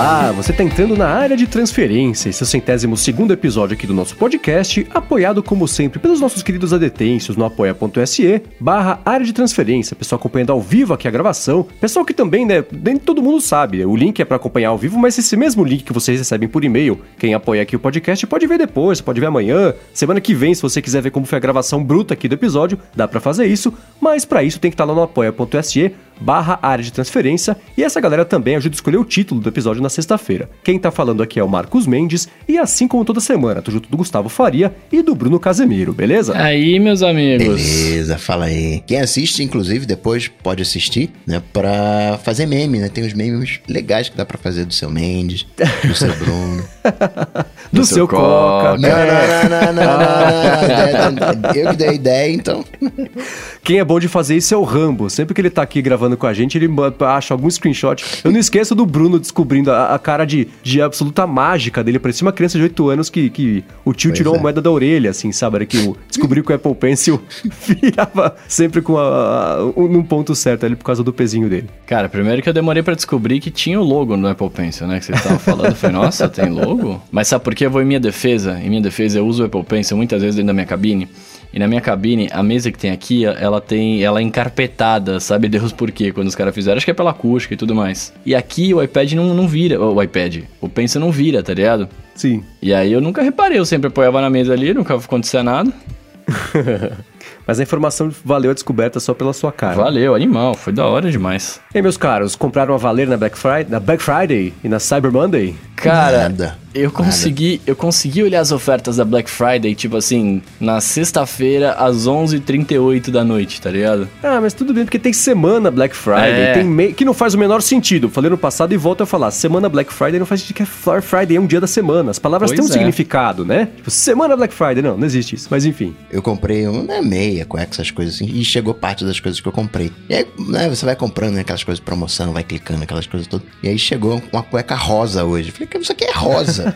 Olá, você está entrando na área de transferência, esse é o centésimo segundo episódio aqui do nosso podcast, apoiado como sempre pelos nossos queridos adetêncios no apoia.se barra área de transferência, pessoal acompanhando ao vivo aqui a gravação, pessoal que também, né, nem todo mundo sabe, o link é para acompanhar ao vivo, mas esse mesmo link que vocês recebem por e-mail, quem apoia aqui o podcast pode ver depois, pode ver amanhã, semana que vem, se você quiser ver como foi a gravação bruta aqui do episódio, dá para fazer isso, mas para isso tem que estar lá no apoia.se barra área de transferência e essa galera também ajuda a escolher o título do episódio na sexta-feira. Quem tá falando aqui é o Marcos Mendes e assim como toda semana, tô junto do Gustavo Faria e do Bruno Casemiro, beleza? Aí, meus amigos. Beleza, fala aí. Quem assiste, inclusive, depois pode assistir, né, pra fazer meme, né? Tem uns memes legais que dá pra fazer do seu Mendes, do seu Bruno. do, do, seu, seu Coca. Não, não, não, não, não, não, Eu que dei a ideia, então. Quem é bom de fazer isso é o Rambo. Sempre que ele tá aqui gravando com a gente, ele acha algum screenshot. Eu não esqueço do Bruno descobrindo a, a cara de, de absoluta mágica dele. Parecia uma criança de 8 anos que, que o tio pois tirou é. uma moeda da orelha, assim, sabe? Que o, descobriu que o Apple Pencil virava sempre com a, a, um, num ponto certo ali por causa do pezinho dele. Cara, primeiro que eu demorei para descobrir que tinha o logo no Apple Pencil, né? Que você tava falando. Falei, nossa, tem logo? Mas sabe por que eu vou em minha defesa? Em minha defesa, eu uso o Apple Pencil muitas vezes dentro da minha cabine. E na minha cabine, a mesa que tem aqui, ela tem. Ela é encarpetada, sabe Deus por quê? Quando os caras fizeram. Acho que é pela acústica e tudo mais. E aqui o iPad não, não vira. O iPad. O Pencil não vira, tá ligado? Sim. E aí eu nunca reparei, eu sempre apoiava na mesa ali, nunca acontecia nada. Mas a informação valeu a descoberta só pela sua cara. Valeu, animal, foi da hora demais. E aí, meus caros, compraram a valer na Black Friday, na Black Friday e na Cyber Monday? Cara, Nada. eu consegui, Nada. eu consegui olhar as ofertas da Black Friday, tipo assim, na sexta-feira às 11h38 da noite, tá ligado? Ah, mas tudo bem, porque tem semana Black Friday, é. tem me... que não faz o menor sentido. Falei no passado e volto a falar, semana Black Friday não faz sentido que é Flower Friday, é um dia da semana. As palavras pois têm um é. significado, né? Tipo, semana Black Friday, não, não existe isso, mas enfim. Eu comprei uma né, meia, cueca, essas coisas assim, e chegou parte das coisas que eu comprei. E aí, né, você vai comprando né, aquelas coisas de promoção, vai clicando, aquelas coisas todas. E aí chegou uma cueca rosa hoje. Falei, isso aqui é rosa.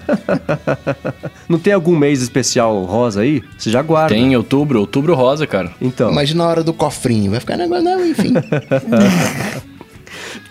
Não tem algum mês especial rosa aí? Você já guarda. Tem outubro, outubro rosa, cara. Então. Imagina a hora do cofrinho, vai ficar negócio, não, enfim.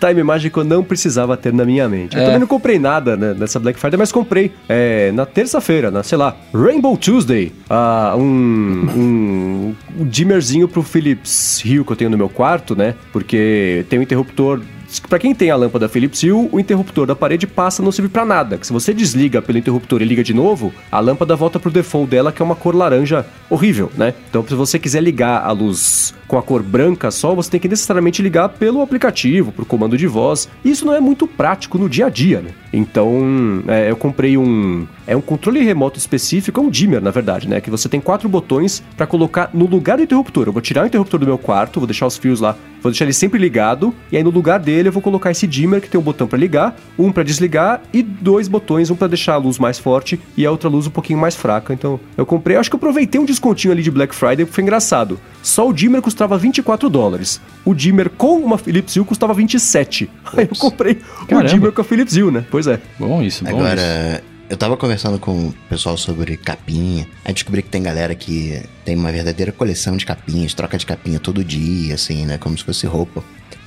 time mágico eu não precisava ter na minha mente. É. Eu também não comprei nada né, nessa Black Friday, mas comprei é, na terça-feira, na, sei lá, Rainbow Tuesday, uh, um, um, um dimmerzinho pro Philips Hue que eu tenho no meu quarto, né? Porque tem um interruptor para quem tem a lâmpada Philips Hue, o interruptor da parede passa não serve para nada. Que se você desliga pelo interruptor e liga de novo, a lâmpada volta pro default dela, que é uma cor laranja horrível, né? Então, se você quiser ligar a luz com a cor branca só, você tem que necessariamente ligar pelo aplicativo, pro comando de voz. Isso não é muito prático no dia a dia, né? Então, é, eu comprei um. É um controle remoto específico, é um dimmer, na verdade, né? Que você tem quatro botões para colocar no lugar do interruptor. Eu vou tirar o interruptor do meu quarto, vou deixar os fios lá, vou deixar ele sempre ligado, e aí no lugar dele eu vou colocar esse dimmer que tem um botão para ligar, um para desligar e dois botões, um para deixar a luz mais forte e a outra luz um pouquinho mais fraca. Então, eu comprei, acho que eu aproveitei um descontinho ali de Black Friday, foi engraçado. Só o dimmer custava 24 dólares. O dimmer com uma Philips Hue custava 27. Ops. Aí eu comprei Caramba. o dimmer com a Philips Hue, né? Pois é. Bom isso, bom Agora, isso. Eu tava conversando com o pessoal sobre capinha. Aí descobri que tem galera que tem uma verdadeira coleção de capinhas, troca de capinha todo dia, assim, né? Como se fosse roupa.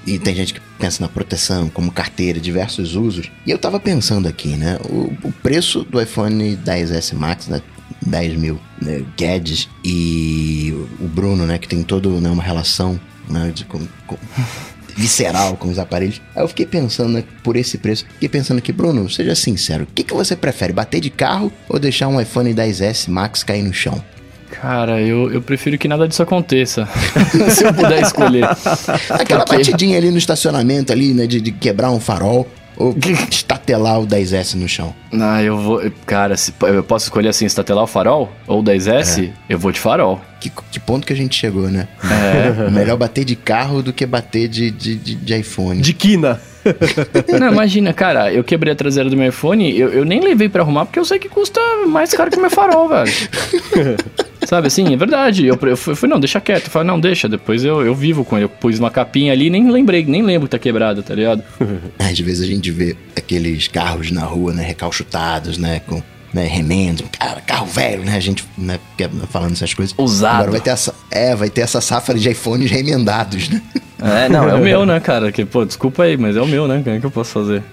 E tem gente que pensa na proteção, como carteira, diversos usos. E eu tava pensando aqui, né? O, o preço do iPhone 10S Max, né? 10 mil né, Guedes e o Bruno, né, que tem toda né, uma relação né, de, com, com, visceral com os aparelhos. Aí eu fiquei pensando, né, por esse preço, fiquei pensando aqui, Bruno, seja sincero, o que, que você prefere, bater de carro ou deixar um iPhone 10S Max cair no chão? Cara, eu, eu prefiro que nada disso aconteça. se eu puder escolher. Aquela Porque... batidinha ali no estacionamento ali, né? De, de quebrar um farol. Ou estatelar o 10S no chão? Ah, eu vou. Cara, se, eu posso escolher assim, estatelar o farol? Ou o 10S? É. Eu vou de farol. Que, que, ponto que a gente chegou, né? É. Melhor bater de carro do que bater de, de, de, de iPhone. De quina. Não, imagina, cara, eu quebrei a traseira do meu iPhone, eu, eu nem levei para arrumar porque eu sei que custa mais caro que o meu farol, velho. Sabe assim, é verdade. Eu, eu fui, não, deixa quieto. Eu falei, não, deixa, depois eu, eu vivo com ele. Eu pus uma capinha ali nem lembrei, nem lembro que tá quebrado, tá ligado? Às vezes a gente vê aqueles carros na rua, né, recalchutados, né, com né, remendo, cara, carro velho, né? A gente né, falando essas coisas. Usado. Agora vai ter essa, é, vai ter essa safra de iPhones remendados, né? É, não, é o meu, né, cara? Que, pô, desculpa aí, mas é o meu, né? O que eu posso fazer?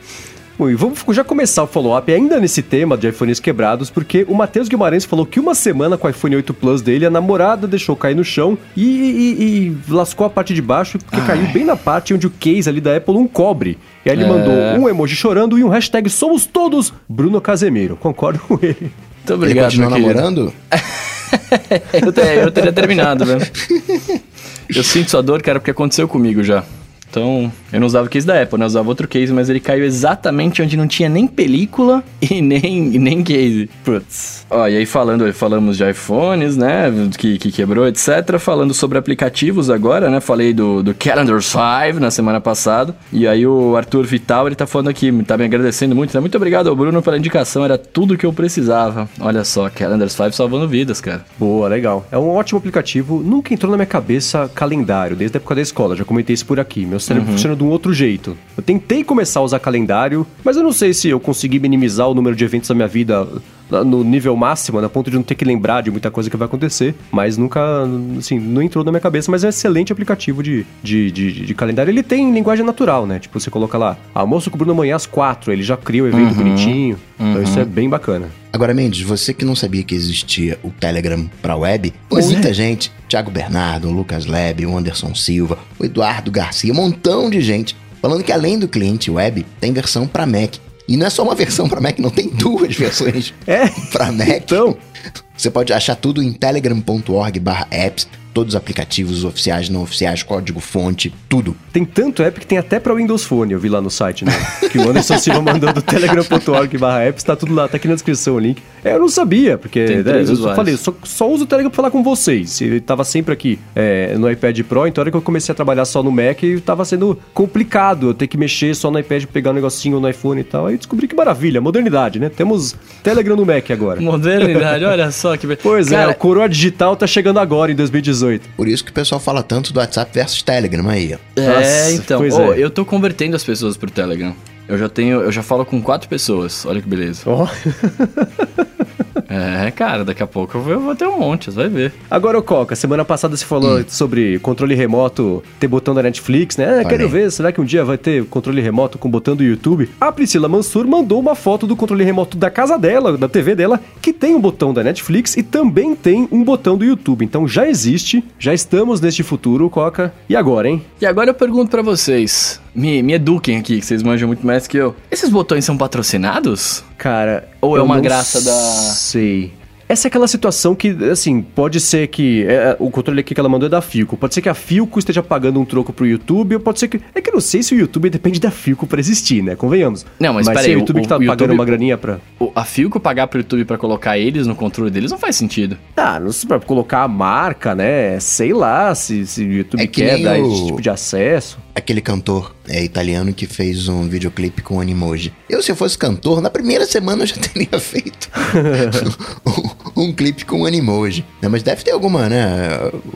Bom, e vamos já começar o follow-up ainda nesse tema de iPhones quebrados, porque o Matheus Guimarães falou que uma semana com o iPhone 8 Plus dele, a namorada deixou cair no chão e, e, e lascou a parte de baixo, porque Ai. caiu bem na parte onde o case ali da Apple não cobre. E aí ele é. mandou um emoji chorando e um hashtag Somos Todos Bruno Casemiro. Concordo com ele. Muito obrigado, ele continua namorando? eu, eu teria terminado, velho. Eu sinto sua dor, cara, porque aconteceu comigo já. Então, eu não usava o case da Apple, né? Eu usava outro case, mas ele caiu exatamente onde não tinha nem película e nem, e nem case. Putz. Ó, e aí falando, falamos de iPhones, né? Que, que quebrou, etc. Falando sobre aplicativos agora, né? Falei do, do Calendar 5 na semana passada. E aí o Arthur Vital, ele tá falando aqui, tá me agradecendo muito, né? Muito obrigado ao Bruno pela indicação, era tudo que eu precisava. Olha só, Calendar 5 salvando vidas, cara. Boa, legal. É um ótimo aplicativo. Nunca entrou na minha cabeça calendário, desde a época da escola. Já comentei isso por aqui. Meu cérebro uhum. funciona de um outro jeito. Eu tentei começar a usar calendário, mas eu não sei se eu consegui minimizar o número de eventos da minha vida no nível máximo, na ponto de não ter que lembrar de muita coisa que vai acontecer, mas nunca, assim, não entrou na minha cabeça, mas é um excelente aplicativo de, de, de, de calendário. Ele tem linguagem natural, né? Tipo, você coloca lá, almoço com o Bruno amanhã às quatro, ele já cria o evento uhum, bonitinho, uhum. então isso é bem bacana. Agora, Mendes, você que não sabia que existia o Telegram para web, pois muita é. gente, Thiago Bernardo, Lucas Leb, o Anderson Silva, o Eduardo Garcia, um montão de gente falando que além do cliente web, tem versão para Mac. E não é só uma versão para Mac, não tem duas versões é? para Mac. Então, você pode achar tudo em telegram.org/apps todos os aplicativos oficiais, não oficiais, código fonte, tudo. Tem tanto app que tem até para Windows Phone, eu vi lá no site, né? que o Anderson Silva mandou do telegram.org barra apps, tá tudo lá, tá aqui na descrição o link. É, eu não sabia, porque né, eu só falei, só, só uso o Telegram pra falar com vocês. Ele tava sempre aqui é, no iPad Pro, então a hora que eu comecei a trabalhar só no Mac, tava sendo complicado eu ter que mexer só no iPad, pegar um negocinho no iPhone e tal. Aí descobri que maravilha, modernidade, né? Temos Telegram no Mac agora. Modernidade, olha só que... Pois é, Cara, é, o coroa digital tá chegando agora, em 2018. 18. Por isso que o pessoal fala tanto do WhatsApp versus Telegram aí. É, Nossa, então. Oh, é. Eu tô convertendo as pessoas pro Telegram. Eu já tenho, eu já falo com quatro pessoas. Olha que beleza. Oh. É, cara, daqui a pouco eu vou ter um monte, você vai ver. Agora, o Coca, semana passada você falou hum. sobre controle remoto ter botão da Netflix, né? Ah, quero ver, será que um dia vai ter controle remoto com botão do YouTube? A Priscila Mansur mandou uma foto do controle remoto da casa dela, da TV dela, que tem um botão da Netflix e também tem um botão do YouTube. Então já existe, já estamos neste futuro, Coca. E agora, hein? E agora eu pergunto para vocês, me, me eduquem aqui, que vocês manjam muito mais que eu. Esses botões são patrocinados? Cara, ou é uma graça da. Sei. Essa é aquela situação que, assim, pode ser que. É, o controle aqui que ela mandou é da Filco. Pode ser que a Filco esteja pagando um troco pro YouTube, ou pode ser que. É que eu não sei se o YouTube depende da Filco pra existir, né? Convenhamos. Não, mas, mas peraí. o YouTube o, que tá pagando YouTube, uma graninha pra. O, a Filco pagar pro YouTube pra colocar eles no controle deles não faz sentido. Ah, não sei, pra colocar a marca, né? Sei lá se, se o YouTube é que quer dar o... esse tipo de acesso aquele cantor é, italiano que fez um videoclipe com animoji. Eu, se eu fosse cantor, na primeira semana eu já teria feito um, um, clipe com animoji. Né? Mas deve ter alguma, né?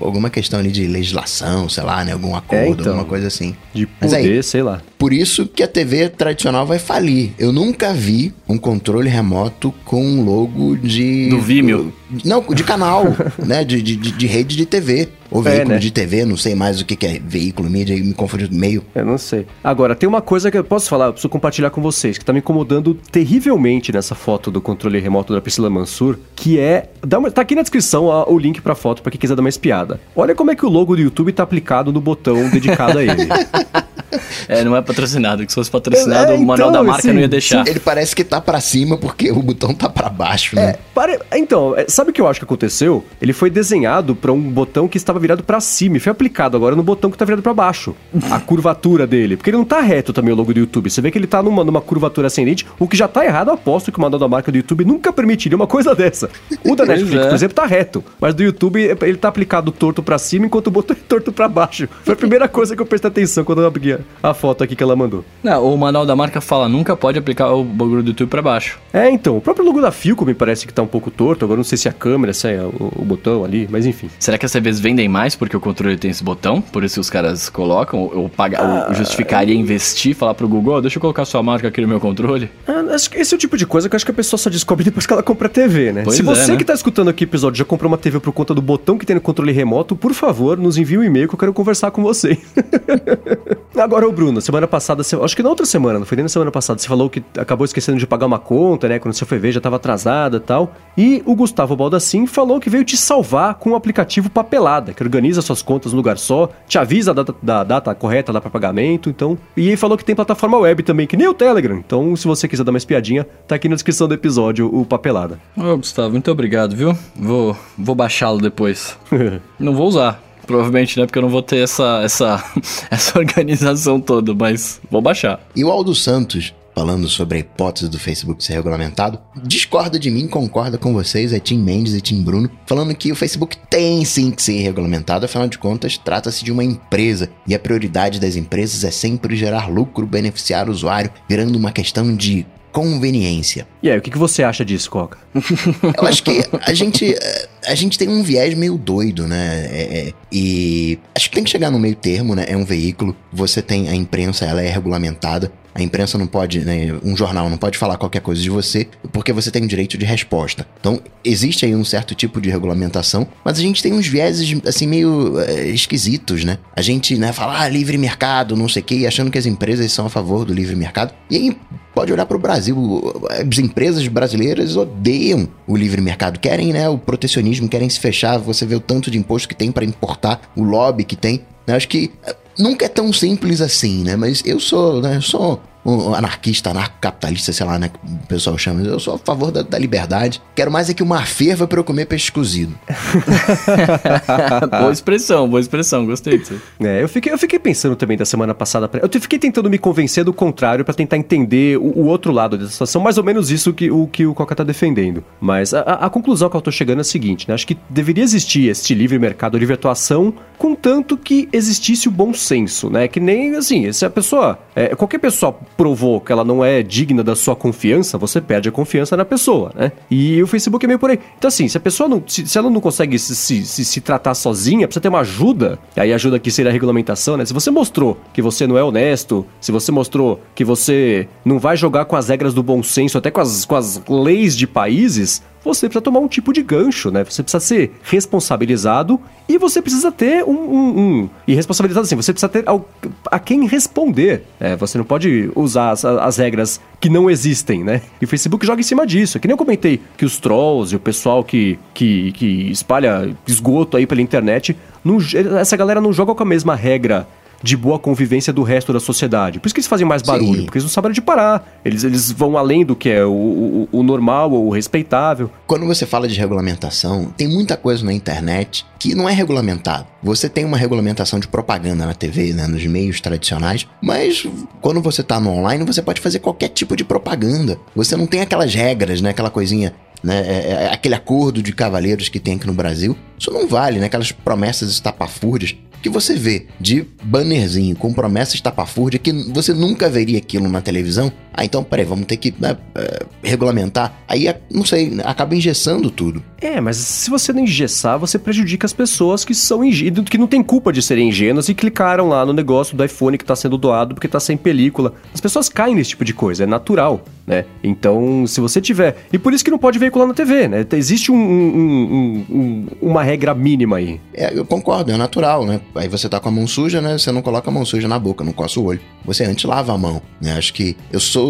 Alguma questão ali de legislação, sei lá, né? Algum acordo, é, então, alguma coisa assim. De poder, aí, sei lá. Por isso que a TV tradicional vai falir. Eu nunca vi um controle remoto com um logo de... Do Vimeo. Não, de canal, né? De, de, de, rede de TV. Ou é, veículo é, né? de TV, não sei mais o que, que é veículo, mídia, me confunde meio. Eu não sei. Agora, tem uma coisa que eu posso falar, eu preciso compartilhar com vocês, que tá me incomodando terrivelmente nessa foto do controle remoto da Priscila Mansur, que é. Dá uma, tá aqui na descrição o link pra foto para quem quiser dar uma espiada. Olha como é que o logo do YouTube tá aplicado no botão dedicado a ele. É, não é patrocinado. Que se fosse patrocinado, é, o manual então, da marca assim, não ia deixar. Ele parece que tá para cima porque o botão tá para baixo, né? É, pare... Então, é, sabe o que eu acho que aconteceu? Ele foi desenhado para um botão que estava virado para cima e foi aplicado agora no botão que tá virado para baixo. a curvatura dele. Porque ele não tá reto também o logo do YouTube. Você vê que ele tá numa, numa curvatura ascendente, o que já tá errado. Eu aposto que o manual da marca do YouTube nunca permitiria uma coisa dessa. O da Netflix, é. por exemplo, tá reto. Mas do YouTube, ele tá aplicado torto para cima enquanto o botão é torto para baixo. Foi a primeira coisa que eu prestei atenção quando eu abri a foto aqui que ela mandou. Não, o manual da marca fala, nunca pode aplicar o bagulho do YouTube para baixo. É, então, o próprio logo da Filco me parece que tá um pouco torto, agora não sei se a câmera, se é o, o botão ali, mas enfim. Será que as TVs vendem mais porque o controle tem esse botão? Por isso os caras colocam, ou, pagar, ah, ou justificaria investir, falar pro Google, oh, deixa eu colocar sua marca aqui no meu controle? Ah, esse é o tipo de coisa que eu acho que a pessoa só descobre depois que ela compra a TV, né? Pois se você é, né? que tá escutando aqui o episódio já comprou uma TV por conta do botão que tem no controle remoto, por favor, nos envie um e-mail que eu quero conversar com você. Agora, o Bruno, semana passada, acho que na outra semana, não foi nem na semana passada, você falou que acabou esquecendo de pagar uma conta, né? Quando você foi ver, já estava atrasada e tal. E o Gustavo Baldassin falou que veio te salvar com o aplicativo Papelada, que organiza suas contas no lugar só, te avisa da data, da data correta lá para pagamento, então. E ele falou que tem plataforma web também, que nem o Telegram. Então, se você quiser dar uma espiadinha, tá aqui na descrição do episódio o Papelada. Ô, Gustavo, muito obrigado, viu? Vou, vou baixá-lo depois. não vou usar. Provavelmente, né? Porque eu não vou ter essa, essa, essa organização toda, mas vou baixar. E o Aldo Santos, falando sobre a hipótese do Facebook ser regulamentado, discorda de mim, concorda com vocês, é Tim Mendes e Tim Bruno, falando que o Facebook tem sim que ser regulamentado, afinal de contas, trata-se de uma empresa e a prioridade das empresas é sempre gerar lucro, beneficiar o usuário, virando uma questão de conveniência. E aí, o que, que você acha disso, Coca? Eu acho que a gente, a gente tem um viés meio doido, né? É, é, e acho que tem que chegar no meio termo, né? É um veículo, você tem a imprensa, ela é regulamentada. A imprensa não pode, né, um jornal não pode falar qualquer coisa de você, porque você tem direito de resposta. Então, existe aí um certo tipo de regulamentação, mas a gente tem uns vieses, assim, meio é, esquisitos, né? A gente, né, fala, ah, livre mercado, não sei o quê, achando que as empresas são a favor do livre mercado. E aí, pode olhar para o Brasil, as empresas brasileiras odeiam o livre mercado, querem, né, o protecionismo, querem se fechar, você vê o tanto de imposto que tem para importar, o lobby que tem. Acho que nunca é tão simples assim, né? Mas eu sou, né? Eu sou um anarquista, anarcocapitalista, sei lá, né? O pessoal chama. Eu sou a favor da, da liberdade. Quero mais é que uma ferva para eu comer peixe cozido. boa expressão, boa expressão, gostei disso. É, eu fiquei, eu fiquei pensando também da semana passada. Eu fiquei tentando me convencer do contrário para tentar entender o, o, outro lado dessa situação, mais ou menos isso que o que o Coca tá defendendo. Mas a, a, conclusão que eu tô chegando é a seguinte, né? Acho que deveria existir este livre mercado, livre atuação, contanto que existisse o bom senso, né? Que nem assim, se a pessoa. É, qualquer pessoa provou que ela não é digna da sua confiança, você perde a confiança na pessoa, né? E o Facebook é meio por aí. Então, assim, se a pessoa não. Se, se ela não consegue se, se, se, tratar sozinha, precisa ter uma ajuda. E aí ajuda aqui seria a regulamentação, né? Se você mostrou que você não é honesto, se você mostrou que você não vai jogar com as regras do bom senso, até com as, com as leis de países, você precisa tomar um tipo de gancho, né? Você precisa ser responsabilizado e você precisa ter um. um, um e responsabilizado assim, você precisa ter a quem responder. É, você não pode usar as, as, regras que não existem, né? E o Facebook joga em cima disso. É que nem eu comentei que os trolls e o pessoal que, que, que espalha esgoto aí pela internet, não, essa galera não joga com a mesma regra de boa convivência do resto da sociedade. Por isso que eles fazem mais barulho, Sim. porque eles não sabem de parar. Eles, eles vão além do que é o, o, o normal ou o respeitável. Quando você fala de regulamentação, tem muita coisa na internet que não é regulamentado. Você tem uma regulamentação de propaganda na TV, né, nos meios tradicionais, mas quando você está no online, você pode fazer qualquer tipo de propaganda. Você não tem aquelas regras, né, aquela coisinha né? É, é, aquele acordo de cavaleiros que tem aqui no Brasil. Isso não vale, né? Aquelas promessas estapafúrdias que você vê de bannerzinho com promessas estapafúrdia que você nunca veria aquilo na televisão. Ah, então, peraí, vamos ter que né, uh, regulamentar. Aí, não sei, acaba engessando tudo. É, mas se você não engessar, você prejudica as pessoas que são ingênuas, que não tem culpa de serem ingênuas e clicaram lá no negócio do iPhone que está sendo doado porque está sem película. As pessoas caem nesse tipo de coisa, é natural, né? Então, se você tiver... E por isso que não pode veicular na TV, né? Existe um, um, um, uma regra mínima aí. É, eu concordo, é natural, né? Aí você tá com a mão suja, né? Você não coloca a mão suja na boca, não coça o olho. Você antes lava a mão, né? Acho que eu sou.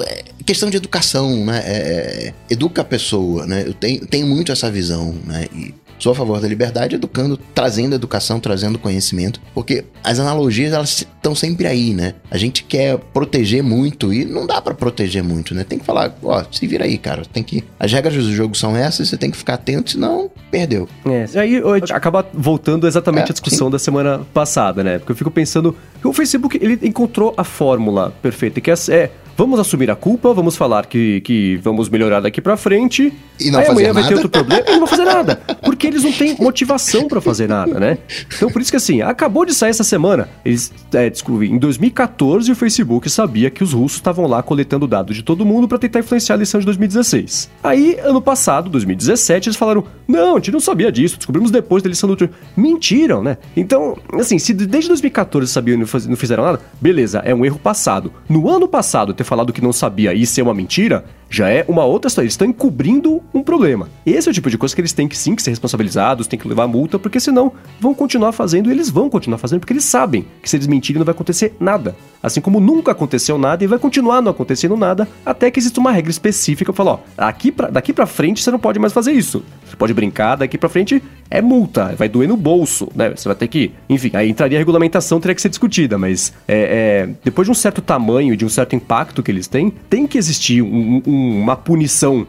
É questão de educação, né? É, é, educa a pessoa, né? Eu tenho, tenho muito essa visão, né? E Sou a favor da liberdade, educando, trazendo educação, trazendo conhecimento, porque as analogias elas estão sempre aí, né? A gente quer proteger muito e não dá para proteger muito, né? Tem que falar, ó, se vira aí, cara. Tem que as regras do jogo são essas, você tem que ficar atento, senão perdeu. É, aí acaba voltando exatamente é, à discussão sim. da semana passada, né? Porque eu fico pensando que o Facebook ele encontrou a fórmula perfeita, que é, é vamos assumir a culpa, vamos falar que, que vamos melhorar daqui pra frente. E não aí amanhã nada. vai ter outro problema e não vão fazer nada. Porque eles não têm motivação para fazer nada, né? Então por isso que assim, acabou de sair essa semana. Eles, é, desculpe, em 2014 o Facebook sabia que os russos estavam lá coletando dados de todo mundo para tentar influenciar a eleição de 2016. Aí, ano passado, 2017, eles falaram: não, a gente não sabia disso, descobrimos depois da eleição do Trump. Mentiram, né? Então, assim, se desde 2014 sabiam e não fizeram nada, beleza, é um erro passado. No ano passado, ter falado que não sabia e ser uma mentira, já é uma outra história. Eles estão encobrindo um problema. Esse é o tipo de coisa que eles têm que sim que ser responsabilizados, tem que levar multa, porque senão vão continuar fazendo e eles vão continuar fazendo, porque eles sabem que se eles mentirem não vai acontecer nada. Assim como nunca aconteceu nada e vai continuar não acontecendo nada até que exista uma regra específica para falar, ó, aqui pra, daqui para frente você não pode mais fazer isso. Você pode brincar, daqui para frente é multa, vai doer no bolso, né? Você vai ter que, enfim, aí entraria a regulamentação, teria que ser discutida, mas é, é, depois de um certo tamanho, de um certo impacto que eles têm, tem que existir um, um, uma punição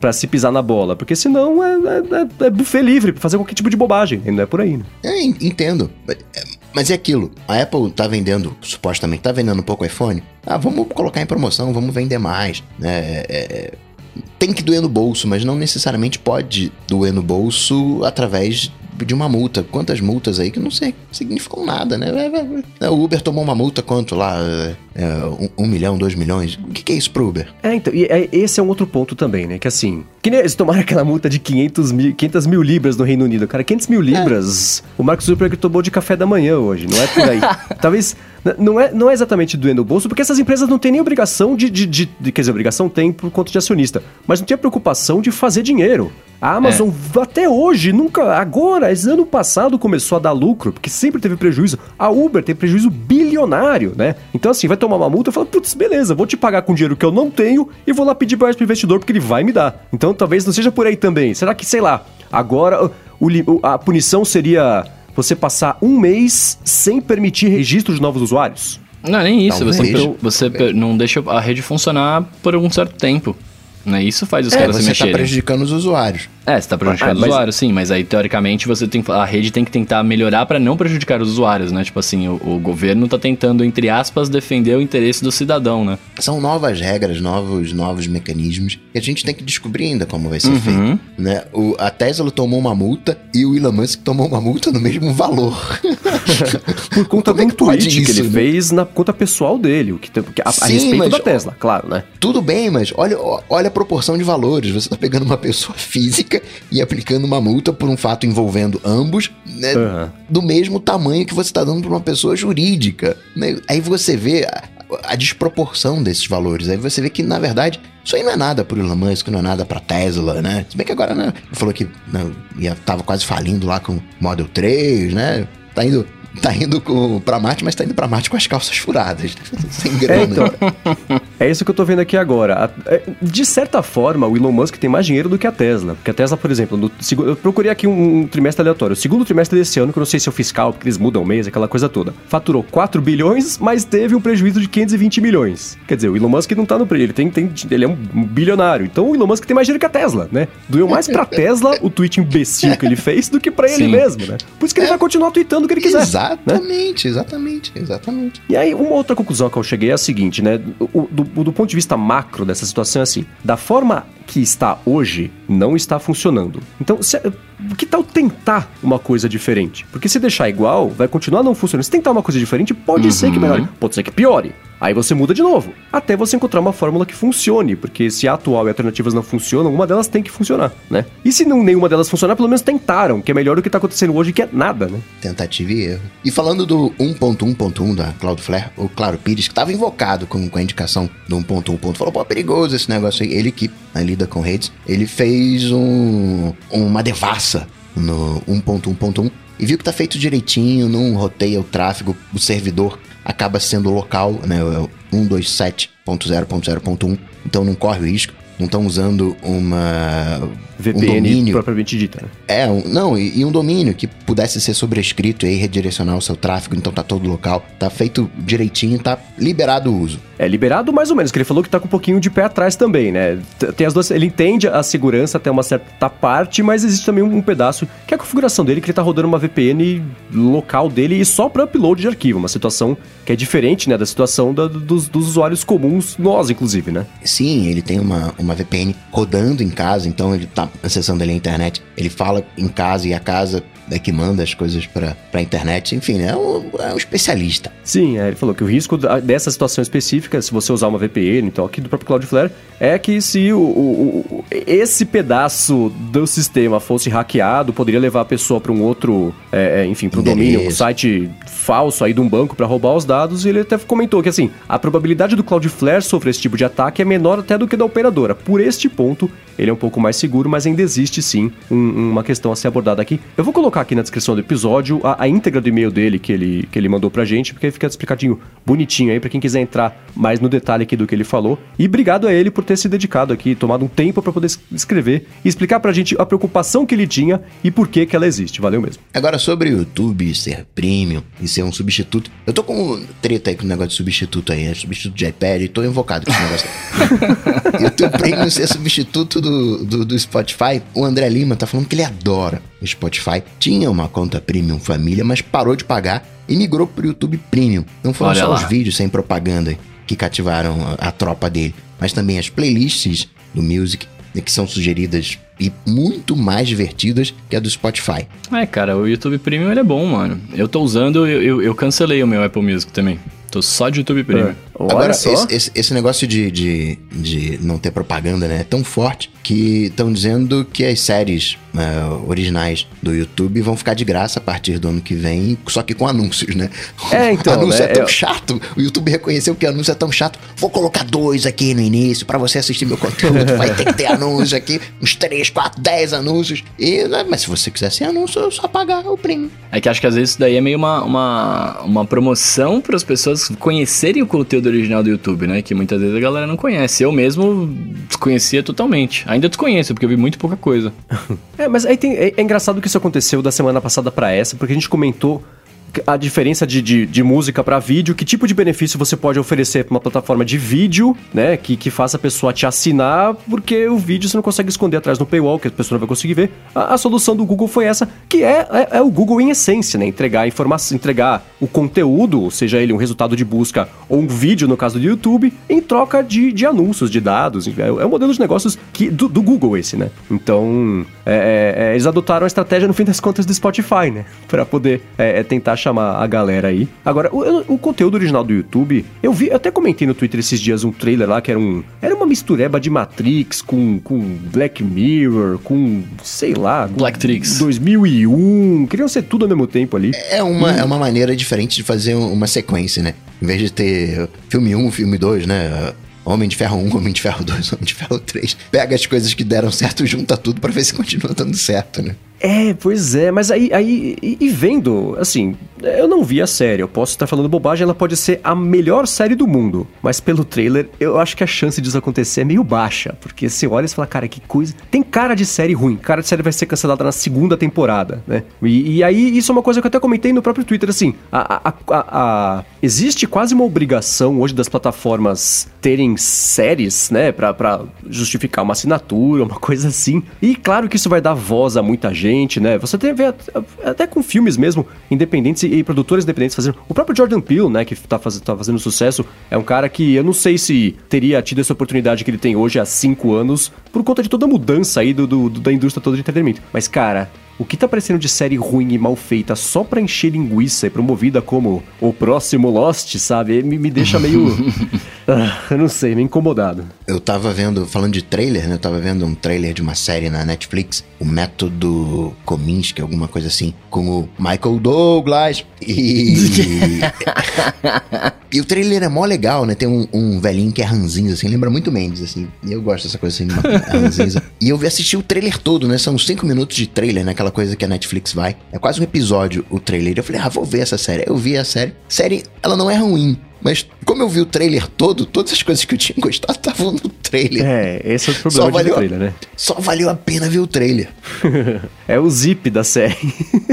para se pisar na bola, porque senão é, é, é buffet livre pra fazer qualquer tipo de bobagem, não é por aí, né? É, entendo. Mas é aquilo, a Apple tá vendendo, supostamente tá vendendo um pouco iPhone, ah, vamos colocar em promoção, vamos vender mais, né? É, é, tem que doer no bolso, mas não necessariamente pode doer no bolso através de uma multa. Quantas multas aí que não sei, significam nada, né? O Uber tomou uma multa quanto lá? É, um, um, milhão, dois milhões? O que, que, é isso pro Uber? É, então, e é, esse é um outro ponto também, né? Que assim, que nem eles tomaram aquela multa de 500 mil, 500 mil libras no Reino Unido. Cara, 500 mil libras, é. o Mark Zuckerberg tomou de café da manhã hoje, não é por aí. Talvez não é, não é exatamente doer no bolso, porque essas empresas não têm nem obrigação de, de, de, de, Quer dizer, obrigação tem por conta de acionista, mas não tem a preocupação de fazer dinheiro. A Amazon é. até hoje, nunca. Agora, esse ano passado começou a dar lucro, porque sempre teve prejuízo. A Uber tem prejuízo bilionário, né? Então, assim, vai tomar uma multa e fala, putz, beleza, vou te pagar com dinheiro que eu não tenho e vou lá pedir mais pro investidor porque ele vai me dar. Então, talvez não seja por aí também. Será que, sei lá, agora o, a punição seria você passar um mês sem permitir registro de novos usuários? Não, nem isso. Você, você não deixa a rede funcionar por algum certo tempo. Né? Isso faz os é, caras se mexerem. Você está prejudicando os usuários. É, você está prejudicando ah, os usuários, sim, mas aí teoricamente você tem a rede tem que tentar melhorar para não prejudicar os usuários, né? Tipo assim, o, o governo está tentando entre aspas defender o interesse do cidadão, né? São novas regras, novos novos mecanismos que a gente tem que descobrir ainda como vai ser uhum. feito, né? O, a Tesla tomou uma multa e o Elon Musk tomou uma multa no mesmo valor. Por conta do é tweet que, que ele né? fez na conta pessoal dele, o que, a, sim, a respeito mas, da Tesla, claro, né? Tudo bem, mas olha, olha a proporção de valores. Você está pegando uma pessoa física e aplicando uma multa por um fato envolvendo ambos, né, uhum. do mesmo tamanho que você está dando para uma pessoa jurídica. Né? Aí você vê a, a, desproporção desses valores. Aí você vê que, na verdade, isso aí não é nada para o Elon Musk, não é nada para Tesla, né? Se bem que agora, né, falou que né, ia, tava quase falindo lá com o Model 3, né? Tá indo tá indo pra Marte, mas tá indo pra Marte com as calças furadas. Sem grana. É, então, é isso que eu tô vendo aqui agora. É, de certa forma, o Elon Musk tem mais dinheiro do que a Tesla. Porque a Tesla, por exemplo, no, eu procurei aqui um, um, trimestre aleatório. O segundo trimestre desse ano, que eu não sei se é o fiscal, porque eles mudam o mês, aquela coisa toda. Faturou 4 bilhões, mas teve um prejuízo de 520 milhões. Quer dizer, o Elon Musk não tá no prejuízo, ele, tem, tem, ele é um bilionário. Então o Elon Musk tem mais dinheiro que a Tesla, né? Doeu mais pra Tesla o tweet imbecil que ele fez do que pra ele mesmo, né? Por isso que ele é. vai continuar tweetando o que ele quiser. Exato. Né? Exatamente, exatamente, exatamente. E aí, uma outra conclusão que eu cheguei é a seguinte, né? O, do, do ponto de vista macro dessa situação é assim: da forma que está hoje, não está funcionando. Então, se, que tal tentar uma coisa diferente? Porque se deixar igual, vai continuar não funcionando. Se tentar uma coisa diferente, pode uhum. ser que melhore, pode ser que piore. Aí você muda de novo, até você encontrar uma fórmula que funcione, porque se a atual e alternativas não funcionam, uma delas tem que funcionar, né? E se não nenhuma delas funcionar, pelo menos tentaram, que é melhor do que está acontecendo hoje, que é nada, né? Tentativa e erro. E falando do 1.1.1 da Cloudflare, o Claro Pires, que estava invocado com, com a indicação do 1.1. Falou, pô, perigoso esse negócio aí. Ele que né, lida com redes, ele fez um, uma devassa no 1.1.1 e viu que tá feito direitinho, não roteia o tráfego, o servidor acaba sendo local, né? 127.0.0.1, é então não corre o risco. Não estão usando uma VPN um domínio, propriamente dita. Né? É, um, não, e, e, um domínio que pudesse ser sobrescrito e redirecionar o seu tráfego, então tá todo local, tá feito direitinho, tá liberado o uso. É, liberado mais ou menos, que ele falou que tá com um pouquinho de pé atrás também, né? Tem as duas, ele entende a segurança até uma certa parte, mas existe também um, um pedaço que é a configuração dele, que ele tá rodando uma VPN local dele e só para upload de arquivo, uma situação que é diferente, né, da situação da, dos, dos, usuários comuns, nós inclusive, né? Sim, ele tem uma, uma VPN rodando em casa, então ele tá acessando ali a internet, ele fala em casa e a casa é que manda as coisas para a internet. Enfim, é um, é um especialista. Sim, é, ele falou que o risco dessa situação específica, se você usar uma VPN, então aqui do próprio Cloudflare, é que se o, o, o esse pedaço do sistema fosse hackeado, poderia levar a pessoa para um outro, é, é enfim, para um domínio, um site falso aí de um banco para roubar os dados. E ele até comentou que assim, a probabilidade do Cloudflare sofrer esse tipo de ataque é menor até do que da operadora. por este ponto, ele é um pouco mais seguro, mas ainda existe sim um, uma questão a ser abordada aqui. Eu vou colocar aqui na descrição do episódio a, a íntegra do e-mail dele que ele, que ele mandou pra gente, porque aí fica explicadinho, bonitinho aí, para quem quiser entrar mais no detalhe aqui do que ele falou. E obrigado a ele por ter se dedicado aqui, tomado um tempo para poder escrever e explicar pra gente a preocupação que ele tinha e por que que ela existe. Valeu mesmo. Agora, sobre o YouTube ser premium e ser um substituto, eu tô com treta aí com o negócio de substituto aí, é substituto de iPad, e tô invocado com esse negócio. YouTube Premium ser substituto do, do, do Spotify, o André Lima tá falando que ele adora o Spotify. Tinha uma conta Premium Família, mas parou de pagar e migrou pro YouTube Premium. Não foram Olha só lá. os vídeos sem propaganda que cativaram a, a tropa dele, mas também as playlists do Music, que são sugeridas e muito mais divertidas que a do Spotify. É, cara, o YouTube Premium ele é bom, mano. Eu tô usando, eu, eu, eu cancelei o meu Apple Music também. Tô só de YouTube Premium. Olha Agora, só. esse, esse- esse negócio de, de, de não ter propaganda, né? É tão forte que estão dizendo que as séries eh, originais do YouTube vão ficar de graça a partir do ano que vem, só que com anúncios, né? É, então, anúncio né, é tão é- chato. O YouTube reconheceu que anúncio é tão chato. Vou colocar dois aqui no início pra você assistir meu conteúdo. Vai ter que ter anúncio aqui, uns 3, 4, 10 anúncios. E, né, mas se você quiser sem anúncio, é só pagar o prêmio. É que acho que às vezes isso daí é meio uma, uma, uma promoção para as pessoas conhecerem o conteúdo original do YouTube, né? Que muitas vezes a galera não conhece. Eu mesmo desconhecia totalmente. Ainda desconheço, porque eu vi muito pouca coisa. É, mas aí tem, é, é engraçado que isso aconteceu da semana passada pra essa, porque a gente comentou a diferença de, de, de música pra vídeo, que tipo de benefício você pode oferecer pra uma plataforma de vídeo, né, que, que faça a pessoa te assinar, porque o vídeo você não consegue esconder atrás do paywall, que a pessoa não vai conseguir ver. A, a solução do Google foi essa, que é, é, é o Google em essência, né, entregar informação, entregar o conteúdo, seja ele um resultado de busca ou um vídeo, no caso do YouTube, em troca de, de anúncios, de dados. É, é o modelo de negócios que, do, do Google esse, né? Então, é, é, é, eles adotaram a estratégia, no fim das contas, do Spotify, né? Pra poder é, tentar chamar a galera aí. Agora, o, o conteúdo original do YouTube, eu vi, eu até comentei no Twitter esses dias um trailer lá que era um. Era uma mistureba de Matrix com, com Black Mirror, com, sei lá. Blacktrix. 2001. Queriam ser tudo ao mesmo tempo ali. É uma, é uma maneira diferente de fazer um- uma sequência, né? Em vez de ter filme 1, filme 2, né? Homem de Ferro 1, Homem de Ferro 2, Homem de Ferro 3. Pega as coisas que deram certo, junta tudo pra ver se continua dando certo, né? É, pois é, mas aí, aí e, e vendo, assim, eu não vi a série, eu posso estar falando bobagem, ela pode ser a melhor série do mundo, mas pelo trailer, eu acho que a chance disso acontecer é meio baixa, porque você olha e fala, cara, que coisa. Tem cara de série ruim, cara de série vai ser cancelada na segunda temporada, né? E, e aí, isso é uma coisa que eu até comentei no próprio Twitter, assim, a- a- a- existe quase uma obrigação hoje das plataformas terem séries, né, pra, pra justificar uma assinatura, uma coisa assim. E claro que isso vai dar voz a muita gente, né? Você tem vê at- até com filmes mesmo independentes e, e produtores independentes fazendo. O próprio Jordan Peele, né, que tá, faz, tá fazendo sucesso, é um cara que eu não sei se teria tido essa oportunidade que ele tem hoje há cinco anos por conta de toda a mudança aí do, do- do- da indústria toda de entretenimento. Mas, cara. O que tá aparecendo de série ruim e mal feita só pra encher linguiça e promovida como o próximo Lost, sabe? Me, me deixa meio. Ah, eu não sei, meio incomodado. Eu tava vendo, falando de trailer, né? Eu tava vendo um trailer de uma série na Netflix, o Método Kominsky, alguma coisa assim, com o Michael Douglas. E. e o trailer é mó legal, né? Tem um, um velhinho que é ranzinza, assim, lembra muito Mendes, assim. E eu gosto dessa coisa assim, ranzinza. E eu vi assistir o trailer todo, né? São cinco minutos de trailer, né? Aquela coisa que a Netflix vai. É quase um episódio o trailer. Eu falei, ah, vou ver essa série. Eu vi a série. Série, ela não é ruim. Mas como eu vi o trailer todo, todas as coisas que eu tinha gostado estavam no trailer. É, esse é o problema valeu, trailer, né? só valeu a pena ver o trailer. é o zip da série.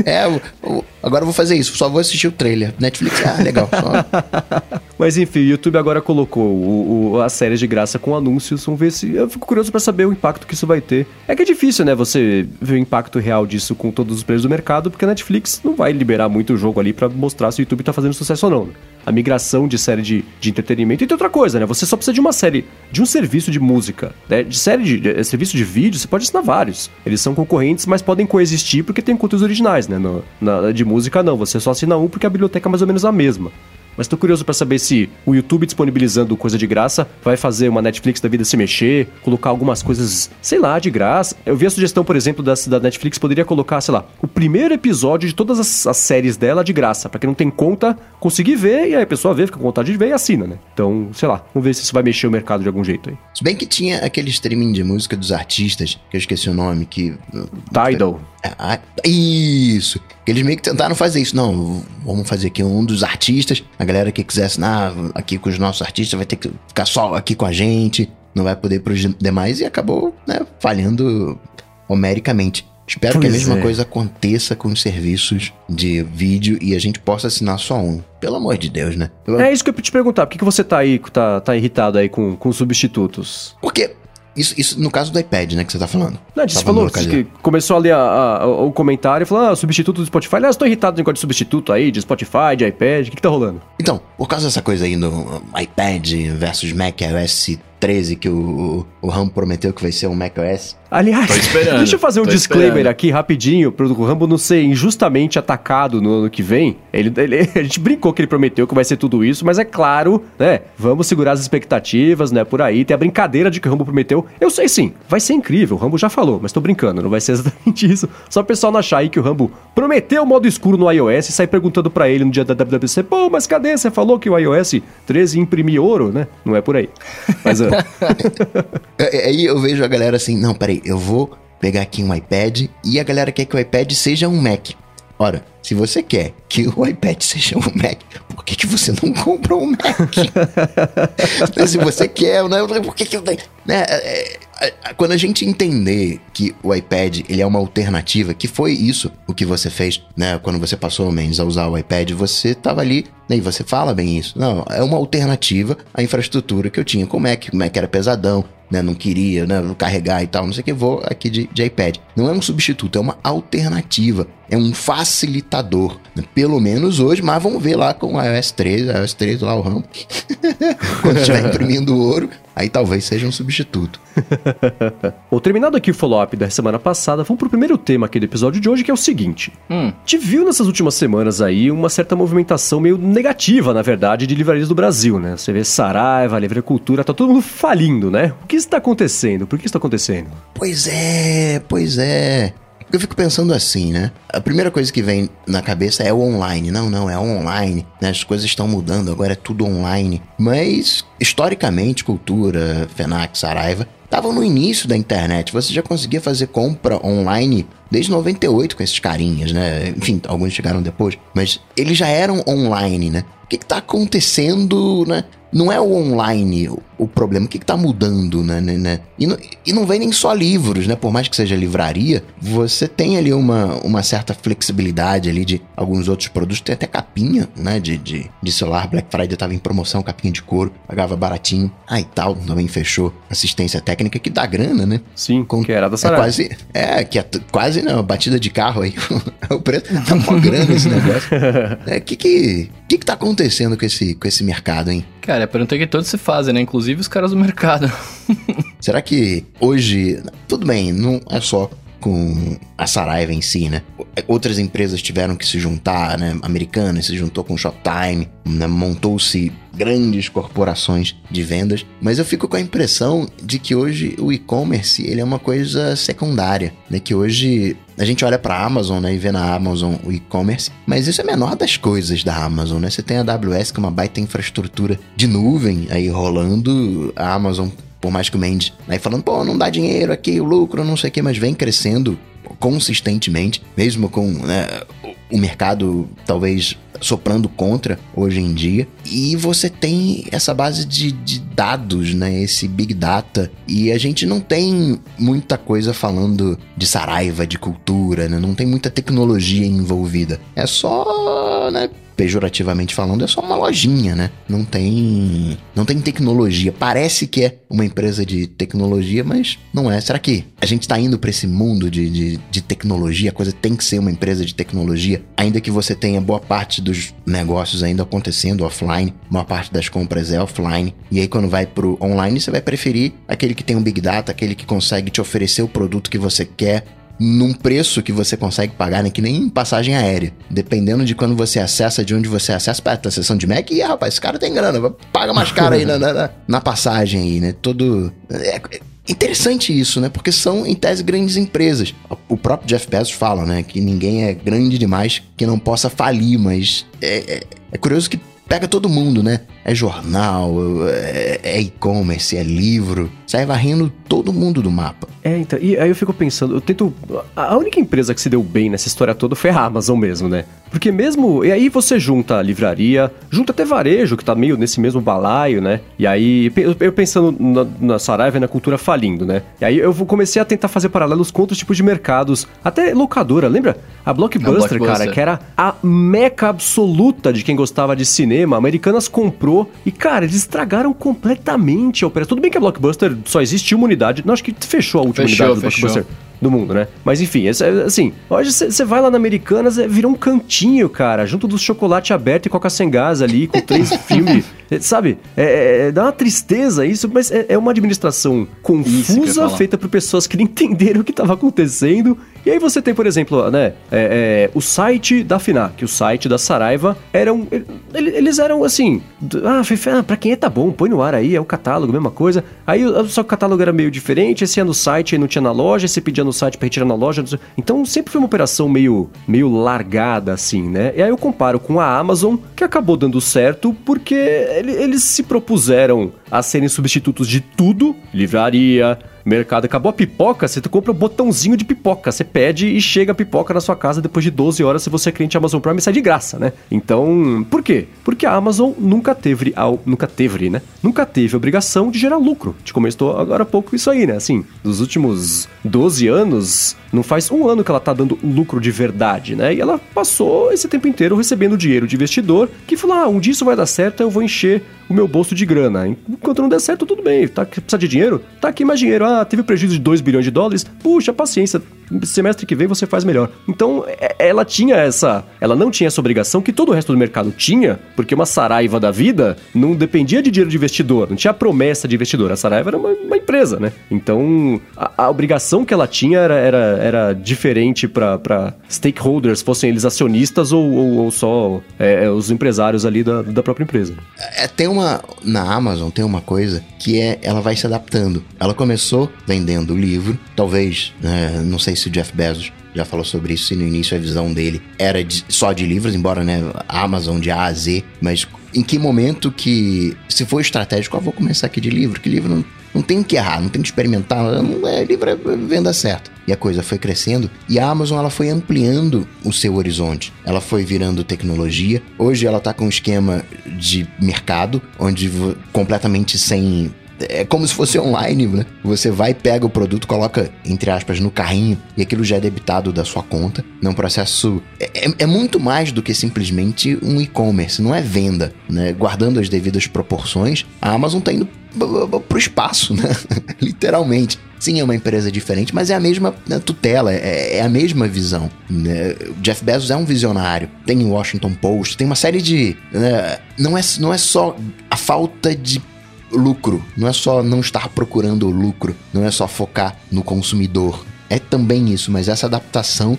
É, o- agora eu vou fazer isso, só vou assistir o trailer. Netflix, ah, legal. Só... Mas enfim, o YouTube agora colocou o, o- a série de graça com anúncios. Vamos ver se. Eu fico curioso pra saber o impacto que isso vai ter. É que é difícil, né? Você ver o impacto real disso com todos os players do mercado, porque a Netflix não vai liberar muito o jogo ali pra mostrar se o YouTube tá fazendo sucesso ou não. A migração de série de, de entretenimento. E tem outra coisa, né? Você só precisa de uma série, de um serviço de música. Né? De série de, de- serviço de vídeo, você pode assinar vários. Eles são concorrentes, mas podem coexistir porque tem conteúdos originais, né? No- na- de música, não. Você só assina um porque a biblioteca é mais ou menos a mesma. Mas tô curioso para saber se o YouTube disponibilizando coisa de graça vai fazer uma Netflix da vida se mexer, colocar algumas coisas, sei lá, de graça. Eu vi a sugestão, por exemplo, da, da Netflix poderia colocar, sei lá, o primeiro episódio de todas as, as séries dela de graça, para quem não tem conta conseguir ver e aí a pessoa vê, fica com vontade de ver e assina, né? Então, sei lá, vamos ver se isso vai mexer o mercado de algum jeito aí. Se bem que tinha aquele streaming de música dos artistas, que eu esqueci o nome, que. Tidal. Ah, isso! Eles meio que tentaram fazer isso. Não, vamos fazer aqui um dos artistas. A galera que quiser assinar aqui com os nossos artistas vai ter que ficar só aqui com a gente. Não vai poder para os demais. E acabou, né, falhando homericamente. Espero pois que a mesma é. coisa aconteça com os serviços de vídeo e a gente possa assinar só um. Pelo amor de Deus, né? É isso que eu ia te perguntar. Por que, que você tá aí, tá, tá irritado aí com, com substitutos? Porque isso, isso no caso do iPad, né, que você tá falando. Não, você falou que começou a ler a, a, o comentário e falou, ah, substituto do Spotify. Aliás, tô irritado com negócio de substituto aí, de Spotify, de iPad, o que, que tá rolando? Então, por causa dessa coisa aí no iPad versus Mac OS 13 que o, o, o Rambo prometeu que vai ser um macOS. Aliás, deixa eu fazer um disclaimer esperando. aqui rapidinho para o Rambo não ser injustamente atacado no ano que vem. Ele, ele, a gente brincou que ele prometeu que vai ser tudo isso, mas é claro, né? Vamos segurar as expectativas, né? Por aí. Tem a brincadeira de que o Rambo prometeu. Eu sei sim, vai ser incrível. O Rambo já falou, mas tô brincando, não vai ser exatamente isso. Só o pessoal não achar aí que o Rambo prometeu o modo escuro no iOS e sair perguntando para ele no dia da WWC: pô, mas cadê? Você falou que o iOS 13 imprimiu ouro, né? Não é por aí. Mas. Uh, Aí eu vejo a galera assim, não, peraí, eu vou pegar aqui um iPad e a galera quer que o iPad seja um Mac. Ora, se você quer que o iPad seja um Mac, por que, que você não compra um Mac? se você quer, né, por que, que eu tenho. Né, é, é, quando a gente entender que o iPad ele é uma alternativa, que foi isso o que você fez, né? Quando você passou, Mendes, a usar o iPad, você estava ali né, e você fala bem isso. Não, é uma alternativa à infraestrutura que eu tinha com o Mac. O Mac era pesadão, né, não queria, né, carregar e tal, não sei o que, vou aqui de, de iPad. Não é um substituto, é uma alternativa, é um facilitador. Né? Pelo menos hoje, mas vamos ver lá com o iOS 13, iOS 13 lá o RAM. Quando estiver imprimindo ouro, aí talvez seja um substituto. Bom, terminado aqui o follow-up da semana passada, vamos pro primeiro tema aqui do episódio de hoje, que é o seguinte. Hum. Te viu nessas últimas semanas aí uma certa movimentação meio negativa, na verdade, de livrarias do Brasil, né? Você vê Saraiva, Livre Cultura, tá todo mundo falindo, né? O que está acontecendo? Por que está acontecendo? Pois é, pois é. Eu fico pensando assim, né? A primeira coisa que vem na cabeça é o online. Não, não, é online. Né? As coisas estão mudando, agora é tudo online. Mas, historicamente, cultura, FENAC, Saraiva, estavam no início da internet. Você já conseguia fazer compra online desde 98 com esses carinhas, né? Enfim, alguns chegaram depois. Mas eles já eram online, né? O que está acontecendo, né? Não é o online o problema, o que está mudando, né? né, né? E, não, e não vem nem só livros, né? Por mais que seja livraria, você tem ali uma, uma certa flexibilidade ali de alguns outros produtos. Tem até capinha, né? De, de, de celular. Black Friday tava em promoção, capinha de couro, pagava baratinho. Ah, e tal, também fechou. Assistência técnica que dá grana, né? Sim, Com, que era da Saraiva. É quase, é, que é quase, não, batida de carro aí. o preço tá mó grana esse negócio. É, que que, que que tá acontecendo com esse, com esse mercado, hein? Cara, é pergunta que todos se fazem, né? Inclusive os caras do mercado. Será que hoje. Tudo bem, não é só com a Saraiva em si, né? Outras empresas tiveram que se juntar, né? Americana se juntou com Shoptime, né? montou-se grandes corporações de vendas, mas eu fico com a impressão de que hoje o e-commerce ele é uma coisa secundária, né? Que hoje a gente olha para a Amazon, né, e vê na Amazon o e-commerce, mas isso é menor das coisas da Amazon, né? Você tem a AWS que é uma baita infraestrutura de nuvem aí rolando, a Amazon por mais que o Mendes aí falando, pô, não dá dinheiro aqui, o lucro, não sei o que, mas vem crescendo consistentemente, mesmo com né, o mercado talvez soprando contra hoje em dia. E você tem essa base de, de, dados, né? Esse Big Data. E a gente não tem muita coisa falando de Saraiva, de cultura, né? Não tem muita tecnologia envolvida. É só, né? Pejorativamente falando, é só uma lojinha, né? Não tem, não tem tecnologia. Parece que é uma empresa de tecnologia, mas não é. Será que a gente está indo para esse mundo de, de, de, tecnologia? A coisa tem que ser uma empresa de tecnologia, ainda que você tenha boa parte dos negócios ainda acontecendo offline, uma parte das compras é offline. E aí quando vai pro online, você vai preferir aquele que tem um big data, aquele que consegue te oferecer o produto que você quer num preço que você consegue pagar, né? Que nem passagem aérea. Dependendo de quando você acessa, de onde você acessa, para a sessão de Mac, e rapaz, esse cara tem grana, paga mais caro aí na, na, na, passagem aí, né? Todo. É, é interessante isso, né? Porque são, em tese, grandes empresas. O próprio Jeff Bezos fala, né? Que ninguém é grande demais que não possa falir, mas é, é, é curioso que pega todo mundo, né? É jornal, é, é e-commerce, é livro. Sai varrendo todo mundo do mapa. É, então, e aí eu fico pensando, eu tento. A única empresa que se deu bem nessa história toda foi a Amazon mesmo, né? Porque mesmo. E aí você junta a livraria, junta até varejo, que tá meio nesse mesmo balaio, né? E aí, eu pensando na, na Saraiva e na cultura falindo, né? E aí eu comecei a tentar fazer paralelos com outros tipos de mercados. Até locadora, lembra? A Blockbuster, a Blockbuster. cara, que era a meca absoluta de quem gostava de cinema. A Americanas comprou e, cara, eles estragaram completamente a operação. Tudo bem que a Blockbuster só existe uma unidade. Não, acho que fechou a última fechou, unidade do fechou. Blockbuster do mundo, né? Mas enfim, assim, hoje você vai lá na Americanas, é, vira um cantinho, cara, junto do chocolate aberto e coca sem gás ali, com três filmes, sabe? É, é, é, dá uma tristeza isso, mas é, é uma administração confusa, feita por pessoas que não entenderam o que estava acontecendo. E aí você tem, por exemplo, né, é, é, o site da FINAC, o site da Saraiva, eram, eles eram assim, ah, ah, pra quem é tá bom, põe no ar aí, é o catálogo, mesma coisa. Aí só que o catálogo era meio diferente, esse ia no site e não tinha na loja, você pedia no site para retirar na loja. Então sempre foi uma operação meio, meio largada, assim, né? E aí eu comparo com a Amazon, que acabou dando certo porque eles se propuseram a serem substitutos de tudo, livraria, mercado. Acabou a pipoca, você compra o um botãozinho de pipoca. Você pede e chega a pipoca na sua casa depois de 12 horas se você é cliente Amazon Prime e sai de graça, né? Então, por quê? Porque a Amazon nunca teve, nunca teve, né? Nunca teve obrigação de gerar lucro. Te comentou agora há pouco isso aí, né? Assim, dos últimos 12 anos, não faz um ano que ela tá dando lucro de verdade, né? E ela passou esse tempo inteiro recebendo dinheiro de investidor que falou: ah, um dia isso vai dar certo, eu vou encher o meu bolso de grana. Enquanto não der certo, tudo bem. Tá, precisa de dinheiro? Tá aqui mais dinheiro. Ah, teve prejuízo de 2 bilhões de dólares? Puxa, paciência semestre que vem você faz melhor. Então, é, ela tinha essa. Ela não tinha essa obrigação que todo o resto do mercado tinha, porque uma Saraiva da vida não dependia de dinheiro de investidor, não tinha promessa de investidor. A Saraiva era uma, uma empresa, né? Então, a, a, obrigação que ela tinha era, era, era diferente para stakeholders, fossem eles acionistas ou, ou, ou só é, é, os empresários ali da, da própria empresa. É, tem uma. Na Amazon tem uma coisa que é ela vai se adaptando. Ela começou vendendo livro, talvez, né, não sei se o Jeff Bezos já falou sobre isso, e no início a visão dele era de, só de livros, embora, né, Amazon de A a Z, mas em que momento que, se for estratégico, eu vou começar aqui de livro, que livro não, não tem que errar, não tem que experimentar, não é livro é venda certa. E a coisa foi crescendo e a Amazon ela foi ampliando o seu horizonte. Ela foi virando tecnologia. Hoje ela está com um esquema de mercado onde completamente sem é como se fosse online, né? Você vai, pega o produto, coloca, entre aspas, no carrinho e aquilo já é debitado da sua conta. Num processo. É, é, é muito mais do que simplesmente um e-commerce, não é venda, né? Guardando as devidas proporções, a Amazon tá indo pro espaço, né? Literalmente. Sim, é uma empresa diferente, mas é a mesma né, tutela, é, é, a mesma visão. Né? Jeff Bezos é um visionário. Tem o Washington Post, tem uma série de. Né? Não, é, não é só a falta de lucro. Não é só não estar procurando lucro, não é só focar no consumidor. É também isso, mas essa adaptação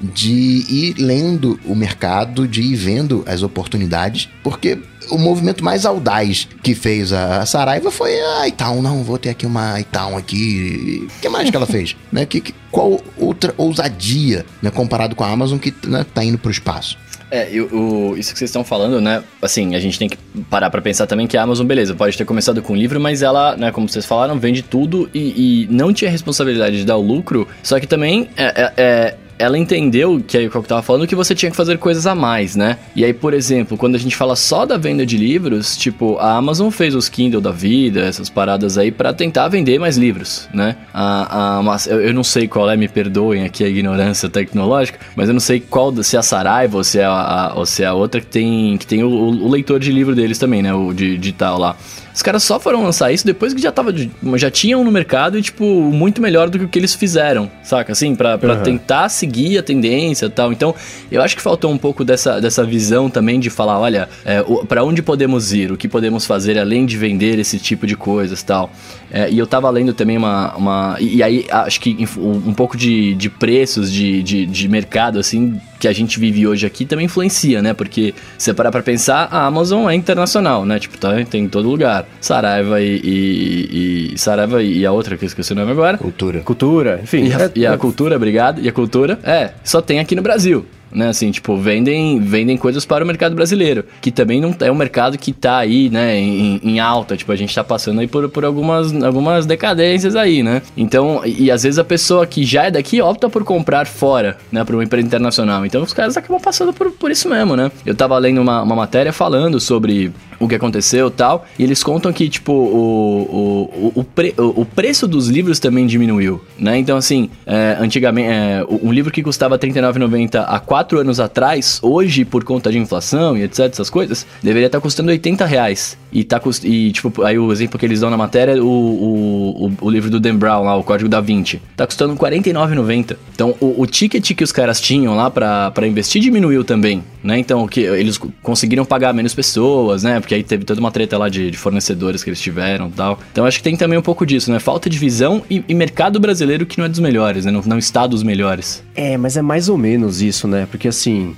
de ir lendo o mercado, de ir vendo as oportunidades, porque o movimento mais audaz que fez a Saraiva foi a Itaú, não, vou ter aqui uma Itaú aqui. O que mais que ela fez? né? que, que, qual outra ousadia, né, comparado com a Amazon que né, tá indo para o espaço? É, eu, o, isso que vocês estão falando, né? Assim, a gente tem que parar para pensar também que a Amazon, beleza, pode ter começado com um livro, mas ela, né, como vocês falaram, vende tudo e, e não tinha responsabilidade de dar o lucro. Só que também é, é, é ela entendeu, que é o que eu tava falando, que você tinha que fazer coisas a mais, né? E aí, por exemplo, quando a gente fala só da venda de livros, tipo, a Amazon fez os Kindle da vida, essas paradas aí, para tentar vender mais livros, né? A, a, mas eu não sei qual é, me perdoem aqui a ignorância tecnológica, mas eu não sei qual, se é a Saraiva ou se é a, a ou se é a outra que tem, que tem o, o leitor de livro deles também, né? O de digital lá. Os caras só foram lançar isso depois que já tava. Já tinham no mercado e, tipo, muito melhor do que o que eles fizeram, saca? Assim, pra, pra uhum. tentar seguir a tendência e tal. Então, eu acho que faltou um pouco dessa, dessa visão também de falar, olha, é, para onde podemos ir, o que podemos fazer além de vender esse tipo de coisas tal. É, e eu tava lendo também uma. uma e aí, acho que um, um pouco de, de preços de, de, de mercado, assim, que a gente vive hoje aqui também influencia, né? Porque se parar pra pensar, a Amazon é internacional, né? Tipo, tá, tem em todo lugar. Saraiva e, e, e Saraiva e a outra que eu esqueci o nome agora. Cultura. Cultura, enfim. E a, é, e a cultura, obrigado. E a cultura, é, só tem aqui no Brasil né? Assim, tipo, vendem, vendem coisas para o mercado brasileiro, que também não é um mercado que tá aí, né, em, em, alta. Tipo, a gente tá passando aí por, por algumas, algumas decadências aí, né? Então, e, e às vezes a pessoa que já é daqui opta por comprar fora, né, para uma empresa internacional. Então os caras acabam passando por, por isso mesmo, né? Eu tava lendo uma, uma matéria falando sobre o que aconteceu tal. E eles contam que, tipo, o, o, o, pre, o, preço dos livros também diminuiu, né? Então, assim, é, antigamente, é, um livro que custava R$39,90 há quatro anos atrás, hoje, por conta de inflação e etc, essas coisas, deveria estar custando 80 reais. E, tá, e, tipo, aí o exemplo que eles dão na matéria é o, o, o, livro do Dan Brown lá, o Código da Vinci. Tá custando R$49,90. Então, o, o ticket que os caras tinham lá para investir diminuiu também, né? Então, que eles conseguiram pagar menos pessoas, né? Porque aí teve toda uma treta lá de, de fornecedores que eles tiveram e tal. Então acho que tem também um pouco disso, né? Falta de visão e, e mercado brasileiro que não é dos melhores, né? Não, não está dos melhores. É, mas é mais ou menos isso, né? Porque assim,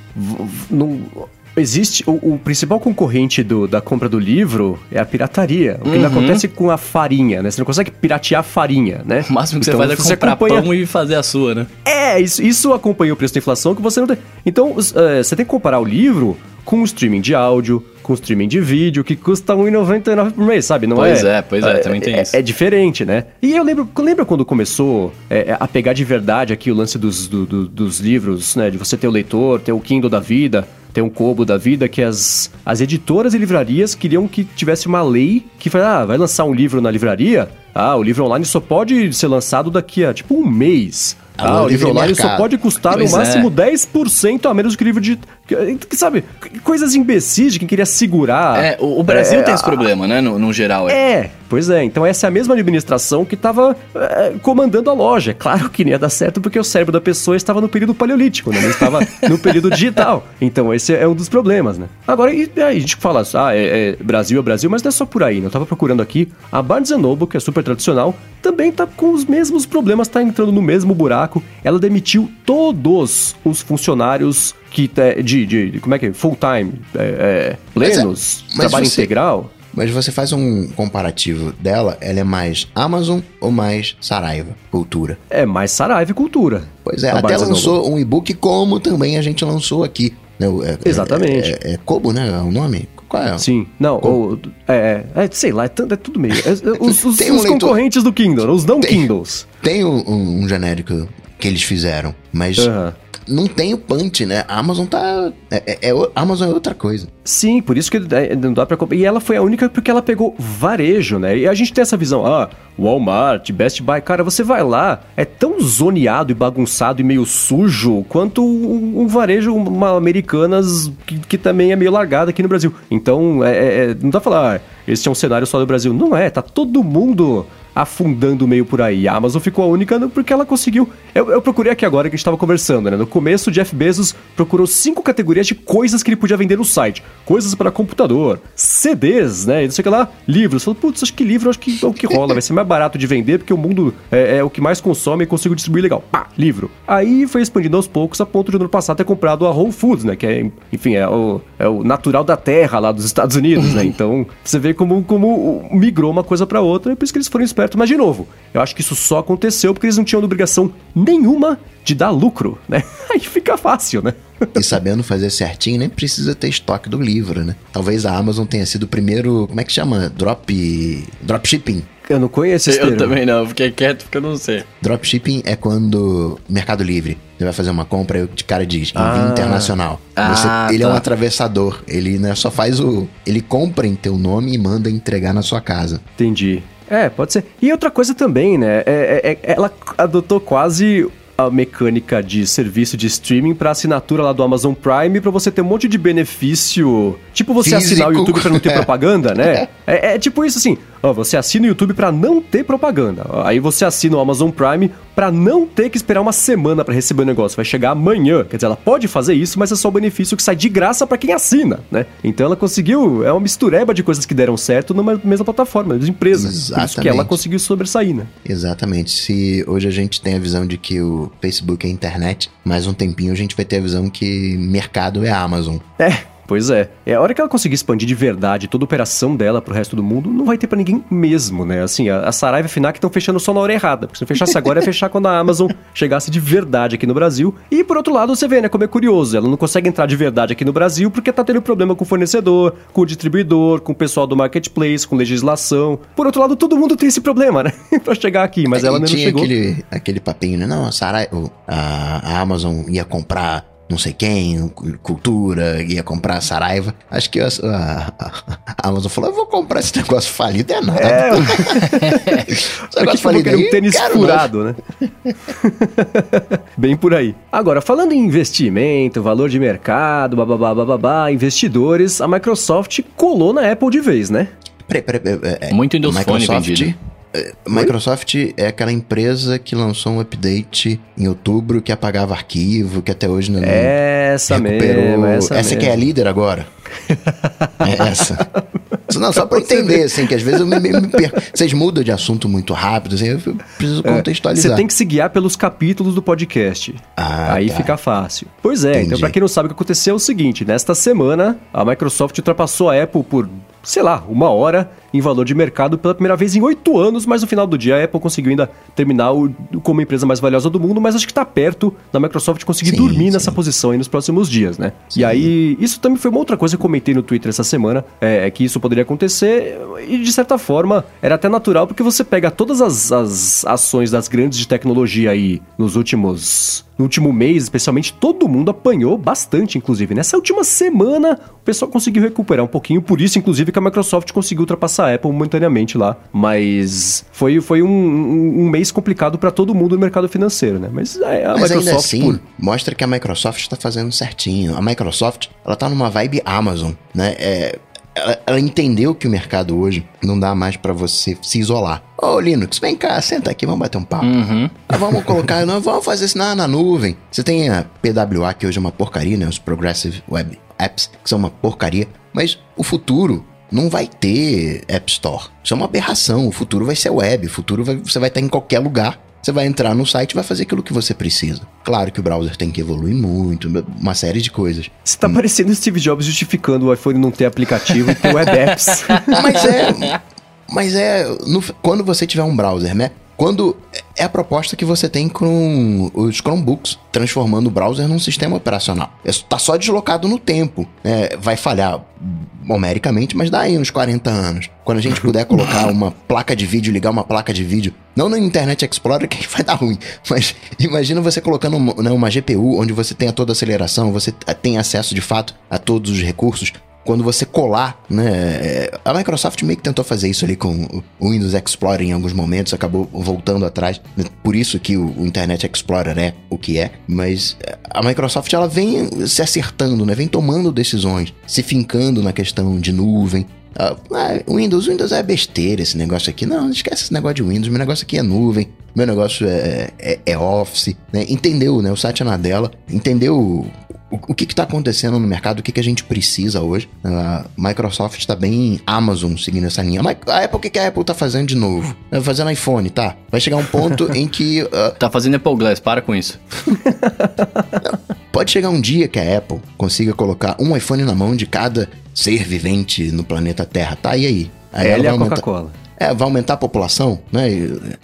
não existe o, o, principal concorrente do, da compra do livro é a pirataria. O que uhum. acontece com a farinha, né? Você não consegue piratear farinha, né? O máximo que então, você faz é você comprar acompanha... pão e fazer a sua, né? É, isso, isso acompanha o preço da inflação que você não tem. Então, uh, você tem que comparar o livro com o streaming de áudio, com streaming de vídeo, que custa R$1,99 por mês, sabe? Não pois é, é pois é, é também tem é, isso. É diferente, né? E eu lembro, lembra quando começou é, a pegar de verdade aqui o lance dos, do, do, dos livros, né? De você ter o leitor, ter o Kindle da vida, ter um Kobo da vida, que as, as editoras e livrarias queriam que tivesse uma lei que fala, ah, vai lançar um livro na livraria, ah, o livro online só pode ser lançado daqui a tipo um mês. Ah, o livro online mercado. só pode custar pois no máximo é. 10% a menos que o livro de. Que, sabe, coisas imbecis de quem queria segurar. É, o, o Brasil é, tem esse a, problema, né, no, no geral. É. é, pois é. Então essa é a mesma administração que estava é, comandando a loja. Claro que não ia dar certo porque o cérebro da pessoa estava no período paleolítico, né? Não estava no período digital. Então esse é um dos problemas, né? Agora, e, a gente fala, ah, é, é, Brasil é Brasil, mas não é só por aí, né? Eu tava procurando aqui, a Barnes Noble, que é super tradicional, também tá com os mesmos problemas, tá entrando no mesmo buraco. Ela demitiu todos os funcionários que de, de, de como é que é? Full time, é, é, plenos, mas é, mas trabalho você, integral. Mas você faz um comparativo dela, ela é mais Amazon ou mais Saraiva Cultura? É mais Saraiva Cultura. Pois é, até lançou um e-book como também a gente lançou aqui. Né? É, Exatamente. É, é, é Kobo, né? É o nome? Qual é? Sim. Não, o, é, é, sei lá, é, é tudo meio. É, é, os, os, um os concorrentes do Kindle, os não tem, Kindles. Tem um, um, genérico que eles fizeram, mas não tem o punch, né? A Amazon tá. É, é, é, Amazon é outra coisa. Sim, por isso que não dá pra. E ela foi a única porque ela pegou varejo, né? E a gente tem essa visão, ah, Walmart, Best Buy, cara, você vai lá, é tão zoneado e bagunçado e meio sujo quanto um, um varejo, uma Americanas que, que, também é meio largado aqui no Brasil. Então, é, é, é não dá pra falar, ah, esse é um cenário só do Brasil. Não é, tá todo mundo afundando meio por aí. A Amazon ficou a única porque ela conseguiu. Eu, eu procurei aqui agora que a gente estava conversando, né? No começo, o Jeff Bezos procurou cinco categorias de coisas que ele podia vender no site: coisas para computador, CDs, né? E não sei o que lá, livros. Falou, putz, acho que livro acho que é o que rola, vai ser mais barato de vender porque o mundo é, é o que mais consome e consigo distribuir legal. Pá, livro. Aí foi expandindo aos poucos a ponto de no ano passado ter comprado a Whole Foods, né? Que é, enfim, é o, é o natural da terra lá dos Estados Unidos, né? Então você vê como, como migrou uma coisa para outra e por isso que eles foram espertos. Mas, de novo, eu acho que isso só aconteceu porque eles não tinham obrigação nenhuma de dar lucro, né? Aí fica fácil, né? e sabendo fazer certinho, nem precisa ter estoque do livro, né? Talvez a Amazon tenha sido o primeiro, como é que chama? Drop. Dropshipping. Eu não conheço esse Eu termo. também não, fiquei quieto porque eu não sei. Dropshipping é quando Mercado Livre, você vai fazer uma compra e o cara diz envio ah. internacional. Você, ah, ele tá. é um tá. atravessador, ele né, só faz o... Ele compra em teu nome e manda entregar na sua casa. Entendi. É, pode ser. E outra coisa também, né? É, é, é ela adotou quase a mecânica de serviço de streaming pra assinatura lá do Amazon Prime pra você ter um monte de benefício. Tipo você Físico. assinar o YouTube pra não ter propaganda, né? É, é tipo isso assim. Ó, você assina o YouTube pra não ter propaganda. Aí você assina o Amazon Prime pra não ter que esperar uma semana pra receber o negócio. Vai chegar amanhã. Quer dizer, ela pode fazer isso, mas é só o benefício que sai de graça pra quem assina, né? Então ela conseguiu. É uma mistureba de coisas que deram certo numa mesma plataforma, mesma empresa. Por isso que ela Exatamente. conseguiu sobressair, né? Exatamente. Se hoje a gente tem a visão de que o Facebook é internet, mais um tempinho a gente vai ter a visão que mercado é a Amazon. É, pois é. É a hora que ela conseguir expandir de verdade toda a operação dela pro resto do mundo, não vai ter pra ninguém mesmo, né? Assim, a, a Saraiva e a Finac estão fechando só na hora errada. Porque se não fechasse agora, ia fechar quando a Amazon chegasse de verdade aqui no Brasil. E por outro lado, você vê, né, como é curioso. Ela não consegue entrar de verdade aqui no Brasil porque tá tendo problema com o fornecedor, com o distribuidor, com o pessoal do marketplace, com legislação. Por outro lado, todo mundo tem esse problema, né? pra chegar aqui, mas ela E ainda não tinha chegou. Aquele, aquele papinho, né? Não, a, Sarai, o- a, a Amazon ia comprar não sei quem, cu- cultura, ia comprar a Saraiva. Acho que a, a- a Amazon falou: eu vou comprar esse negócio falido, é nada. É, esse negócio pouco falido aí, um tênis furado, né? Bem por aí. Agora, falando em investimento, valor de mercado, bababá, bababá, investidores, a Microsoft colou na Apple de vez, né? Peraí, peraí, peraí, é, Muito Windows Phone vendido. É, Microsoft é aquela empresa que lançou um update em outubro que apagava arquivo, que até hoje não Essa recuperou. mesmo, essa, essa que é a mesmo. líder agora. é essa. Não, só pra Você entender, assim, que às vezes eu me, me- me perco. Vocês mudam de assunto muito rápido, assim, eu preciso contextualizar. Você tem que se guiar pelos capítulos do podcast. Ah, Aí tá. fica fácil. Pois é, Entendi. então pra quem não sabe o que aconteceu é o seguinte, nesta semana a Microsoft ultrapassou a Apple por, sei lá, uma hora em valor de mercado pela primeira vez em oito anos, mas no final do dia a Apple conseguiu ainda terminar o- como a empresa mais valiosa do mundo, mas acho que tá perto da Microsoft conseguir Sim, dormir sim. nessa posição aí nos próximos dias, né? E aí, isso também foi uma outra coisa que eu comentei no Twitter essa semana, é, é que isso poderia acontecer e de certa forma era até natural porque você pega todas as, as ações das grandes de tecnologia aí nos últimos no último mês, especialmente, todo mundo apanhou bastante, inclusive. Nessa última semana, o pessoal conseguiu recuperar um pouquinho, por isso, inclusive, que a Microsoft conseguiu ultrapassar a Apple momentaneamente lá. Mas foi, foi um, um- um mês complicado para todo mundo no mercado financeiro, né? Mas é, a Mas ainda Microsoft, assim, por- mostra que a Microsoft está fazendo certinho. A Microsoft, ela tá numa vibe Amazon, né? É, ela, ela entendeu que o mercado hoje não dá mais para você se isolar. Ô, Linux, vem cá, senta aqui, vamos bater um papo. Uhum. Ah, vamos colocar, não, vamos fazer isso na, na nuvem. Você tem a PWA, que hoje é uma porcaria, né? Os Progressive Web Apps, que são uma porcaria. Mas o futuro não vai ter App Store. Isso é uma aberração. O futuro vai ser web. O futuro vai- você vai estar em qualquer lugar. Você vai entrar no site e vai fazer aquilo que você precisa. Claro que o browser tem que evoluir muito, uma série de coisas. Você tá parecendo o Steve Jobs justificando o iPhone não ter aplicativo e ter web apps. Mas é. Mas é. no- quando você tiver um browser, né? Quando. É a proposta que você tem com os Chromebooks, transformando o browser num sistema operacional. Está só deslocado no tempo. né? vai falhar numericamente, mas dá aí uns 40 anos. Quando a gente puder colocar uma placa de vídeo, ligar uma placa de vídeo, não no Internet Explorer, que vai dar ruim, mas imagina você colocando uma, né, uma GPU onde você tenha toda a aceleração, você tem acesso de fato a todos os recursos quando você colar, né? é, A Microsoft meio que tentou fazer isso ali com o Windows Explorer em alguns momentos, acabou voltando atrás. né, Por isso que o Internet Explorer é o que é. Mas é, a Microsoft ela vem se acertando, né? Vem tomando decisões, se fincando na questão de nuvem. Ah, ah, Windows, Windows é besteira esse negócio aqui. Não esquece esse negócio de Windows. Meu negócio aqui é nuvem. Meu negócio é, é, é Office. Né? Entendeu, né? O site é na dela. Entendeu o, o que está acontecendo no mercado, o que, que a gente precisa hoje. A Microsoft está bem Amazon seguindo essa linha. Mas a Apple, o que, que a Apple está fazendo de novo? Tá fazendo iPhone, tá? Vai chegar um ponto em que ah, Tá fazendo Apple Glass, para com isso. Pode chegar um dia que a Apple consiga colocar um iPhone na mão de cada ser vivente no planeta Terra, tá? E aí? Aí Ela e a vai aumentar- Coca-Cola. É, vai aumentar a população, né?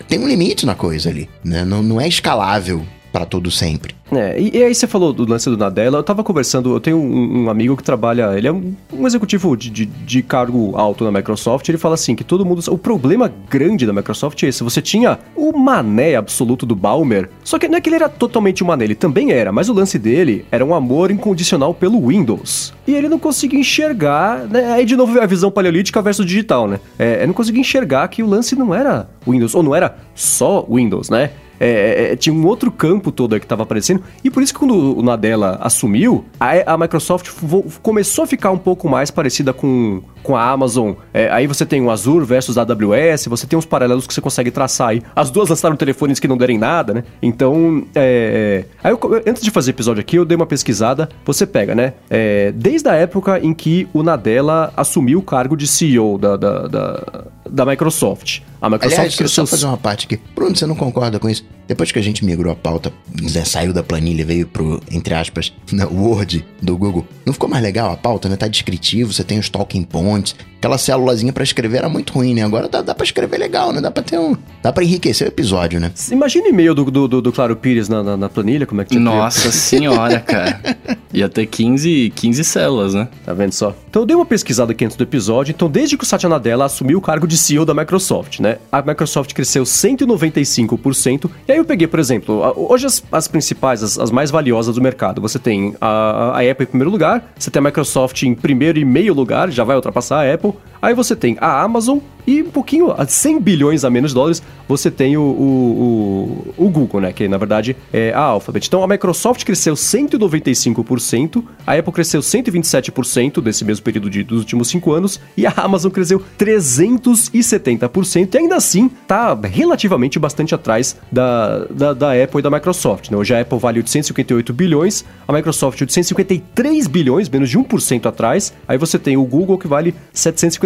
Tem um limite na coisa ali, né? Não, não é escalável para todo sempre. É, e, e aí você falou do lance do Nadella, eu tava conversando, eu tenho um, um amigo que trabalha, ele é um, um executivo de, de, de cargo alto na Microsoft, ele fala assim, que todo mundo, o problema grande da Microsoft é esse, você tinha o mané absoluto do Balmer, só que não é que ele era totalmente o mané, ele também era, mas o lance dele era um amor incondicional pelo Windows. E ele não conseguia enxergar, né, aí de novo a visão paleolítica versus digital, né, é, ele não conseguia enxergar que o lance não era Windows, ou não era só Windows, né, é, é, tinha um outro campo todo que estava aparecendo. E por isso que quando o Nadella assumiu, a, a Microsoft começou a ficar um pouco mais parecida com, com a Amazon. É, aí você tem o Azure versus a AWS, você tem uns paralelos que você consegue traçar aí. As duas lançaram telefones que não derem nada, né? Então, é, aí eu, antes de fazer episódio aqui, eu dei uma pesquisada. Você pega, né? É, desde a época em que o Nadella assumiu o cargo de CEO da, da, da, da Microsoft. A Microsoft Aliás, cresceu... só fazer uma parte aqui. Bruno, você não concorda com isso? Depois que a gente migrou a pauta, né, saiu da planilha, veio pro, entre aspas, né, Word do Google, não ficou mais legal a pauta, né? Tá descritivo, você tem os talking points, aquela célulazinha para escrever era muito ruim, né? Agora dá, dá pra escrever legal, né? Dá pra ter um. Dá pra enriquecer o episódio, né? Imagina o e-mail do, do, do, do, Claro Pires na, na, na, planilha, como é que tinha Nossa senhora, cara. Ia ter 15, 15 células, né? Tá vendo só? Então eu dei uma pesquisada aqui antes do episódio. Então, desde que o Satya Nadella assumiu o cargo de CEO da Microsoft, né? A Microsoft cresceu 195%. E aí eu peguei, por exemplo, hoje as, as principais, as, as, mais valiosas do mercado. Você tem a, a Apple em primeiro lugar, você tem a Microsoft em primeiro e meio lugar, já vai ultrapassar a Apple. Aí você tem a Amazon e um pouquinho, a 100 bilhões a menos de dólares, você tem o, o, o, o, Google, né? Que na verdade é a Alphabet. Então a Microsoft cresceu 195%, a Apple cresceu 127% desse mesmo período de, dos últimos 5 anos e a Amazon cresceu 370%. E ainda assim tá relativamente bastante atrás da, da, da Apple e da Microsoft. Né? Hoje a Apple vale 858 bilhões, a Microsoft 853 bilhões, menos de 1% atrás. Aí você tem o Google que vale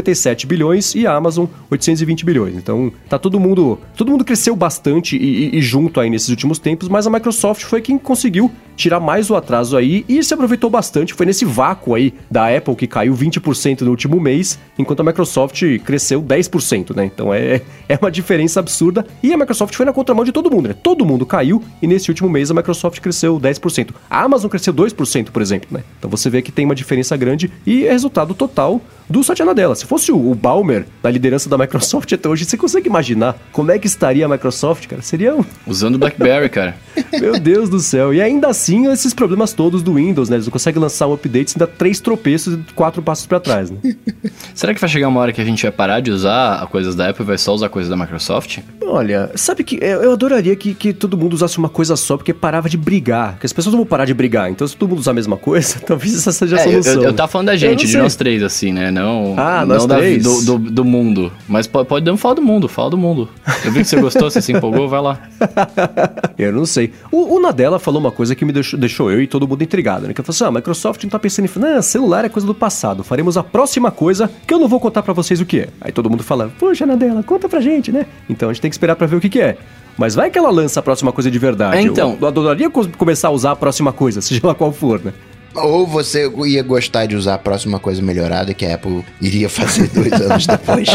757 bilhões e a Amazon 820 bilhões. Então, tá todo mundo. Todo mundo cresceu bastante e, e, e junto aí nesses últimos tempos, mas a Microsoft foi quem conseguiu tirar mais o atraso aí e se aproveitou bastante. Foi nesse vácuo aí da Apple que caiu 20% no último mês, enquanto a Microsoft cresceu 10%, né? Então é, é uma diferença absurda. E a Microsoft foi na contramão de todo mundo, né? Todo mundo caiu e nesse último mês a Microsoft cresceu 10%. A Amazon cresceu 2%, por exemplo, né? Então você vê que tem uma diferença grande e é resultado total do Satya Nadella. Se fosse o, Balmer na liderança da Microsoft até hoje, você consegue imaginar como é que estaria a Microsoft, cara? Seria um... Usando o BlackBerry, cara. Meu Deus do céu. E ainda assim, esses problemas todos do Windows, né? Eles não conseguem lançar um update sem dar três tropeços e quatro passos para trás, né? Será que vai chegar uma hora que a gente vai parar de usar coisas da Apple e vai só usar coisas da Microsoft? Olha, sabe que eu adoraria que, que todo mundo usasse uma coisa só, porque parava de brigar. Porque as pessoas não vão parar de brigar. Então, se todo mundo usar a mesma coisa, talvez essa seja a é, solução. Eu, eu, eu tava falando da gente, de nós três, assim, né? Não, ah, não da, três? Do, do, do, mundo. Mas pode, pode falar do mundo, fala do mundo. Eu vi que você gostou, você se empolgou, vai lá. eu não sei. O, o Nadella falou uma coisa que me deixou, deixou eu e todo mundo intrigado, né? Que ele falou assim: ah, a Microsoft não tá pensando em. Não, celular é coisa do passado. Faremos a próxima coisa que eu não vou contar para vocês o que é. Aí todo mundo fala: Poxa, Nadella, conta pra gente, né? Então a gente tem que esperar para ver o que, que é. Mas vai que ela lança a próxima coisa de verdade. É, então. Eu, eu adoraria começar a usar a próxima coisa, seja lá qual for, né? Ou você ia gostar de usar a próxima coisa melhorada que a Apple iria fazer dois anos depois.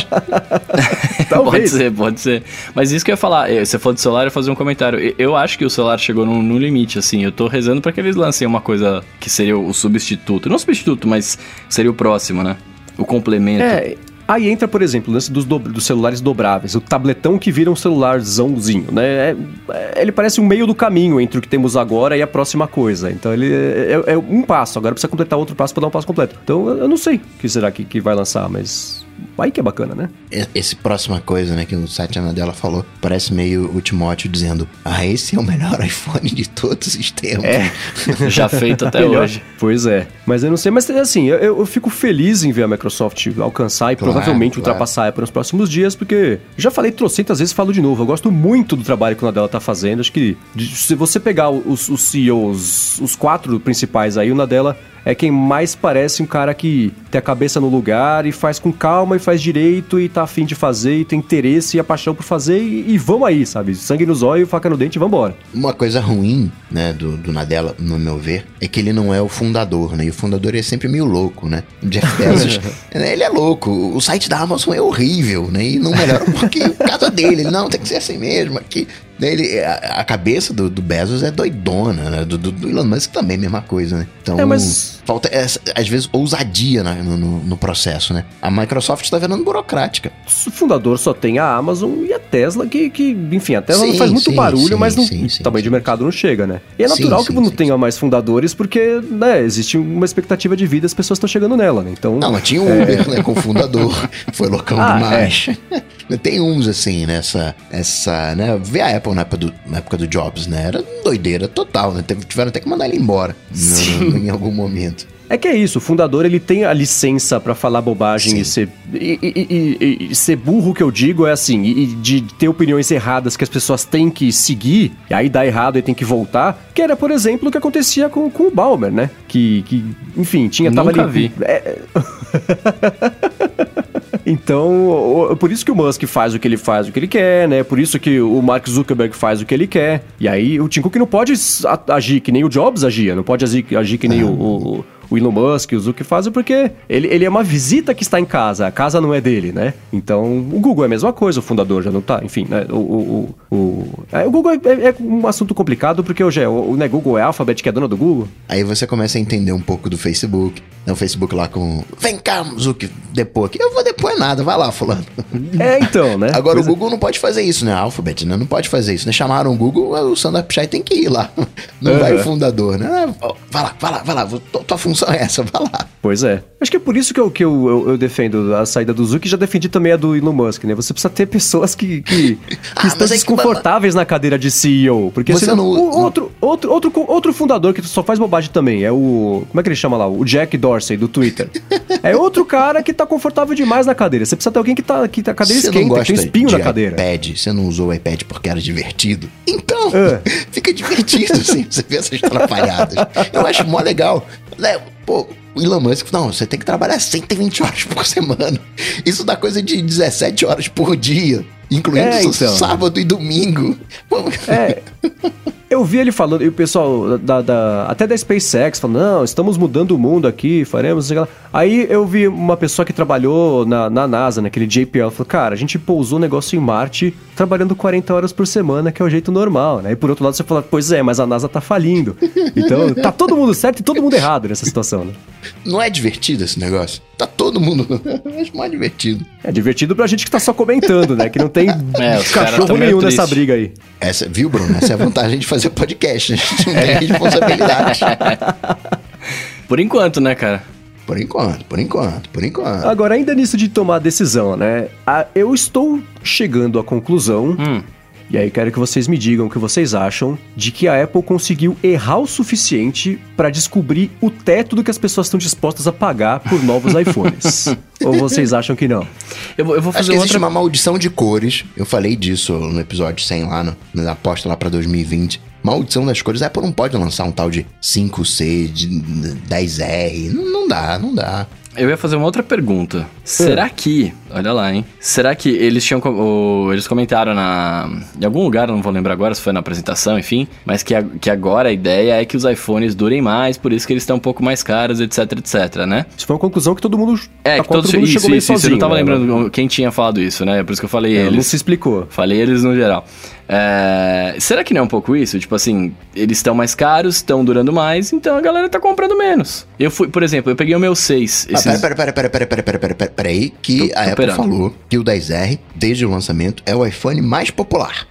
pode ser, pode ser. Mas isso que eu ia falar, eh, você falou de celular, eu ia fazer um comentário. Eu acho que o celular chegou no, no limite, assim. Eu tô rezando para que eles lancem uma coisa que seria o substituto. Não o substituto, mas seria o próximo, né? O complemento. É, Aí entra, por exemplo, o lance dos, do, dos celulares dobráveis, o tabletão que vira um celularzãozinho, né? É, é, ele parece um meio do caminho entre o que temos agora e a próxima coisa. Então ele é, é, é um passo, agora precisa completar outro passo para dar um passo completo. Então eu não sei o que será que, que vai lançar, mas Aí que é bacana, né? Esse próxima coisa, né, que o Satya dela falou, parece meio o Timóteo dizendo: Ah, esse é o melhor iPhone de todos os tempos. É, já feito até hoje. Pois é. Mas eu não sei, mas assim, eu, eu fico feliz em ver a Microsoft alcançar e claro, provavelmente claro. ultrapassar a Apple nos próximos dias, porque já falei trocentas vezes falo de novo. Eu gosto muito do trabalho que o Nadella tá fazendo. Acho que se você pegar os, os CEOs, os quatro principais aí, o Nadella é quem mais parece um cara que tem a cabeça no lugar e faz com calma e faz direito e tá afim de fazer e tem interesse e a paixão por fazer e, e vamos aí, sabe? Sangue nos olhos, faca no dente e vambora. Uma coisa ruim, né, do, do Nadella, no meu ver, é que ele não é o fundador, né? E o fundador é sempre meio louco, né? O Jeff Bezos, ele é louco. O site da Amazon é horrível, né? E não melhora porque o caso dele. Ele, não, tem que ser assim mesmo. Aqui, ele, a, a cabeça do, do, Bezos é doidona, né? Do, do, do Elon Musk também, mesma coisa, né? Então... É, mas falta, essa, às vezes, ousadia na- no, no- processo, né? A Microsoft tá virando burocrática. O fundador só tem a Amazon e a Tesla, que, que enfim, a Tesla não Sim, faz muito sim, barulho, sim, mas não, o tamanho de mercado não chega, né? E é natural que não tenha mais fundadores, porque, né, existe uma expectativa de vida, as pessoas estão chegando nela, né? Então, Não, mas tinha o Uber, né, com o fundador. Foi loucão Ah, demais. Tem uns, assim, nessa, essa, né, vê a Apple na época, do, na época do Jobs, né, era doideira total, né, tiveram até que mandar ele embora no- em algum momento. É que é isso, o fundador ele tem a licença pra falar bobagem Sim. e ser. E, e- e- ser burro que eu digo é assim, e, de ter opiniões erradas que as pessoas têm que seguir, e aí dá errado e tem que voltar, que era, por exemplo, o que acontecia com, com o Balmer, né? Que, que enfim, tinha. Tava Nunca ali, vi. É- Então, por isso que o Musk faz o que ele faz, o que ele quer, né? Por isso que o Mark Zuckerberg faz o que ele quer. E aí o Tim Cook não pode agir que nem o Jobs agia, não pode agir, agir que nem o, o, o Elon Musk, o Zuck fazem, porque ele, ele é uma visita que está em casa, a casa não é dele, né? Então, o Google é a mesma coisa, o fundador já não tá, enfim, né? O, o, o, o, é, o Google é, é- é um assunto complicado, porque hoje é, o, né, Google é a Alphabet, que é dona do Google. Aí você começa a entender um pouco do Facebook, né, o Facebook lá com, vem cá, Zuki, depor aqui. Eu vou depor nada, vai lá, fulano. É, então, né? Agora Pois o é. Google não pode fazer isso, né? A Alphabet, né? Não pode fazer isso, né? Chamaram o Google, o Sandra Pichai tem que ir lá. Não vai o fundador, né? Ah, Vai lá, vai lá, vai lá. tua- Tua função é essa, vai lá. Pois é. Acho que é por isso que eu, que eu, eu, eu defendo a saída do Zuck e já defendi também a do Elon Musk, né? Você precisa ter pessoas que, que, que Ah, estão é que- desconfortáveis na cadeira de CEO. Porque Você senão, não- o- outro, outro, outro, outro fundador que só faz bobagem também é o. Como é que ele chama lá? O Jack Dorsey, do Twitter. é outro cara que tá confortável demais na cadeira. Você precisa ter alguém que tá. Que tá a cadeira Você esquenta, que gosta tem espinho na cadeira. iPad, você não usou o iPad porque era divertido. Então, É. fica divertido, assim, você vê essas atrapalhadas. Eu acho mó legal. Né, Pô, o Elon Musk, não, você tem que trabalhar 120 horas por semana. Isso dá coisa de 17 horas por dia, incluindo É, então. sábado e domingo. Pô, É. Eu vi ele falando, e o pessoal da, da- até da SpaceX falando, não, estamos mudando o mundo aqui, faremos. Aí eu vi uma pessoa que trabalhou na, na NASA, naquele JPL, falou, cara, a gente pousou o negócio em Marte trabalhando 40 horas por semana, que é o jeito normal, né? E por outro lado você fala, pois é, mas a NASA tá falindo. Então tá todo mundo certo e todo mundo errado nessa situação, né? Não é divertido esse negócio? Tá todo mundo. Eu acho mais divertido. É divertido pra gente que tá só comentando, né? Que não tem É, cachorro meio nenhum nessa triste. briga aí. Essa, viu, Bruno? Essa é a vantagem de fazer podcast. A gente não É. tem responsabilidade. Por enquanto, né, cara? Por enquanto, por enquanto, por enquanto. Agora, ainda nisso de tomar decisão, né? a- eu estou chegando à conclusão, Hum. E aí quero que vocês me digam o que vocês acham, de que a Apple conseguiu errar o suficiente para descobrir o teto do que as pessoas estão dispostas a pagar por novos iPhones. Ou vocês acham que não? Eu, vou- eu vou Acho fazer que existe outra... uma maldição de cores. Eu falei disso no episódio 100 lá, no, na aposta lá pra 2020. Maldição das cores. A Apple não pode lançar um tal de 5C, de 10R. Não, não dá, não dá. Eu ia fazer uma outra pergunta. Será que, olha lá, hein? Será que eles tinham co- o- eles comentaram na em algum lugar, não vou lembrar agora se foi na apresentação, enfim, mas que, a- que agora a ideia é que os iPhones durem mais, por isso que eles estão um pouco mais caros, etc, etc, né? Isso foi uma conclusão que todo mundo. É, que todos todo mundo isso, chegou meio isso, isso, eu sozinho, não tava né? lembrando quem tinha falado isso, né? Por isso que eu falei É, Não eles. se explicou. Falei eles no geral. É, será que não é um pouco isso? Tipo assim, eles estão mais caros, estão durando mais, então a galera tá comprando menos. Eu fui, por exemplo, eu peguei o meu 6. Ah, Esses... pera, pera, pera, pera, pera, pera, pera, pera, pera aí, que Tô- a tô Apple esperando. falou que o 10R, desde o lançamento, é o iPhone mais popular.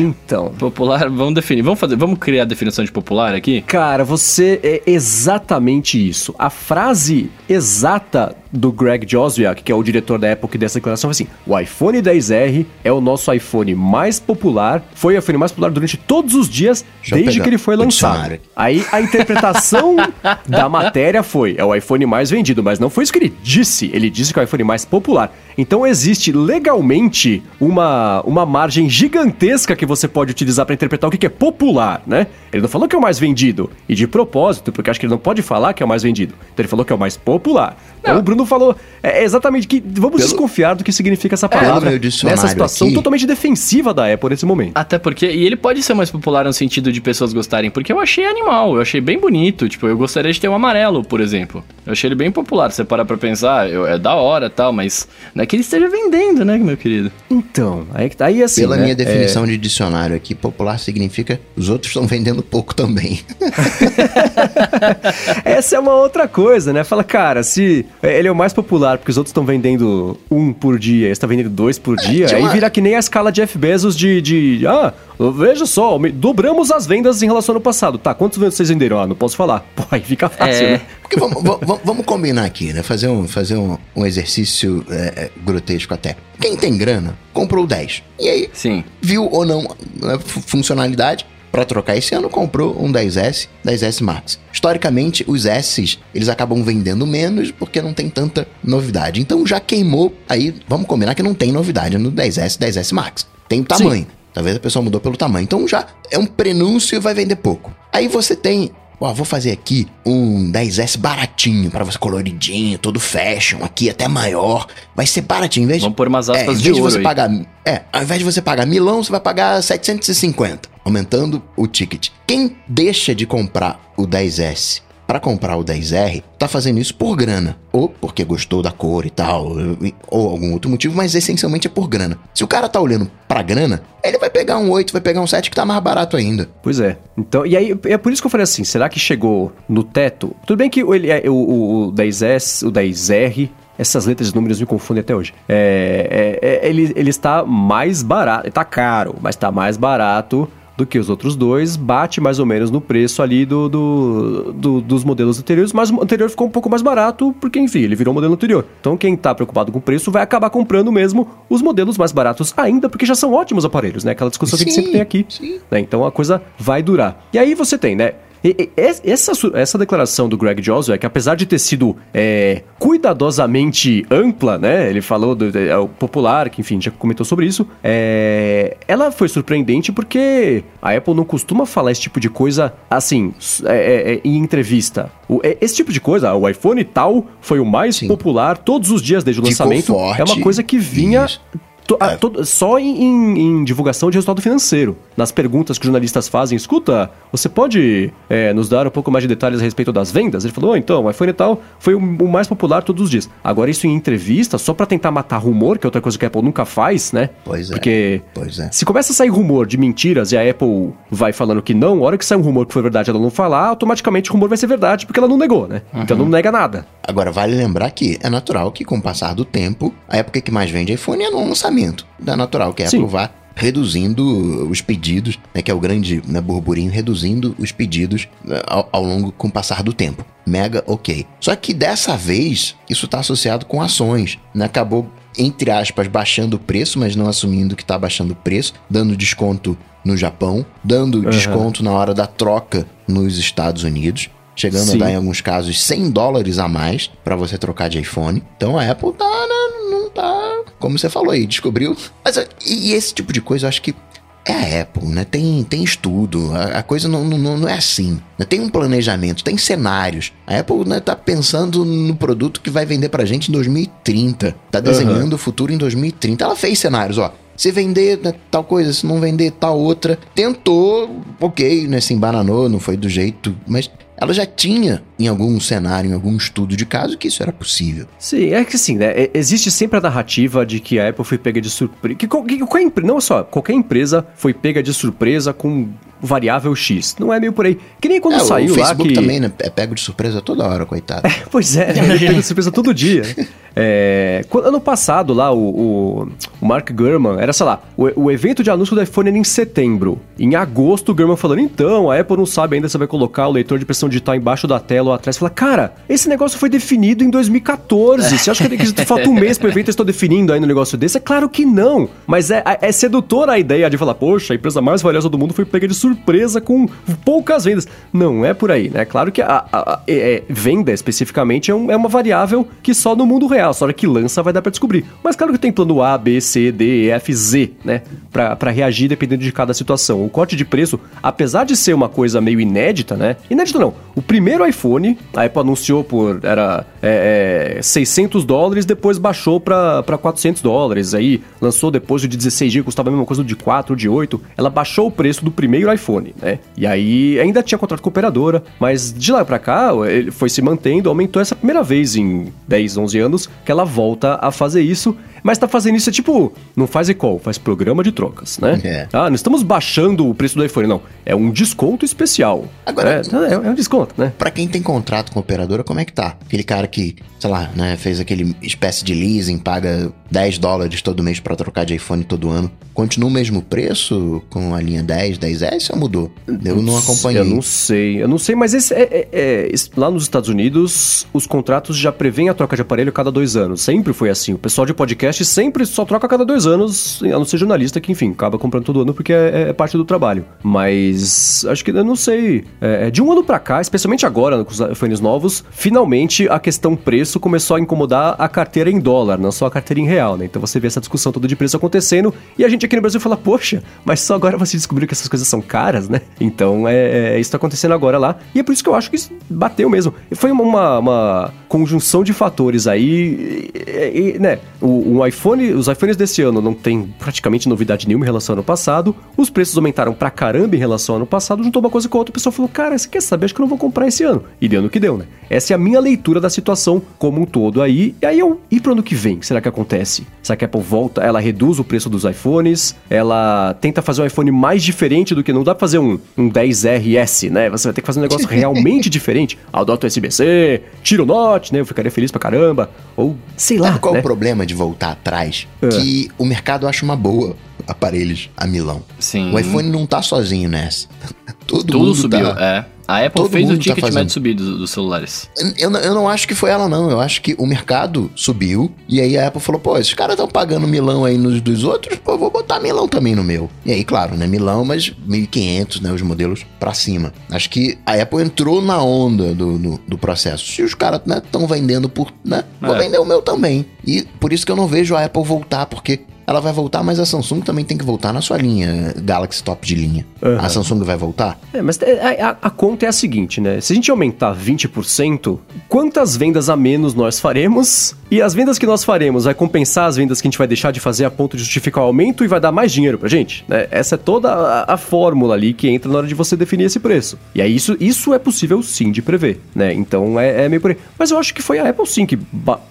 Então. Popular, vamos definir. Vamos fazer, vamos criar a definição de popular aqui? Cara, você é exatamente isso. A frase exata do Greg Joswiak, que é o diretor da Apple que dessa declaração, foi assim: o iPhone 10R é o nosso iPhone mais popular, foi o iPhone mais popular durante todos os dias Deixa desde que ele foi lançado. Aí a interpretação da matéria foi: é o iPhone mais vendido, mas não foi isso que ele disse. Ele disse que é o iPhone mais popular. Então existe legalmente uma, uma margem gigantesca que você pode utilizar para interpretar o que que é popular, né? Ele não falou que é o mais vendido. E de propósito, porque acho que ele não pode falar que é o mais vendido. Então ele falou que é o mais popular. Então o Bruno falou é exatamente que vamos Pelo- desconfiar do que significa essa palavra nessa situação aqui- totalmente defensiva da Apple nesse momento. Até porque, e ele pode ser mais popular no sentido de pessoas gostarem, porque eu achei animal, eu achei bem bonito, tipo, eu gostaria de ter um amarelo, por exemplo. Eu achei ele bem popular. Você parar pra pensar, eu, é da hora e tal, mas não é que ele esteja vendendo, né, meu querido? Então, aí, aí assim. Pela né, minha definição é... de dicionário aqui, popular significa os outros estão vendendo pouco também. Essa é uma outra coisa, né? Fala, cara, se ele é o mais popular porque os outros estão vendendo um por dia, está vendendo dois por é, dia, aí uma... vira que nem a escala de Jeff Bezos de, de ah, veja só, dobramos as vendas em relação ao passado. Tá, quantos vocês venderam? Ah, não posso falar. Pô, aí fica fácil, é... né? Porque vamos, vamos, vamos, combinar aqui, né? Fazer um, fazer um, um exercício é, é grotesco até. Quem tem grana, comprou 10. E aí, Sim. viu ou não a funcionalidade, para trocar esse ano comprou um 10S, 10S Max. Historicamente, os S's, eles acabam vendendo menos porque não tem tanta novidade. Então já queimou, aí vamos combinar que não tem novidade no 10S, 10S Max. Tem o tamanho. Sim. Talvez a pessoa mudou pelo tamanho. Então já é um prenúncio e vai vender pouco. Aí você tem Ó, vou fazer aqui um 10S baratinho para você coloridinho, todo fashion, aqui até maior. Vai ser baratinho, em vez Vamos pôr umas aspas é, de, de você aí. pagar, é, ao invés de você pagar milão, você vai pagar 750, aumentando o ticket. Quem deixa de comprar o 10S para comprar o 10R, tá fazendo isso por grana. Ou porque gostou da cor e tal, ou algum outro motivo, mas essencialmente é por grana. Se o cara tá olhando pra grana, ele vai pegar um 8, vai pegar um 7 que tá mais barato ainda. Pois é. Então, e aí, é por isso que eu falei assim, será que chegou no teto? Tudo bem que ele é, o, o 10S, o 10R, essas letras e números me confundem até hoje. É, é, é, ele, ele está mais barato, está caro, mas está mais barato do que os outros dois, bate mais ou menos no preço ali do, do, do, dos modelos anteriores, mas o anterior ficou um pouco mais barato, porque enfim, ele virou o modelo anterior. Então quem tá preocupado com o preço vai acabar comprando mesmo os modelos mais baratos ainda, porque já são ótimos aparelhos, né? Aquela discussão sim, que a gente sempre tem aqui. Né? Então a coisa vai durar. E aí você tem, né? E, e, essa, essa declaração do Greg Joswell, que apesar de ter sido é, cuidadosamente ampla, né? Ele falou do, é, o popular, que enfim, já comentou sobre isso. É, ela foi surpreendente porque a Apple não costuma falar esse tipo de coisa assim, é, é, é, em entrevista. O, esse tipo de coisa, o iPhone tal foi o mais Sim. popular todos os dias desde o lançamento. Forte. É uma coisa que vinha Isso a, to, só em, em, em, divulgação de resultado financeiro. Nas perguntas que os jornalistas fazem, escuta, você pode é, nos dar um pouco mais de detalhes a respeito das vendas? Ele falou, oh, então, o iPhone e tal foi o, o, mais popular todos os dias. Agora, isso em entrevista, só para tentar matar rumor, que é outra coisa que a Apple nunca faz, né? Pois é. Porque pois é. se começa a sair rumor de mentiras e a Apple vai falando que não, a hora que sai um rumor que foi verdade ela não falar, automaticamente o rumor vai ser verdade, porque ela não negou, né? Uhum. Então não nega nada. Agora, vale lembrar que é natural que, com o passar do tempo, a época que mais vende iPhone é no lançamento. É natural que a Apple vá reduzindo os pedidos, né, que é o grande né, burburinho, reduzindo os pedidos né, ao, ao, longo com o passar do tempo. Mega ok. Só que dessa vez isso está associado com ações, né? Acabou entre aspas baixando o preço, mas não assumindo que está baixando o preço, dando desconto no Japão, dando uhum. desconto na hora da troca nos Estados Unidos chegando Sim. a dar em alguns casos 100 dólares a mais para você trocar de iPhone. Então a Apple tá, né, não tá, como você falou aí, descobriu. Mas e esse tipo de coisa eu acho que é a Apple, né? Tem, tem estudo, a, a coisa não, não, não é assim. Né? Tem um planejamento, tem cenários. A Apple né, tá pensando no produto que vai vender pra gente em 2030. Tá desenhando uhum. o futuro em 2030. Ela fez cenários, ó. Se vender né, tal coisa, se não vender tal outra. Tentou, ok, né? Se embananou, não foi do jeito. Mas ela já tinha em algum cenário, em algum estudo de caso, que isso era possível. Sim, é que assim, né? Existe sempre a narrativa de que a Apple foi pega de surpresa. Que, que, que, não só, qualquer empresa foi pega de surpresa com variável X. Não é meio por aí. Que nem quando é, saiu lá que... O Facebook também, né? É pego de surpresa toda hora, coitado. É, pois é, ele pega de surpresa todo dia. É, ano passado lá, o, o, o, Mark Gurman, era, sei lá, o, o, evento de anúncio do iPhone era em setembro. Em agosto, o Gurman falando, então, a Apple não sabe ainda se vai colocar o leitor de pressão digital embaixo da tela ou atrás. Fala, cara, esse negócio foi definido em 2014. Você acha que, que falta um mês pro evento e estou definindo aí no negócio desse? É claro que não. Mas é, é sedutora a ideia de falar, poxa, a empresa mais valiosa do mundo foi pega de surpresa com poucas vendas. Não é por aí, né? Claro que a, a, a é, venda especificamente é, um, é uma variável que só no mundo real. Só hora que lança vai dar para descobrir. Mas claro que tem plano A, B, C, D, E, F, Z, né? Para reagir dependendo de cada situação. O corte de preço, apesar de ser uma coisa meio inédita, né? Inédito não. O primeiro iPhone iPhone. A Apple anunciou por era é, é, 600 dólares, depois baixou para 400 dólares. Aí lançou depois o de 16 GB, custava a mesma coisa do de 4, de 8. Ela baixou o preço do primeiro iPhone, né? E aí ainda tinha contrato com a operadora, mas de lá para cá ele foi se mantendo, aumentou essa primeira vez em 10, 11 anos que ela volta a fazer isso. Mas tá fazendo isso, é tipo, não faz e-call, faz programa de trocas, né? É. Ah, não estamos baixando o preço do iPhone, não. É um desconto especial. Agora, é, é, é um desconto, né? Pra quem tem contrato com a operadora, como é que tá? Aquele cara que, sei lá, né, fez aquele espécie de leasing, paga 10 dólares todo mês para trocar de iPhone todo ano. Continua o mesmo preço com a linha 10, 10S ou mudou? Eu não acompanhei. Eu não sei, eu não sei, mas esse, é, é, é, lá nos Estados Unidos, os contratos já prevêem a troca de aparelho a cada dois anos. Sempre foi assim. O pessoal de podcast sempre só troca a cada dois anos, a não ser jornalista que, enfim, acaba comprando todo ano porque é, é parte do trabalho. Mas acho que eu não sei. É, é de um ano para cá, especialmente agora com os iPhones novos, finalmente a questão preço começou a incomodar a carteira em dólar, não só a carteira em real né? Então você vê essa discussão toda de preço acontecendo e a gente aqui no Brasil fala, poxa, mas só agora você descobriu que essas coisas são caras, né? Então é, é isso tá acontecendo agora lá e é por isso que eu acho que isso bateu mesmo. Foi uma, uma conjunção de fatores aí, e, e, né? O, o, iPhone, os iPhones desse ano não tem praticamente novidade nenhuma em relação ao ano passado, os preços aumentaram pra caramba em relação ao ano passado, juntou uma coisa com a outra, o pessoal falou, cara, você quer saber? Acho que eu não vou comprar esse ano. E deu no que deu, né? Essa é a minha leitura da situação como um todo aí. E aí eu, e pro ano que vem, será que acontece? Será que a Apple volta, ela reduz o preço dos iPhones, ela tenta fazer um iPhone mais diferente do que não dá pra fazer um, um 10RS, né? Você vai ter que fazer um negócio realmente diferente. Adota USB-C, tira o Note, né? Eu ficaria feliz pra caramba. Ou sei lá. Sabe qual né? o problema de voltar atrás? É. Que o mercado acha uma boa aparelhos a milão. Sim. O iPhone não tá sozinho nessa. Todo Tudo mundo subiu, tá... é. A Apple Todo fez o tá ticket tá médio subir dos, dos celulares. Eu, eu não acho que foi ela, não. Eu acho que o mercado subiu e aí a Apple falou: pô, esses caras estão pagando milão aí nos dos outros, pô, vou botar milão também no meu. E aí, claro, né? Milão, mas 1.500, né? Os modelos pra cima. Acho que a Apple entrou na onda do, do, do processo. Se os caras estão né, vendendo por. né? Vou é. vender o meu também. E por isso que eu não vejo a Apple voltar, porque ela vai voltar, mas a Samsung também tem que voltar na sua linha Galaxy Top de linha. Uhum. A Samsung vai voltar? É, mas é, a, a, a, conta é a seguinte, né? Se a gente aumentar 20%, quantas vendas a menos nós faremos? E as vendas que nós faremos vai compensar as vendas que a gente vai deixar de fazer a ponto de justificar o aumento e vai dar mais dinheiro pra gente? Né? Essa é toda a, a fórmula ali que entra na hora de você definir esse preço. E aí isso, isso é possível sim de prever, né? Então é, é meio por aí. Mas eu acho que foi a Apple sim que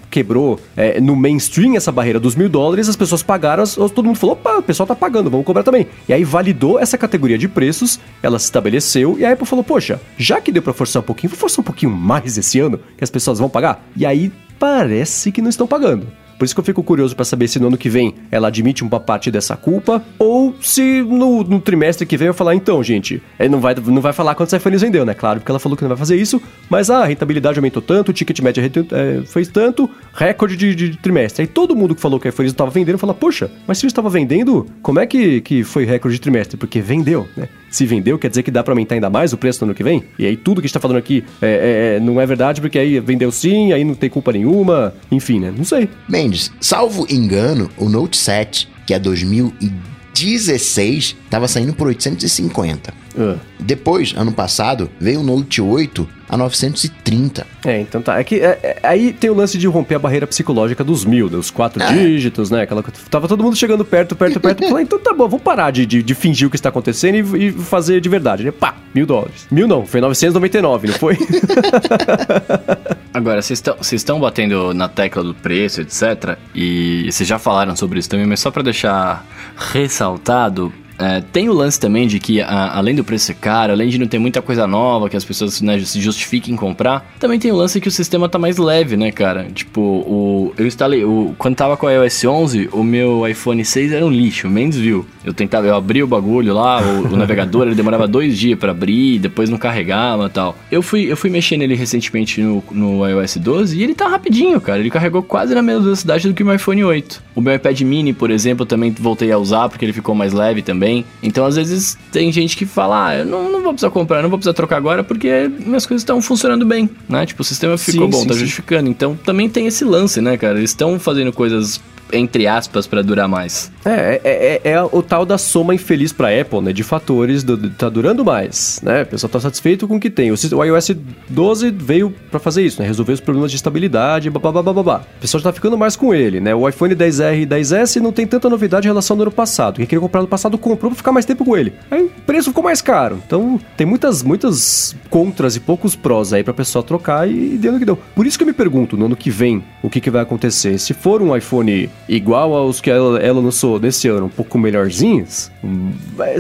quebrou é, no mainstream essa barreira dos mil dólares, as pessoas pagaram, todo mundo falou, opa, o pessoal tá pagando, vamos cobrar também. E aí validou essa categoria de preços, ela se estabeleceu, e a Apple falou, poxa, já que deu pra forçar um pouquinho, vou forçar um pouquinho mais esse ano, que as pessoas vão pagar. E aí parece que não estão pagando. Por isso que eu fico curioso para saber se no ano que vem ela admite uma parte dessa culpa ou se no, no trimestre que vem eu falar, então, gente, é, não vai, não vai falar quantos iPhones vendeu, né? Claro, porque ela falou que não vai fazer isso, mas ah, a rentabilidade aumentou tanto, o ticket médio é, fez tanto, recorde de, de, trimestre. Aí todo mundo que falou que iPhone não estava vendendo fala, poxa, mas se eu estava vendendo, como é que, que foi recorde de trimestre? Porque vendeu, né? Se vendeu, quer dizer que dá para aumentar ainda mais o preço no ano que vem? E aí tudo que a gente tá falando aqui é, é, não é verdade, porque aí vendeu sim, aí não tem culpa nenhuma, enfim, né? Não sei. Mendes, salvo engano, o Note 7, que é 2016, tava saindo por 850. Uh. Depois, ano passado, veio o Note 8 a 930. É, então tá. É que é, é, aí tem o lance de romper a barreira psicológica dos mil, dos quatro é. dígitos, né? Aquela Tava todo mundo chegando perto, perto, perto. falei, então tá bom, vamos parar de, de, de, fingir o que está acontecendo e, e, fazer de verdade, né? Pá, mil dólares. Mil não, foi 999, não foi? Agora, vocês estão batendo na tecla do preço, etc. E vocês já falaram sobre isso também, mas só para deixar ressaltado, é, tem o lance também de que, a, além do preço ser caro, além de não ter muita coisa nova que as pessoas né, se justifiquem comprar, também tem o lance que o sistema tá mais leve, né, cara? Tipo, o, eu instalei. O, quando tava com a iOS 11, o meu iPhone 6 era um lixo, o Mendes viu. Eu tentava, eu abri o bagulho lá, o, o navegador, ele demorava dois dias para abrir, depois não carregava e tal. Eu fui, eu fui mexer nele recentemente no, no iOS 12 e ele tá rapidinho, cara. Ele carregou quase na mesma velocidade do que o meu iPhone 8. O meu iPad mini, por exemplo, também voltei a usar porque ele ficou mais leve também também. Então, às vezes, tem gente que fala, ah, eu não, não vou precisar comprar, não vou precisar trocar agora porque minhas coisas estão funcionando bem, né? Tipo, o sistema ficou sim, bom, sim, tá sim. justificando. Então, também tem esse lance, né, cara? Eles estão fazendo coisas entre aspas, para durar mais. É, é, é, é, o tal da soma infeliz para Apple, né? De fatores, do, tá durando mais, né? O pessoal tá satisfeito com o que tem. O, o iOS 12 veio para fazer isso, né? Resolver os problemas de estabilidade, babá. O pessoal já tá ficando mais com ele, né? O iPhone 10R e 10S não tem tanta novidade em relação ao ano passado. Quem queria comprar no passado comprou pra ficar mais tempo com ele. Aí o preço ficou mais caro. Então tem muitas, muitas contras e poucos prós aí pra pessoa trocar e deu no que deu. Por isso que eu me pergunto, no ano que vem, o que, que vai acontecer. Se for um iPhone igual aos que ela, ela lançou nesse ano, um pouco melhorzinhos,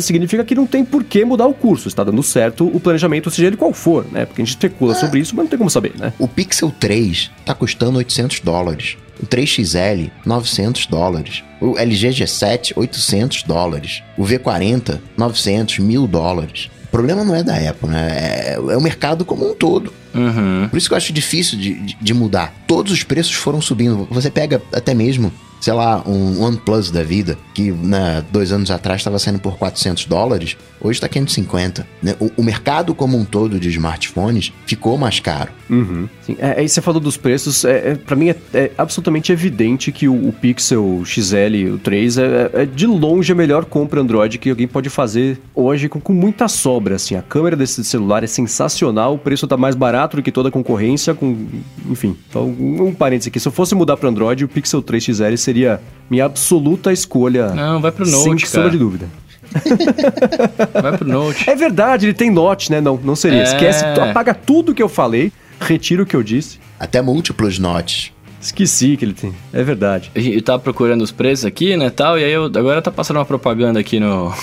significa que não tem por que mudar o curso. Está dando certo o planejamento, seja ele qual for, né? Porque a gente especula é. sobre isso, mas não tem como saber, né? O Pixel 3 tá custando 800 dólares. O 3XL, 900 dólares. O LG G7, 800 dólares. O V40, 900, 1000 dólares. O problema não é da Apple, né? É, é o mercado como um todo. Uhum. Por isso que eu acho difícil de, de, de mudar. Todos os preços foram subindo. Você pega até mesmo sei lá, um OnePlus da vida, que né, dois anos atrás estava saindo por 400 dólares, hoje está 550. Né? O, o, mercado como um todo de smartphones ficou mais caro. Uhum. Sim, é, aí você falou dos preços, é, é para mim é, é, absolutamente evidente que o, o, Pixel XL, o 3, é, é, de longe a melhor compra Android que alguém pode fazer hoje com, com muita sobra. Assim, a câmera desse celular é sensacional, o preço está mais barato do que toda a concorrência, com, enfim. Então, um parênteses aqui, se eu fosse mudar para Android, o Pixel 3 XL seria seria minha absoluta escolha. Não, vai pro Note, Sem sombra de dúvida. vai pro Note. É verdade, ele tem Note, né? Não, não seria. É... Esquece, apaga tudo que eu falei, retira o que eu disse. Até múltiplos Notes. Esqueci que ele tem. É verdade. Eu tava procurando os preços aqui, né, tal, e aí eu, agora tá passando uma propaganda aqui no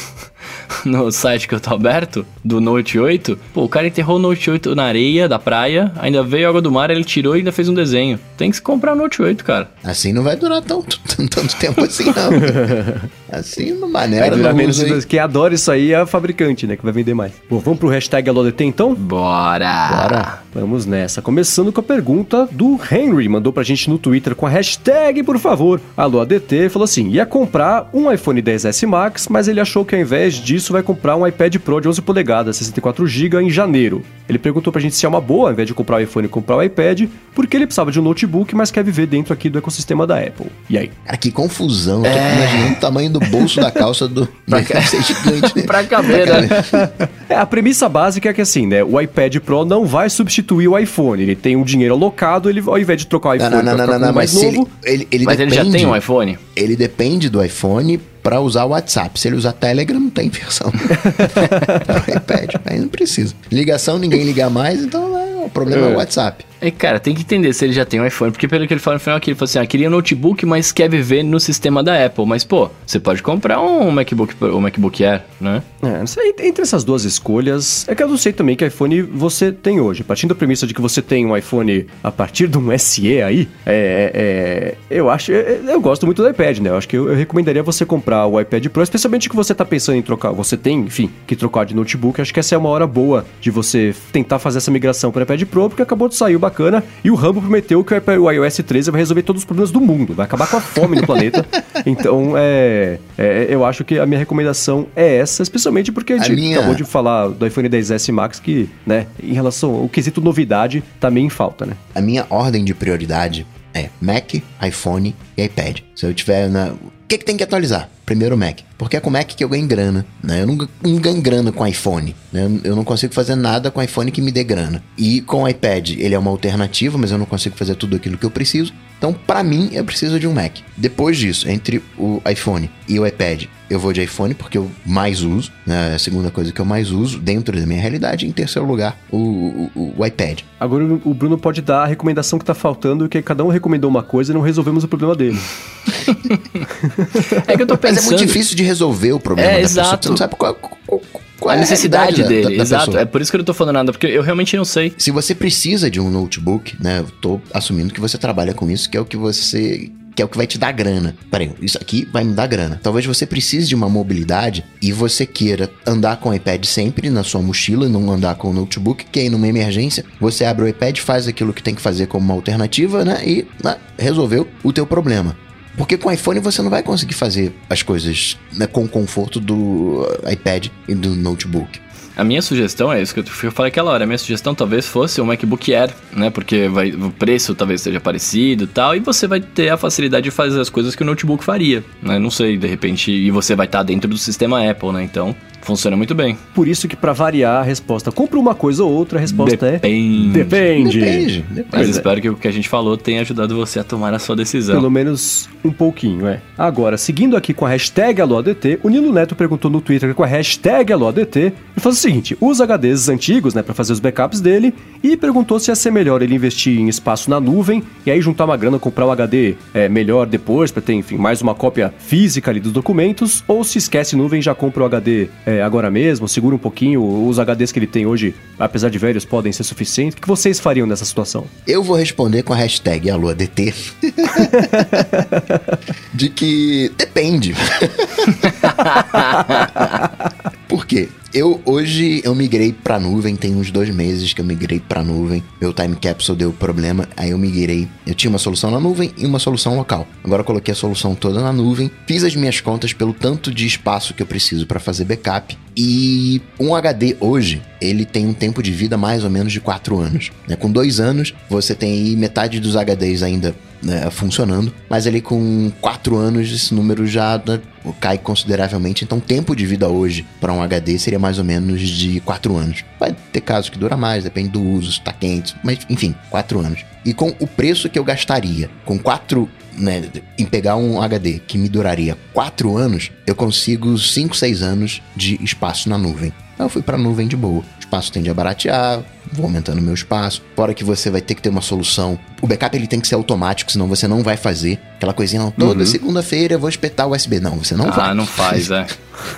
no site que eu tô aberto, do Note 8, pô, o cara enterrou o Note 8 na areia da praia, ainda veio água do mar, ele tirou e ainda fez um desenho. Tem que se comprar o Note 8, cara. Assim não vai durar tanto, tanto tempo assim, não. assim, uma maneira. Vai durar menos. Aí. Quem adora isso aí é a fabricante, né? Que vai vender mais. Bom, vamos pro hashtag AloDT então? Bora! Bora! Vamos nessa. Começando com a pergunta do Henry. Mandou pra gente no Twitter com a hashtag, por favor, AloADT. Falou assim: ia comprar um iPhone 10S Max, mas ele achou que ao invés disso vai comprar um iPad Pro de 11 polegadas, 64GB em janeiro. Ele perguntou pra gente se é uma boa, ao invés de comprar o iPhone, comprar o iPad, porque ele precisava de um notebook, mas quer viver dentro aqui do ecossistema da Apple. E aí? Cara, que confusão. Eu tô é... imaginando o tamanho do bolso da calça do... pra, ca... gigante, né? pra caber, né? é, a premissa básica é que assim, né, o iPad Pro não vai substituir o iPhone. Ele tem um dinheiro alocado, ele, ao invés de trocar o iPhone não, não, não, não, não, mais novo... Ele, ele, ele mas depende, ele já tem um iPhone? Ele depende do iPhone para usar o WhatsApp. Se ele usar Telegram, não tem versão. o iPad, aí não precisa. Ligação, ninguém liga mais, então é, o problema é, é o WhatsApp. É, cara, tem que entender se ele já tem um iPhone, porque pelo que ele falou no final aqui, ele falou assim, ah, queria um notebook, mas quer viver no sistema da Apple. Mas, pô, você pode comprar um MacBook, um MacBook Air, né? É, entre essas duas escolhas, é que eu não sei também que iPhone você tem hoje. Partindo da premissa de que você tem um iPhone a partir de um SE aí, é, é, eu acho, é, eu gosto muito do iPad, né? Eu acho que eu, eu recomendaria você comprar o iPad Pro, especialmente que você tá pensando em trocar, você tem, enfim, que trocar de notebook. Acho que essa é uma hora boa de você tentar fazer essa migração para o iPad Pro, porque acabou de sair o bacana e o Rambo prometeu que o iOS 13 vai resolver todos os problemas do mundo, vai acabar com a fome no planeta. Então, é, é, eu acho que a minha recomendação é essa, especialmente porque a gente a minha... acabou de falar do iPhone 10S Max que, né, em relação ao quesito novidade, tá meio em falta, né? A minha ordem de prioridade é Mac, iPhone e iPad. Se eu tiver na. O que, que tem que atualizar? Primeiro o Mac. Porque é com o Mac que eu ganho grana. Né? Eu não, não ganho grana com iPhone. Né? Eu não consigo fazer nada com iPhone que me dê grana. E com o iPad, ele é uma alternativa, mas eu não consigo fazer tudo aquilo que eu preciso. Então, para mim, eu preciso de um Mac. Depois disso, entre o iPhone e o iPad, eu vou de iPhone porque eu mais uso, né? É a segunda coisa que eu mais uso dentro da minha realidade. Em terceiro lugar, o, o, o iPad. Agora o Bruno pode dar a recomendação que tá faltando, que cada um recomendou uma coisa e não resolvemos o problema dele. é que eu tô pensando... Mas é muito difícil de resolver o problema é, da exato. pessoa. Você não sabe qual, qual, qual a é necessidade a dele. Da, da exato. Pessoa. É por isso que eu não tô falando nada, porque eu realmente não sei. Se você precisa de um notebook, né? Eu tô assumindo que você trabalha com isso, que é o que você que é o que vai te dar grana. Peraí, isso aqui vai me dar grana. Talvez você precise de uma mobilidade e você queira andar com o iPad sempre na sua mochila, não andar com o notebook, que aí numa emergência você abre o iPad, faz aquilo que tem que fazer como uma alternativa, né? E né, resolveu o teu problema. Porque com iPhone você não vai conseguir fazer as coisas né, com o conforto do iPad e do notebook. A minha sugestão é isso que eu falei aquela hora. A minha sugestão talvez fosse o MacBook Air, né? Porque vai, o preço talvez seja parecido e tal, e você vai ter a facilidade de fazer as coisas que o notebook faria, né? Não sei, de repente, e você vai estar dentro do sistema Apple, né? Então, Funciona muito bem. Por isso que para variar a resposta, compra uma coisa ou outra, a resposta Depende. é depende. Depende. Depende. Mas é. espero que o que a gente falou tenha ajudado você a tomar a sua decisão. Pelo menos um pouquinho, é. Agora, seguindo aqui com a hashtag AloADT, o Nilo Neto perguntou no Twitter com a hashtag AloADT e faz o seguinte: usa HDs antigos, né, para fazer os backups dele e perguntou se ia ser melhor ele investir em espaço na nuvem e aí juntar uma grana, comprar um HD é, melhor depois para ter, enfim, mais uma cópia física ali dos documentos ou se esquece nuvem já compra o HD é, é, agora mesmo, segura um pouquinho, os HDs que ele tem hoje, apesar de velhos, podem ser suficientes. O que vocês fariam nessa situação? Eu vou responder com a hashtag AluaDT. de que depende. Por quê? Eu hoje eu migrei pra nuvem, tem uns dois meses que eu migrei pra nuvem. Meu time capsule deu problema, aí eu migrei. Eu tinha uma solução na nuvem e uma solução local. Agora eu coloquei a solução toda na nuvem, fiz as minhas contas pelo tanto de espaço que eu preciso para fazer backup. E um HD hoje, ele tem um tempo de vida mais ou menos de 4 anos. Né? Com dois anos, você tem metade dos HDs ainda né, funcionando, mas ali com 4 anos esse número já né, cai consideravelmente. Então, tempo de vida hoje para um HD seria mais ou menos de 4 anos. Vai ter casos que dura mais, depende do uso, se está quente, mas enfim, 4 anos. E com o preço que eu gastaria com 4 né, em pegar um HD que me duraria 4 anos, eu consigo 5, 6 anos de espaço na nuvem. Então eu fui para nuvem de boa. Espaço tende a baratear, vou aumentando meu espaço. Fora que você vai ter que ter uma solução. O backup ele tem que ser automático, senão você não vai fazer aquela coisinha, não, toda uhum. segunda-feira eu vou espetar o USB. Não, você não ah, vai. Ah, não faz, é.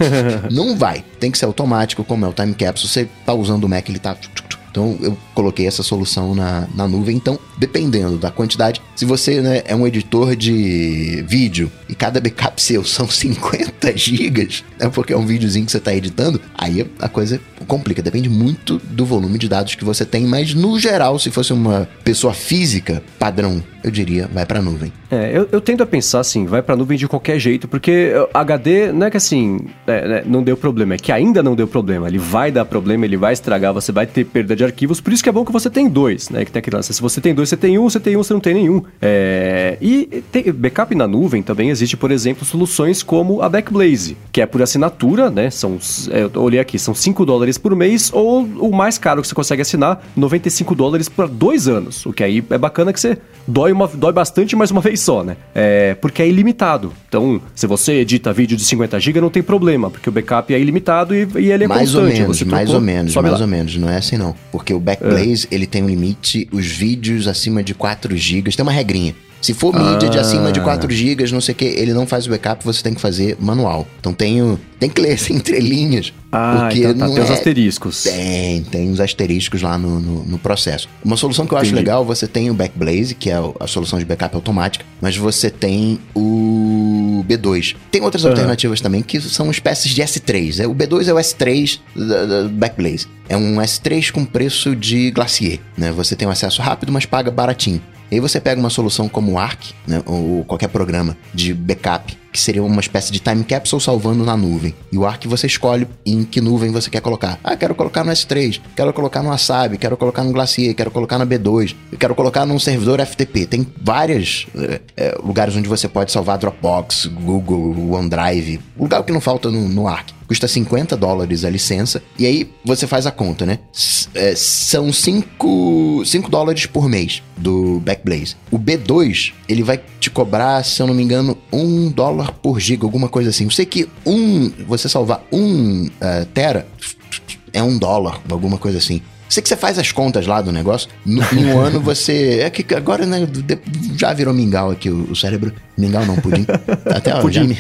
não vai. Tem que ser automático, como é o time capsule. Você tá usando o Mac, ele tá então eu coloquei essa solução na, na nuvem. Então, dependendo da quantidade, se você né, é um editor de vídeo e cada backup seu são 50 gigas, é porque é um videozinho que você está editando, aí a coisa complica. Depende muito do volume de dados que você tem, mas no geral, se fosse uma pessoa física padrão, eu diria, vai para a nuvem. É, eu, eu tendo a pensar assim, vai para a nuvem de qualquer jeito, porque HD não é que assim, é, né, não deu problema, é que ainda não deu problema. Ele vai dar problema, ele vai estragar, você vai ter perda de arquivos, por isso que é bom que você tem dois, né? Que tem aquele lance. Se você tem dois, você tem um, você tem um, você não tem nenhum. É... E tem, backup na nuvem também existe, por exemplo, soluções como a Backblaze, que é por assinatura, né? São, é, eu olhei aqui, são 5 dólares por mês, ou o mais caro que você consegue assinar, 95 dólares por dois anos. O que aí é bacana que você dói, uma, dói bastante, mas uma vez só, né? É, porque é ilimitado. Então, se você edita vídeo de 50 GB, não tem problema, porque o backup é ilimitado e, e ele é mais constante. Ou menos, mais ou menos, mais lá. ou menos, não é assim não. Porque o Backblaze, é. ele tem um limite, os vídeos acima de 4 GB, tem uma regrinha. Se for mídia ah. de acima de 4 GB, não sei o que, ele não faz o backup, você tem que fazer manual. Então tem, tem que ler as entrelinhas. Ah, porque então tá, não tem é... os asteriscos. Tem, tem os asteriscos lá no, no, no processo. Uma solução que eu Entendi. acho legal, você tem o Backblaze, que é a solução de backup automática, mas você tem o B2. Tem outras uhum. alternativas também que são espécies de S3. É, o B2 é o S3 do Backblaze. É um S3 com preço de Glacier. Né? Você tem um acesso rápido, mas paga baratinho. E aí você pega uma solução como o Arc, né, ou qualquer programa de backup, que seria uma espécie de time capsule salvando na nuvem. E o Arc você escolhe em que nuvem você quer colocar. Ah, quero colocar no S3, quero colocar no Wasabi, quero colocar no Glacier, quero colocar na B2, quero colocar num servidor FTP. Tem vários é, é, lugares onde você pode salvar Dropbox, Google, OneDrive, lugar que não falta no, no Arc custa 50 dólares a licença, e aí você faz a conta, né? S é, são 5, 5 dólares por mês do Backblaze. O B2, ele vai te cobrar, se eu não me engano, 1 dólar por giga, alguma coisa assim. Eu sei que um, você salvar 1 uh, tera é 1 dólar, alguma coisa assim. Sei que você faz as contas lá do negócio. No, em um ano você. É que agora, né? Já virou mingau aqui o, o cérebro. Mingau não, pudim. Até ó, pudim.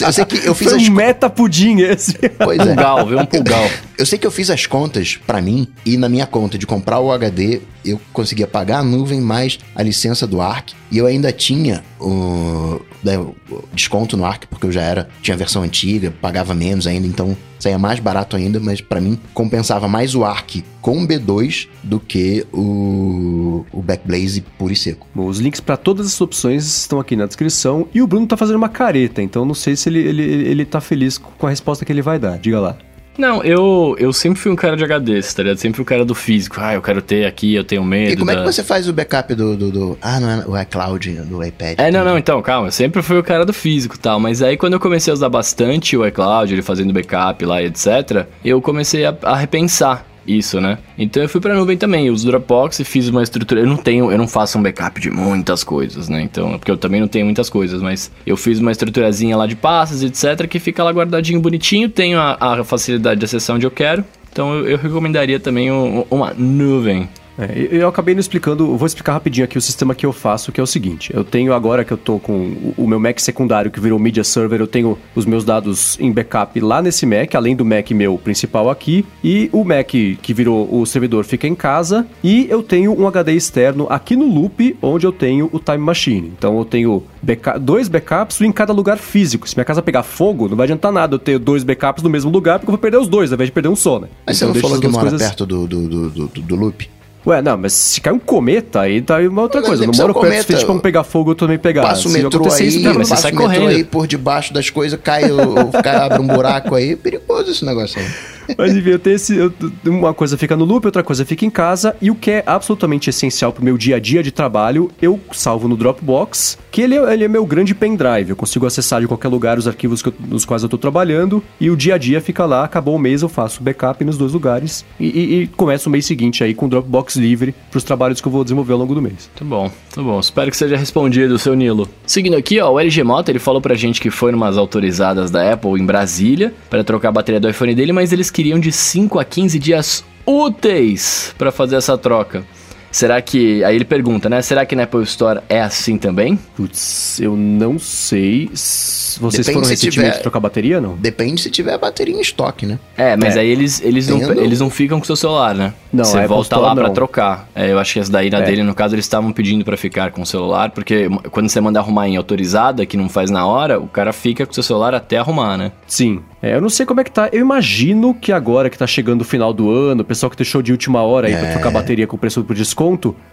Eu sei que eu fiz Foi as. Um meta pudim esse. Pois é. Pulgal, viu? Um pulgal. Eu sei que eu fiz as contas para mim e na minha conta de comprar o HD eu conseguia pagar a nuvem mais a licença do Arc e eu ainda tinha o, né, o desconto no Arc porque eu já era tinha a versão antiga, pagava menos ainda, então saía mais barato ainda, mas para mim compensava mais o Arc com B2 do que o, o Backblaze puro e seco. Bom, os links para todas as opções estão aqui na descrição e o Bruno tá fazendo uma careta, então não sei se ele, ele, ele tá feliz com a resposta que ele vai dar. Diga lá. Não, eu, eu sempre fui um cara de HD, tá ligado? Sempre fui um cara do físico. Ah, eu quero ter aqui, eu tenho medo. E como da... é que você faz o backup do. do, do... Ah, não é o iCloud, do iPad. É, não, não, então, calma. Eu sempre fui o cara do físico e tal. Mas aí quando eu comecei a usar bastante o iCloud, ele fazendo backup lá e etc., eu comecei a, a repensar isso, né? Então eu fui pra nuvem também, eu uso Dropbox e fiz uma estrutura. Eu não tenho, eu não faço um backup de muitas coisas, né? Então, porque eu também não tenho muitas coisas, mas eu fiz uma estruturazinha lá de pastas, etc, que fica lá guardadinho bonitinho, tenho a, a facilidade de acessar onde eu quero. Então eu, eu recomendaria também um, uma nuvem. É, eu acabei não explicando, vou explicar rapidinho aqui o sistema que eu faço, que é o seguinte: eu tenho agora que eu tô com o meu Mac secundário que virou media server, eu tenho os meus dados em backup lá nesse Mac, além do Mac meu principal aqui, e o Mac que virou o servidor fica em casa, e eu tenho um HD externo aqui no Loop, onde eu tenho o Time Machine. Então eu tenho backup, dois backups em cada lugar físico. Se minha casa pegar fogo, não vai adiantar nada eu ter dois backups no mesmo lugar, porque eu vou perder os dois, ao invés de perder um só, né? Mas então, você não falou que mora coisas... perto do, do, do, do, do Loop? Ué, não, mas se cair um cometa, aí tá aí uma outra não, coisa. Não moro perto o suficiente pra um pegar fogo eu também pegar. Passa o metrô aí, isso, não, mas você sai correndo. aí por debaixo das coisas, cai, o, cara abre um buraco aí, perigoso esse negócio aí. Mas enfim, eu tenho esse. Eu, uma coisa fica no loop, outra coisa fica em casa. E o que é absolutamente essencial pro meu dia a dia de trabalho, eu salvo no Dropbox, que ele é, ele é meu grande pendrive. Eu consigo acessar de qualquer lugar os arquivos eu, nos quais eu tô trabalhando. E o dia a dia fica lá, acabou o mês, eu faço backup nos dois lugares. E, e, e começo o mês seguinte aí com o Dropbox livre pros trabalhos que eu vou desenvolver ao longo do mês. Tá bom, tá bom. Espero que seja respondido, seu Nilo. Seguindo aqui, ó, o LG Mota, ele falou pra gente que foi numas autorizadas da Apple em Brasília para trocar a bateria do iPhone dele, mas eles queriam de 5 a 15 dias úteis para fazer essa troca. Será que. Aí ele pergunta, né? Será que na Apple Store é assim também? Putz, eu não sei. Vocês Depende foram recentemente tiver... trocar bateria, não? Depende se tiver a bateria em estoque, né? É, mas é. aí eles, eles, não, eles não ficam com o seu celular, né? Não, Você volta lá para trocar. É, eu acho que essa daí na é. dele, no caso, eles estavam pedindo para ficar com o celular, porque quando você manda arrumar em autorizada, que não faz na hora, o cara fica com o seu celular até arrumar, né? Sim. É, eu não sei como é que tá. Eu imagino que agora que tá chegando o final do ano, o pessoal que deixou de última hora aí é. pra trocar bateria com preço por desconto,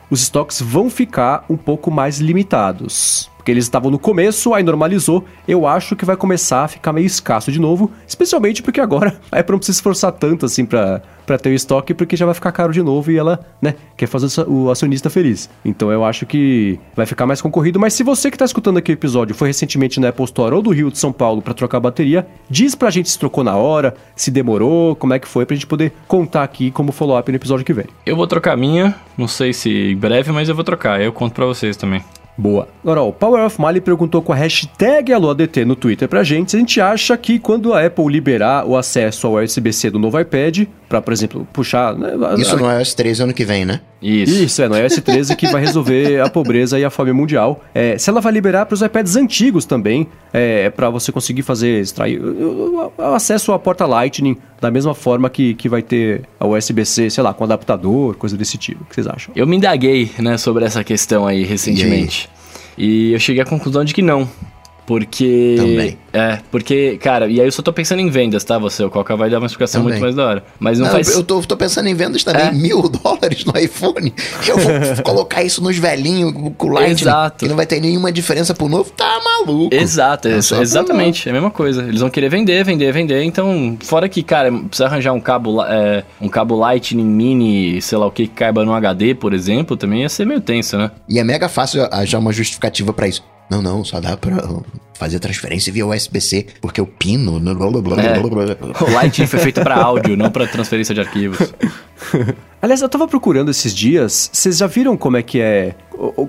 os estoques vão ficar um pouco mais limitados. Porque eles estavam no começo, aí normalizou. Eu acho que vai começar a ficar meio escasso de novo, especialmente porque agora a Apple não precisa esforçar tanto assim para para ter o estoque, porque já vai ficar caro de novo e ela, né, quer fazer o acionista feliz. Então eu acho que vai ficar mais concorrido. Mas se você que tá escutando aqui o episódio foi recentemente na Apple Store ou do Rio de São Paulo para trocar a bateria, diz pra gente se trocou na hora, se demorou, como é que foi, pra gente poder contar aqui como follow-up no episódio que vem. Eu vou trocar a minha, não sei se em breve, mas eu vou trocar. Eu conto para vocês também. Boa. Agora, o Power of Mali perguntou com a hashtag AloADT no Twitter pra gente se a gente acha que quando a Apple liberar o acesso ao USB-C do novo iPad, para, por exemplo, puxar. Né, Isso no iOS 13 ano que vem, né? Isso. Isso, é no iOS 13 que vai resolver a pobreza e a fome mundial. É, se ela vai liberar para os iPads antigos também, é, para você conseguir fazer, extrair o, o, acesso à porta Lightning da mesma forma que, que vai ter a USB-C, sei lá, com adaptador, coisa desse tipo. O que vocês acham? Eu me indaguei, né, sobre essa questão aí recentemente. E, eu cheguei à conclusão de que não. Porque. Também. É, porque, cara, e aí eu só tô pensando em vendas, tá? Você, o Coca vai dar uma explicação também. muito mais da hora. Mas não, não faz. Eu tô, tô pensando em vendas também. É. Mil dólares no iPhone. Eu vou colocar isso nos velhinhos com o Lightning. Exato. Que não vai ter nenhuma diferença pro novo. Tá maluco. Exato, é exatamente. É a mesma coisa. Eles vão querer vender, vender, vender. Então, fora que, cara, precisa arranjar um cabo, é, um cabo Lightning mini, sei lá o que, que caiba no HD, por exemplo, também ia ser meio tenso, né? E é mega fácil achar uma justificativa para isso. Não, não, só dá pra fazer transferência via USB-C, porque o pino. Blá, blá, blá, é, o Lightning foi feito para áudio, não para transferência de arquivos. Aliás, eu tava procurando esses dias. Vocês já viram como é que é.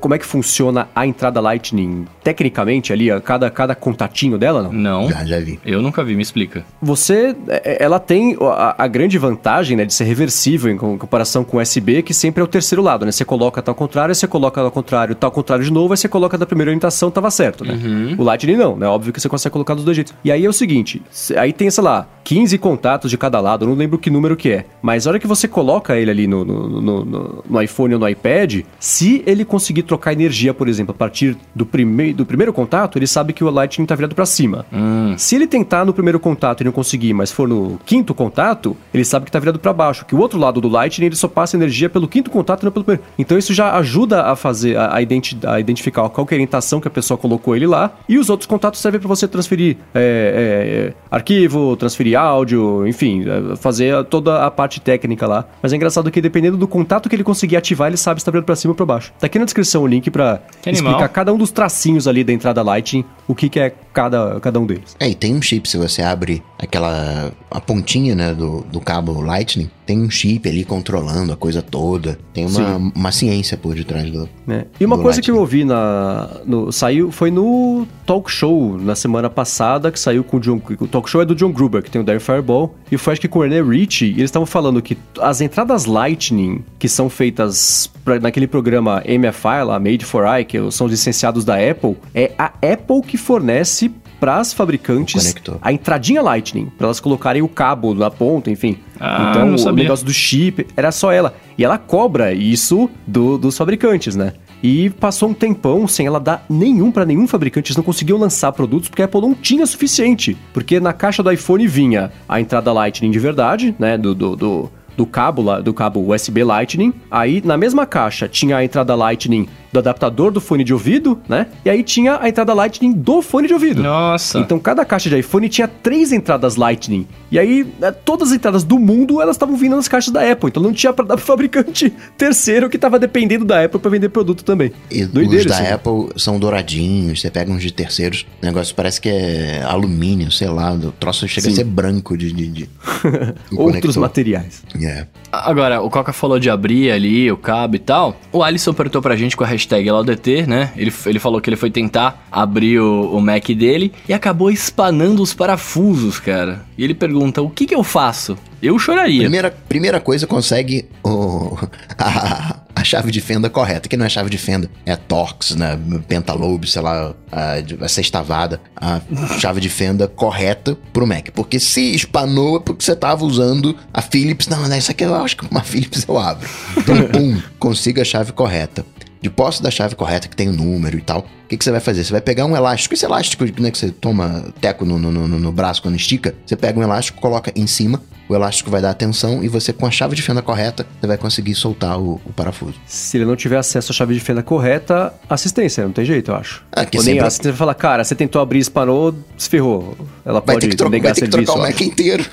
Como é que funciona a entrada Lightning tecnicamente ali, cada, cada contatinho dela, não? Não. Já, já vi. Eu nunca vi, me explica. Você. É, é, ela tem a, a grande vantagem, né, de ser reversível em comparação com USB, que sempre é o terceiro lado, né? Você coloca tal contrário, você coloca ao contrário, tal contrário de novo, aí você coloca da primeira orientação, tava certo, né? Uhum. O Lightning não, né? Óbvio que você consegue colocar dos dois jeitos. E aí é o seguinte: aí tem, sei lá, 15 contatos de cada lado, eu não lembro que número que é. Mas a hora que você coloca ele ali no, no, no, no, no iPhone ou no iPad, se ele conseguir conseguir trocar energia, por exemplo, a partir do, prime do primeiro contato, ele sabe que o Lightning está virado para cima. Hum. Se ele tentar no primeiro contato e não conseguir, mas for no quinto contato, ele sabe que está virado para baixo, que o outro lado do Lightning ele só passa energia pelo quinto contato e não pelo primeiro. Então isso já ajuda a fazer a, a, identi a identificar qual é a orientação que a pessoa colocou ele lá. E os outros contatos servem para você transferir é, é, arquivo, transferir áudio, enfim, é, fazer toda a parte técnica lá. Mas é engraçado que dependendo do contato que ele conseguir ativar, ele sabe se está virando para cima ou para baixo. Tá aqui na descrição o link para explicar cada um dos tracinhos ali da entrada Lightning, o que, que é cada, cada um deles. É, e tem um chip, se você abre aquela a pontinha né, do, do cabo Lightning, tem um chip ali controlando a coisa toda. Tem uma, uma ciência por detrás do. É. E uma coisa Lightning. que eu ouvi na. No, saiu, foi no talk show na semana passada, que saiu com o John. O talk show é do John Gruber, que tem o Darren Fireball. E foi acho que com o René Rich, eles estavam falando que as entradas Lightning, que são feitas pra, naquele programa MFI, lá, Made for I, que são licenciados da Apple, é a Apple que fornece para as fabricantes a entradinha Lightning, para elas colocarem o cabo na ponta, enfim. Ah, então, o negócio do chip era só ela. E ela cobra isso do, dos fabricantes, né? E passou um tempão sem ela dar nenhum para nenhum fabricante. Eles não conseguiam lançar produtos porque a Apple não tinha suficiente. Porque na caixa do iPhone vinha a entrada Lightning de verdade, né? Do, do, do, do cabo, do cabo USB Lightning. Aí na mesma caixa tinha a entrada Lightning do adaptador do fone de ouvido, né? E aí tinha a entrada Lightning do fone de ouvido. Nossa. Então cada caixa de iPhone tinha três entradas Lightning. E aí né, todas as entradas do mundo elas estavam vindo nas caixas da Apple. Então não tinha para dar pro fabricante terceiro que tava dependendo da Apple para vender produto também. E Doideira, os da assim. Apple são douradinhos. Você pega uns de terceiros, o negócio parece que é alumínio, sei lá. O troço chega Sim. a ser branco de. de, de Outros materiais. Yeah. Agora, o Coca falou de abrir ali o cabo e tal. O Alisson perguntou pra gente com a hashtag LauDT, né? Ele, ele falou que ele foi tentar abrir o, o Mac dele e acabou espanando os parafusos, cara. E ele pergunta: o que que eu faço? Eu choraria. Primeira, primeira coisa, consegue o, a, a chave de fenda correta, que não é chave de fenda, é Torx, né? Pentalobe, sei lá, a, a sextavada, a chave de fenda correta pro Mac. Porque se espanou é porque você tava usando a Philips. Não, não, isso aqui eu acho que uma Philips eu abro. Então, pum, consiga a chave correta de posse da chave correta, que tem o um número e tal, o que, que você vai fazer? Você vai pegar um elástico, esse elástico né, que você toma teco no, no, no, no, braço quando estica, você pega um elástico, coloca em cima, o elástico vai dar atenção e você, com a chave de fenda correta, você vai conseguir soltar o, o parafuso. Se ele não tiver acesso à chave de fenda correta, assistência, não tem jeito, eu acho. Ah, que Ou sempre... nem a assistência vai falar, cara, você tentou abrir, espanou, se ferrou. Ela vai pode ter que trocar, negar vai ter que serviço. trocar o Mac inteiro.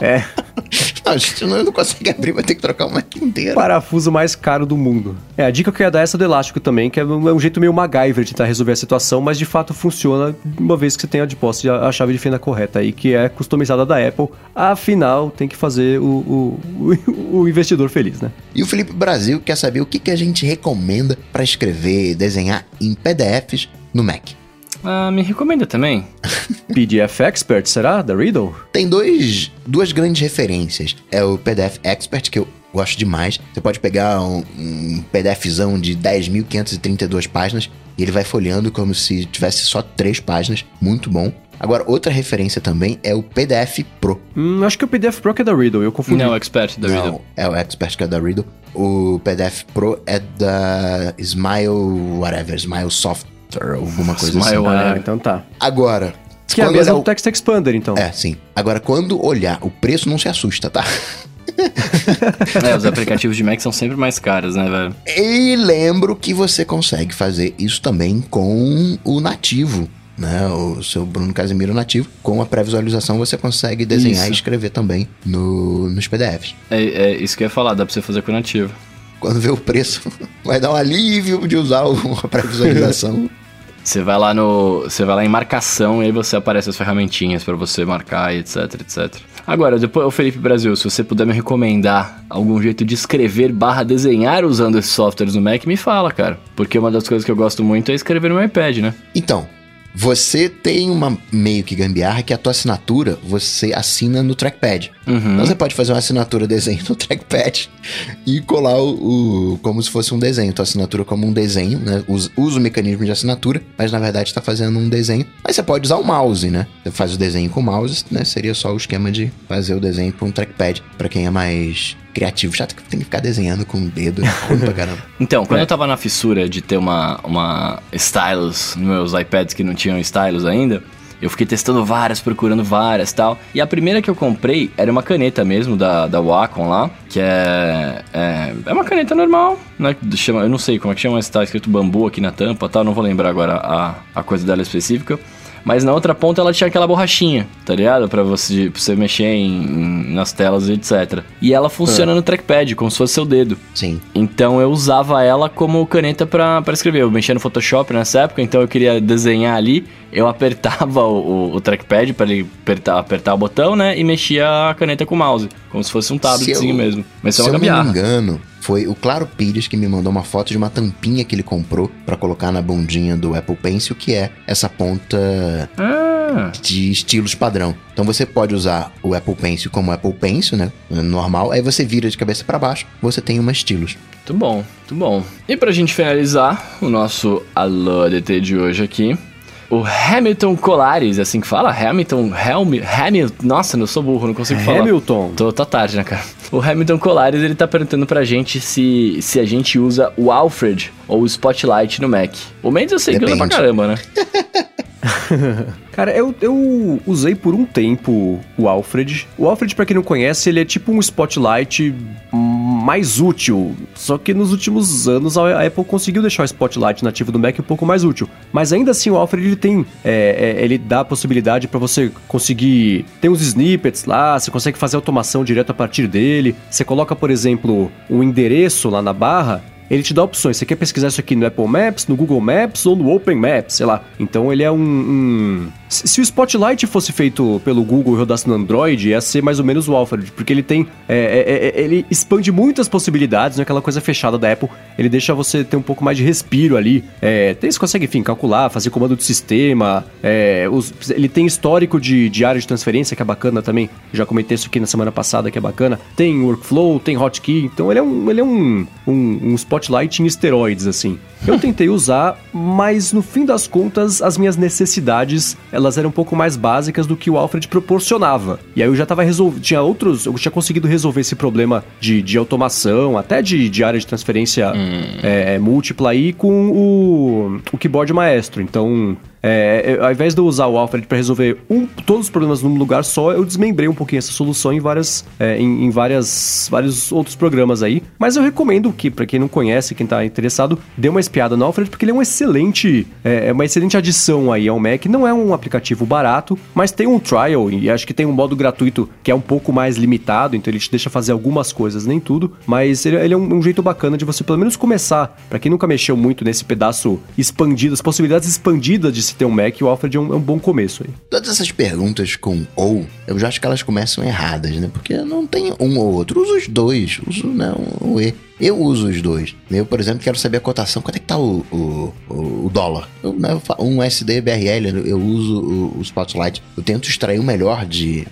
É. Não, a gente não, consegue abrir, vai ter que trocar o Mac inteiro. Parafuso mais caro do mundo. É, a dica que eu ia dar é essa do elástico também, que é um, é um jeito meio MacGyver de tentar resolver a situação, mas de fato funciona uma vez que você tenha de posse a, a chave de fenda correta aí, que é customizada da Apple. Afinal, tem que fazer o, o, o, o investidor feliz, né? E o Felipe Brasil quer saber o que, que a gente recomenda para escrever, desenhar em PDFs no Mac. Ah, me recomenda também. PDF Expert, será? Da Riddle? Tem dois, duas grandes referências. É o PDF Expert, que eu gosto demais. Você pode pegar um, um PDFzão de 10.532 páginas e ele vai folheando como se tivesse só três páginas. Muito bom. Agora, outra referência também é o PDF Pro. Hum, acho que o PDF Pro que é da Riddle, eu confundi. Não, o Expert da Não, Riddle. É o Expert que é da Riddle. O PDF Pro é da Smile, whatever, Smile Soft alguma coisa assim. Ah, então tá. Agora. Que é a mesma do Text Expander, então. É, sim. Agora, quando olhar o preço, não se assusta, tá? é, os aplicativos de Mac são sempre mais caros, né, velho? E lembro que você consegue fazer isso também com o nativo. Né, o seu Bruno Casimiro nativo, com a pré-visualização você consegue desenhar isso. e escrever também no, nos PDFs. É, é, isso que eu ia falar, dá pra você fazer com o nativo. Quando vê o preço, vai dar um alívio de usar a pré-visualização. Você vai lá no. Você vai lá em marcação e aí você aparece as ferramentinhas para você marcar etc, etc. Agora, depois, o Felipe Brasil, se você puder me recomendar algum jeito de escrever barra desenhar usando esses softwares no Mac, me fala, cara. Porque uma das coisas que eu gosto muito é escrever no iPad, né? Então, você tem uma meio que gambiarra que a tua assinatura você assina no trackpad. Uhum. Então você pode fazer uma assinatura desenho no trackpad e colar o, o como se fosse um desenho. Tua assinatura como um desenho, né? Usa, usa o mecanismo de assinatura, mas na verdade está fazendo um desenho. Mas você pode usar o mouse, né? Você faz o desenho com o mouse, né? Seria só o esquema de fazer o desenho com um trackpad para quem é mais criativo. Chato que tem que ficar desenhando com o dedo, é ruim pra caramba. Então, quando é. eu tava na fissura de ter uma, uma stylus nos meus iPads que não tinham stylus ainda, eu fiquei testando várias, procurando várias tal. E a primeira que eu comprei era uma caneta mesmo, da, da Wacom lá, que é, é. É uma caneta normal, né? Chama, eu não sei como é que chama, mas tá escrito bambu aqui na tampa tal. Não vou lembrar agora a, a coisa dela específica. Mas na outra ponta ela tinha aquela borrachinha, tá ligado? Pra você, pra você mexer em, nas telas e etc. E ela funciona é. no trackpad, como se fosse seu dedo. Sim. Então eu usava ela como caneta pra, pra escrever. Eu mexia no Photoshop nessa época, então eu queria desenhar ali. Eu apertava o, o, o trackpad para ele apertar, apertar o botão, né? E mexia a caneta com o mouse. Como se fosse um tabletzinho mesmo. Mas se é uma eu não me engano, foi o Claro Pires que me mandou uma foto de uma tampinha que ele comprou para colocar na bundinha do Apple Pencil, que é essa ponta ah. de estilos padrão. Então você pode usar o Apple Pencil como Apple Pencil, né? Normal. Aí você vira de cabeça para baixo, você tem uma estilos. Muito bom, muito bom. E pra gente finalizar o nosso Alô ADT de hoje aqui, o Hamilton Colares, é assim que fala? Hamilton, Helmi, Hamilton, nossa, eu sou burro, não consigo falar. Hamilton. Tô, tá tarde, né, cara? O Hamilton Colares, ele tá perguntando pra gente se, se a gente usa o Alfred ou o Spotlight no Mac. O Mendes eu sei Depende. que usa pra caramba, né? Cara, eu, eu usei por um tempo o Alfred. O Alfred, para quem não conhece, ele é tipo um Spotlight mais útil. Só que nos últimos anos a Apple conseguiu deixar o Spotlight nativo do Mac um pouco mais útil. Mas ainda assim o Alfred ele tem, é, é, ele dá a possibilidade para você conseguir tem uns snippets lá, você consegue fazer automação direto a partir dele. Você coloca, por exemplo, um endereço lá na barra ele te dá opções. Você quer pesquisar isso aqui no Apple Maps, no Google Maps ou no Open Maps, sei lá. Então ele é um, um se o Spotlight fosse feito pelo Google e rodasse no Android, ia ser mais ou menos o Alfred, porque ele tem. É, é, é, ele expande muitas possibilidades, não é aquela coisa fechada da Apple. Ele deixa você ter um pouco mais de respiro ali. É, você consegue, enfim, calcular, fazer comando de sistema. É, os, ele tem histórico de, de área de transferência, que é bacana também. Já comentei isso aqui na semana passada, que é bacana. Tem workflow, tem hotkey. Então ele é um, ele é um, um, um Spotlight em esteroides, assim. Eu tentei usar, mas no fim das contas, as minhas necessidades elas eram um pouco mais básicas do que o Alfred proporcionava. E aí eu já tava resolvendo. Tinha outros. Eu tinha conseguido resolver esse problema de, de automação, até de, de área de transferência hum. é, múltipla aí com o, o keyboard maestro. Então é, ao invés de eu usar o Alfred para resolver um, todos os problemas num lugar só, eu desmembrei um pouquinho essa solução em várias, é, em, em, várias, vários outros programas aí. Mas eu recomendo que, para quem não conhece, quem tá interessado, dê uma espiada no Alfred, porque ele é um excelente, é, é, uma excelente adição aí ao Mac. Não é um aplicativo barato, mas tem um trial e acho que tem um modo gratuito que é um pouco mais limitado, então ele te deixa fazer algumas coisas, nem tudo. Mas ele, ele é um, um jeito bacana de você pelo menos começar. Para quem nunca mexeu muito nesse pedaço expandido, as possibilidades expandidas de se ter um Mac, o Alfred é um, é um bom começo aí. Todas essas perguntas com ou, eu já acho que elas começam erradas, né? Porque não tem um ou outro. Uso os dois. Uso, né, um E. Eu uso os dois. Eu, por exemplo, quero saber a cotação. Quanto é que tá o, o, o dólar? Eu, né, um SD BRL, eu uso o, o Spotlight. Eu tento extrair o melhor de,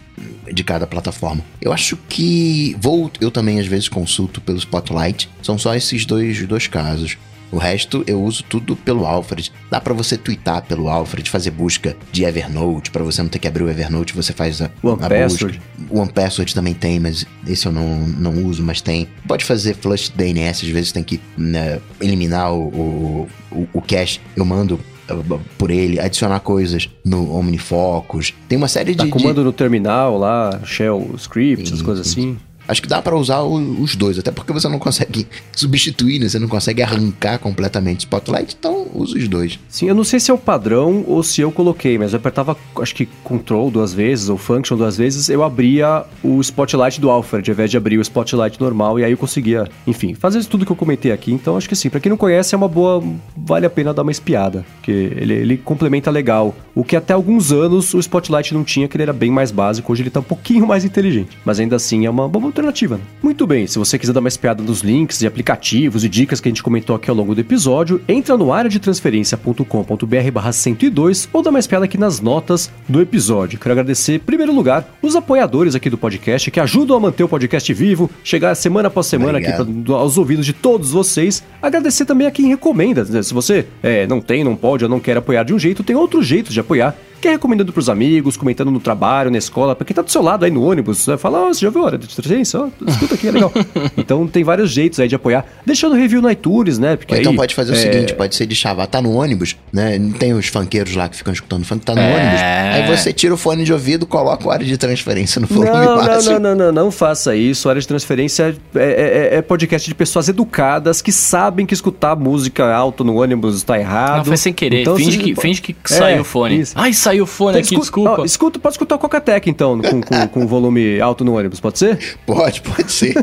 de cada plataforma. Eu acho que vou, eu também às vezes consulto pelo Spotlight. São só esses dois, dois casos. O resto eu uso tudo pelo Alfred. Dá para você twittar pelo Alfred, fazer busca de Evernote, para você não ter que abrir o Evernote, você faz a, One a Password. busca. O One Password também tem, mas esse eu não, não uso, mas tem. Pode fazer flush DNS, às vezes tem que né, eliminar o, o, o, cache. Eu mando uh, por ele, adicionar coisas no OmniFocus. Tem uma série Dá de. comando de... no terminal lá, shell scripts, as coisas assim. Acho que dá para usar o, os dois, até porque você não consegue substituir, né? Você não consegue arrancar completamente o Spotlight, então usa os dois. Sim, eu não sei se é o padrão ou se eu coloquei, mas eu apertava, acho que Control duas vezes ou Function duas vezes, eu abria o Spotlight do Alfred, ao invés de abrir o Spotlight normal, e aí eu conseguia, enfim, fazer tudo que eu comentei aqui. Então acho que sim, para quem não conhece, é uma boa, vale a pena dar uma espiada, porque ele, ele complementa legal. O que até alguns anos o Spotlight não tinha, que ele era bem mais básico, hoje ele tá um pouquinho mais inteligente. Mas ainda assim é uma alternativa. Muito bem, se você quiser dar uma espiada nos links e aplicativos e dicas que a gente comentou aqui ao longo do episódio, entra no área de transferência.com.br barra 102 ou dá uma espiada aqui nas notas do episódio. Quero agradecer, em primeiro lugar, os apoiadores aqui do podcast que ajudam a manter o podcast vivo, chegar semana após semana Obrigado. aqui pra, aos ouvidos de todos vocês. Agradecer também a quem recomenda. Se você é, não tem, não pode ou não quer apoiar de um jeito, tem outro jeito de apoiar que é recomendando pros amigos, comentando no trabalho, na escola, pra quem tá do seu lado aí no ônibus, né? fala, ó, oh, você já viu a hora de transferência? Ó, escuta aqui, é legal. então tem vários jeitos aí de apoiar. Deixando review no iTunes, né? Porque Ou então pode fazer é... o seguinte, pode ser de chavar, tá no ônibus, né? Não tem os funkeiros lá que ficam escutando funk, tá no é... ônibus. Aí você tira o fone de ouvido, coloca o área de transferência no volume não, máximo. Não, não, não, não, não faça isso. A área de transferência é, é, é, é podcast de pessoas educadas que sabem que escutar música alto no ônibus tá errado. Não, foi sem querer. Então, finge, que, finge que saiu o fone. Isso. Ai, saiu o fone então, aqui, desculpa. Ó, escuta, pode escutar o Coca-Tech, então, com, com, com volume alto no ônibus, pode ser? Pode, pode ser.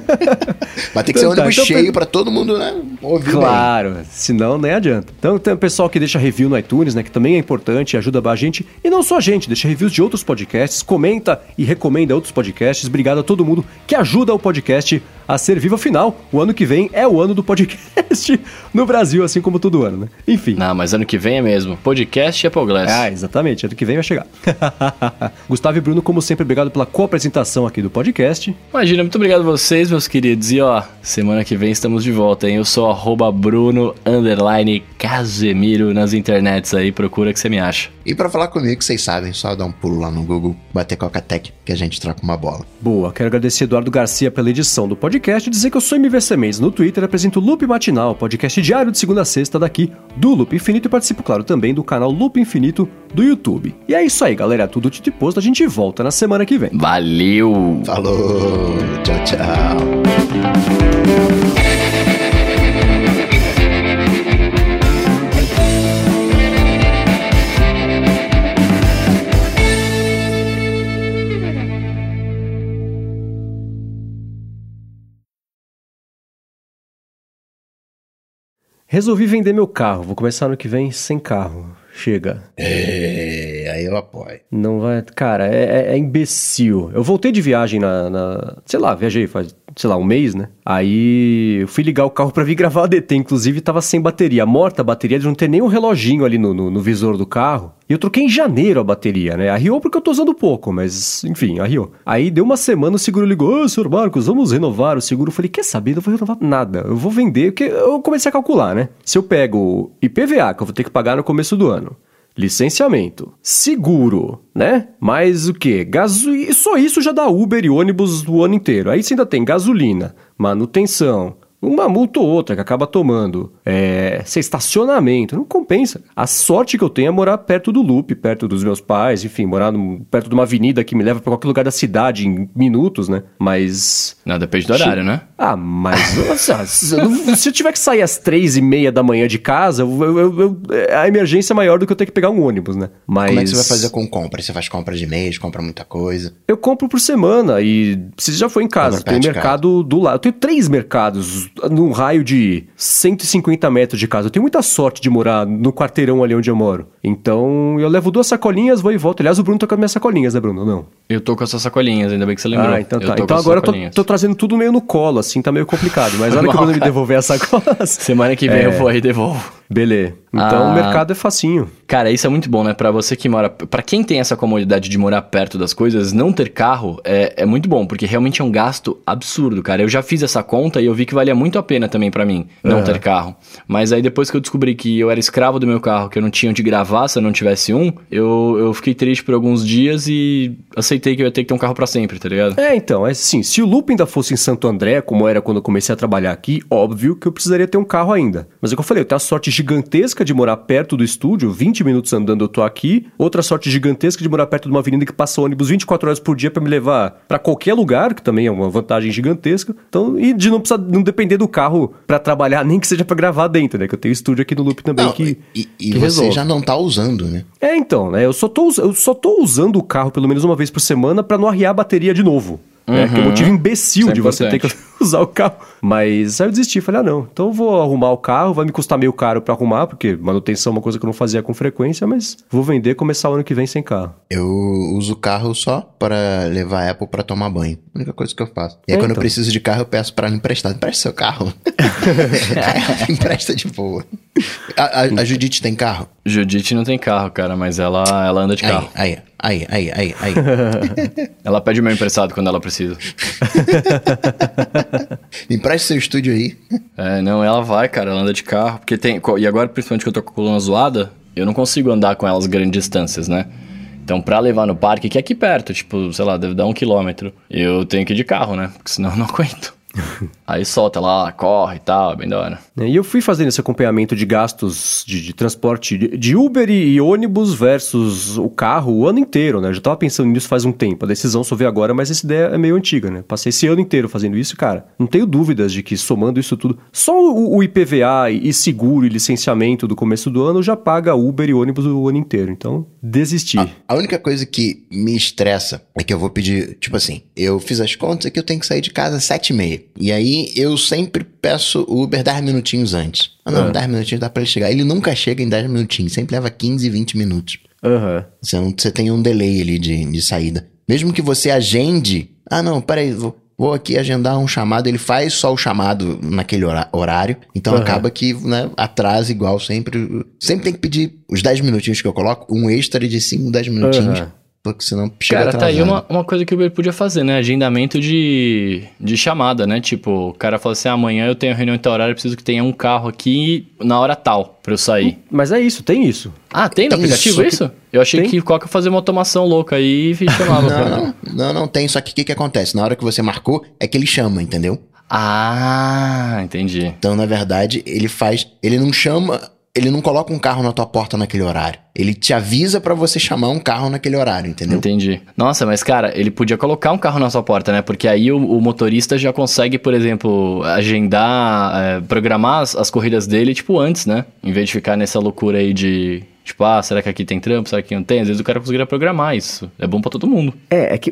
Mas tem que ser um então tá, ônibus então, cheio então, pra todo mundo, né, ouvir Claro, bem. senão nem adianta. Então tem o pessoal que deixa review no iTunes, né, que também é importante, ajuda a gente. E não só a gente, deixa reviews de outros podcasts, comenta e recomenda outros podcasts. Obrigado a todo mundo que ajuda o podcast a ser vivo. Afinal, o ano que vem é o ano do podcast no Brasil, assim como todo ano, né? Enfim. Não, mas ano que vem é mesmo. Podcast Apple Glass. Ah, exatamente. Ano que vem vai chegar. Gustavo e Bruno, como sempre, obrigado pela co-apresentação aqui do podcast. Imagina, muito obrigado a vocês, meus queridos. E ó, semana que vem estamos de volta, hein? Eu sou arroba Bruno Casemiro nas internets aí, procura que você me acha. E para falar comigo, vocês sabem, só dar um pulo lá no Google, bater Coca-Tech, que a gente troca uma bola. Boa, quero agradecer Eduardo Garcia pela edição do podcast e dizer que eu sou MVC Mendes no Twitter, apresento o Loop Matinal, podcast diário de segunda a sexta daqui do Loop Infinito e participo, claro, também do canal Loop Infinito do YouTube. E é isso aí, galera, tudo te posto, a gente volta na semana que vem. Valeu! Falou! Tchau, tchau! Resolvi vender meu carro. Vou começar ano que vem sem carro. Chega. É, aí eu apoio. Não vai. Cara, é, é, é imbecil. Eu voltei de viagem na, na, Sei lá, viajei faz, sei lá, um mês, né? Aí eu fui ligar o carro para vir gravar a DT. Inclusive tava sem bateria. Morta a bateria de não ter nem um reloginho ali no, no, no visor do carro. E eu troquei em janeiro a bateria, né? Arriou porque eu tô usando pouco, mas enfim, arriou. Aí deu uma semana, o seguro ligou: Ô, senhor Marcos, vamos renovar o seguro. Eu falei: quer saber? Não vou renovar nada. Eu vou vender, porque eu comecei a calcular, né? Se eu pego IPVA, que eu vou ter que pagar no começo do ano, licenciamento, seguro, né? Mais o que? Gaso... Só isso já dá Uber e ônibus o ano inteiro. Aí você ainda tem gasolina, manutenção, uma multa ou outra que acaba tomando, é, estacionamento, não compensa. A sorte que eu tenho é morar perto do loop, perto dos meus pais, enfim, morar no, perto de uma avenida que me leva para qualquer lugar da cidade em minutos, né? Mas. Não, depende do horário, né? Ah, mas. nossa, se, eu, se, eu tiver que sair às três e meia da manhã de casa, eu, eu, a emergência é maior do que eu ter que pegar um ônibus, né? Mas. Como é que você vai fazer com compra? Você faz compra de mês, compra muita coisa? Eu compro por semana e. Você já foi em casa, tem mercado do lado. Eu tenho três mercados num raio de 150 metros de casa. Eu tenho muita sorte de morar no quarteirão ali onde eu moro. Então, eu levo duas sacolinhas, vou e volto. Aliás, o Bruno tá com as minhas sacolinhas, né, Bruno? Não? Eu tô com essas sacolinhas, ainda bem que você lembrou. Ah, então tá. Então agora eu tô, tô, trazendo tudo meio no colo, assim, tá meio complicado. Mas olha que o Bruno me devolver as sacolas. Semana que vem é... eu vou aí e devolvo. Beleza. Então ah, o mercado é facinho. Cara, isso é muito bom, né? Para você que mora. para quem tem essa comodidade de morar perto das coisas, não ter carro é, é muito bom, porque realmente é um gasto absurdo, cara. Eu já fiz essa conta e eu vi que valia muito a pena também para mim não uhum. ter carro. Mas aí depois que eu descobri que eu era escravo do meu carro, que eu não tinha onde gravar se eu não tivesse um, eu, eu fiquei triste por alguns dias e aceitei que eu ia ter que ter um carro para sempre, tá ligado? É, então, é assim, se o Loop ainda fosse em Santo André, como era quando eu comecei a trabalhar aqui, óbvio que eu precisaria ter um carro ainda. Mas é o que eu falei, eu tenho a sorte gigantesca de morar perto do estúdio, 20 minutos andando eu tô aqui. Outra sorte gigantesca de morar perto de uma avenida que passa ônibus 24 horas por dia para me levar para qualquer lugar, que também é uma vantagem gigantesca. Então, e de não precisar não depender do carro para trabalhar, nem que seja para gravar dentro, né? Que eu tenho estúdio aqui no Loop também não, que E, e que você resolve. já não tá usando, né? É, então, né? Eu só tô, eu só tô usando o carro pelo menos uma vez por semana para não arriar a bateria de novo. Uhum. É, que é um motivo imbecil é de você ter que usar o carro. Mas aí eu desisti, falei, ah não, então eu vou arrumar o carro, vai me custar meio caro para arrumar, porque manutenção é uma coisa que eu não fazia com frequência, mas vou vender e começar o ano que vem sem carro. Eu uso o carro só para levar a Apple para tomar banho. A única coisa que eu faço. E aí é, quando então. eu preciso de carro, eu peço para ela emprestar. Empresta seu carro. Empresta de boa. A, a, a Judite tem carro? Judite não tem carro, cara, mas ela, ela anda de carro. Aí, aí, aí, aí, aí. ela pede o meu emprestado quando ela precisa. Empreste seu estúdio aí. É, não, ela vai, cara, ela anda de carro. Porque tem. E agora, principalmente que eu tô com a coluna zoada, eu não consigo andar com elas grandes distâncias, né? Então, pra levar no parque, que é aqui perto, tipo, sei lá, deve dar um quilômetro, eu tenho que ir de carro, né? Porque senão eu não aguento. Aí solta lá, corre e tal, é bem da hora. É, e eu fui fazendo esse acompanhamento de gastos de, de transporte de, de Uber e, e, ônibus versus o carro o ano inteiro, né? Eu já tava pensando nisso faz um tempo. A decisão só veio agora, mas essa ideia é meio antiga, né? Passei esse ano inteiro fazendo isso, cara. Não tenho dúvidas de que somando isso tudo, só o, o IPVA e seguro e licenciamento do começo do ano já paga Uber e ônibus o ano inteiro. Então, desisti. A, a única coisa que me estressa é que eu vou pedir, tipo assim, eu fiz as contas e que eu tenho que sair de casa às sete e meia. E aí eu sempre peço o Uber 10 minutinhos antes. Ah, não, é. 10 minutinhos dá pra ele chegar. Ele nunca chega em 10 minutinhos, sempre leva 15, 20 minutos. Uhum. Você, não, você tem um delay ali de, de saída. Mesmo que você agende. Ah, não, peraí, vou, vou aqui agendar um chamado. Ele faz só o chamado naquele horário. Então uhum. acaba que né, atrasa igual sempre. Sempre tem que pedir os 10 minutinhos que eu coloco, um extra de 5, 10 minutinhos. Uhum. Porque senão chega Cara, atrasado. tá aí uma, uma coisa que o Uber podia fazer, né? Agendamento de, de chamada, né? Tipo, o cara fala assim, amanhã eu tenho reunião em tal horário, preciso que tenha um carro aqui na hora tal pra eu sair. Mas é isso, tem isso. Ah, tem no tem aplicativo isso? Que... Eu achei tem. que Coca fazer uma automação louca aí e chamava. não, não, não, não tem, só que o que, que acontece? Na hora que você marcou, é que ele chama, entendeu? Ah, entendi. Então, na verdade, ele faz. Ele não chama ele não coloca um carro na tua porta naquele horário. Ele te avisa para você chamar um carro naquele horário, entendeu? Entendi. Nossa, mas cara, ele podia colocar um carro na sua porta, né? Porque aí o, o motorista já consegue, por exemplo, agendar, é, programar as, as, corridas dele, tipo, antes, né? Em vez de ficar nessa loucura aí de. Tipo, ah, será que aqui tem trampo? Será que aqui não tem? Às vezes o cara conseguiria programar isso. É bom para todo mundo. É, é que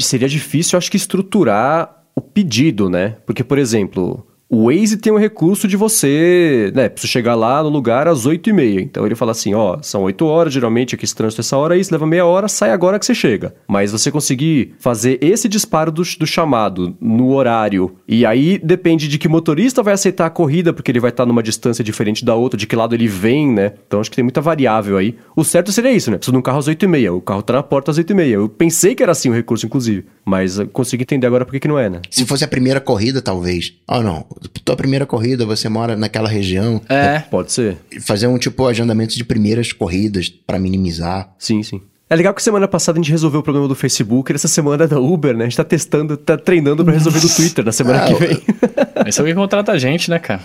seria difícil, acho que, estruturar o pedido, né? Porque, por exemplo, o Waze tem um recurso de você, né, preciso chegar lá no lugar às 8 e meia. Então ele fala assim, ó, são 8 horas, geralmente aqui esse trânsito é essa hora, isso leva meia hora, sai agora que você chega. Mas você conseguir fazer esse disparo do, do chamado no horário, e aí depende de que motorista vai aceitar a corrida, porque ele vai estar numa distância diferente da outra, de que lado ele vem, né? Então acho que tem muita variável aí. O certo seria isso, né? Preciso de um carro às 8 e meia, o carro tá na porta às 8 e meia. Eu pensei que era assim o recurso, inclusive, mas consigo entender agora por que, que não é, né? Se fosse a primeira corrida, talvez. Ah, oh, não tua primeira corrida, você mora naquela região. É, pode ser. Fazer um tipo agendamento de primeiras corridas para minimizar. Sim, sim. É legal que semana passada a gente resolveu o problema do Facebook, e essa semana é da Uber, né? A gente tá testando, tá treinando para resolver do Twitter na semana ah, que vem. Esse é alguém contrata a gente, né, cara?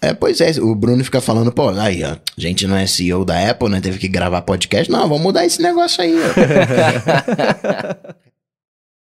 É, pois é, o Bruno fica falando, pô, aí, ó, a gente não é CEO da Apple, né? Teve que gravar podcast. Não, vamos mudar esse negócio aí, ó.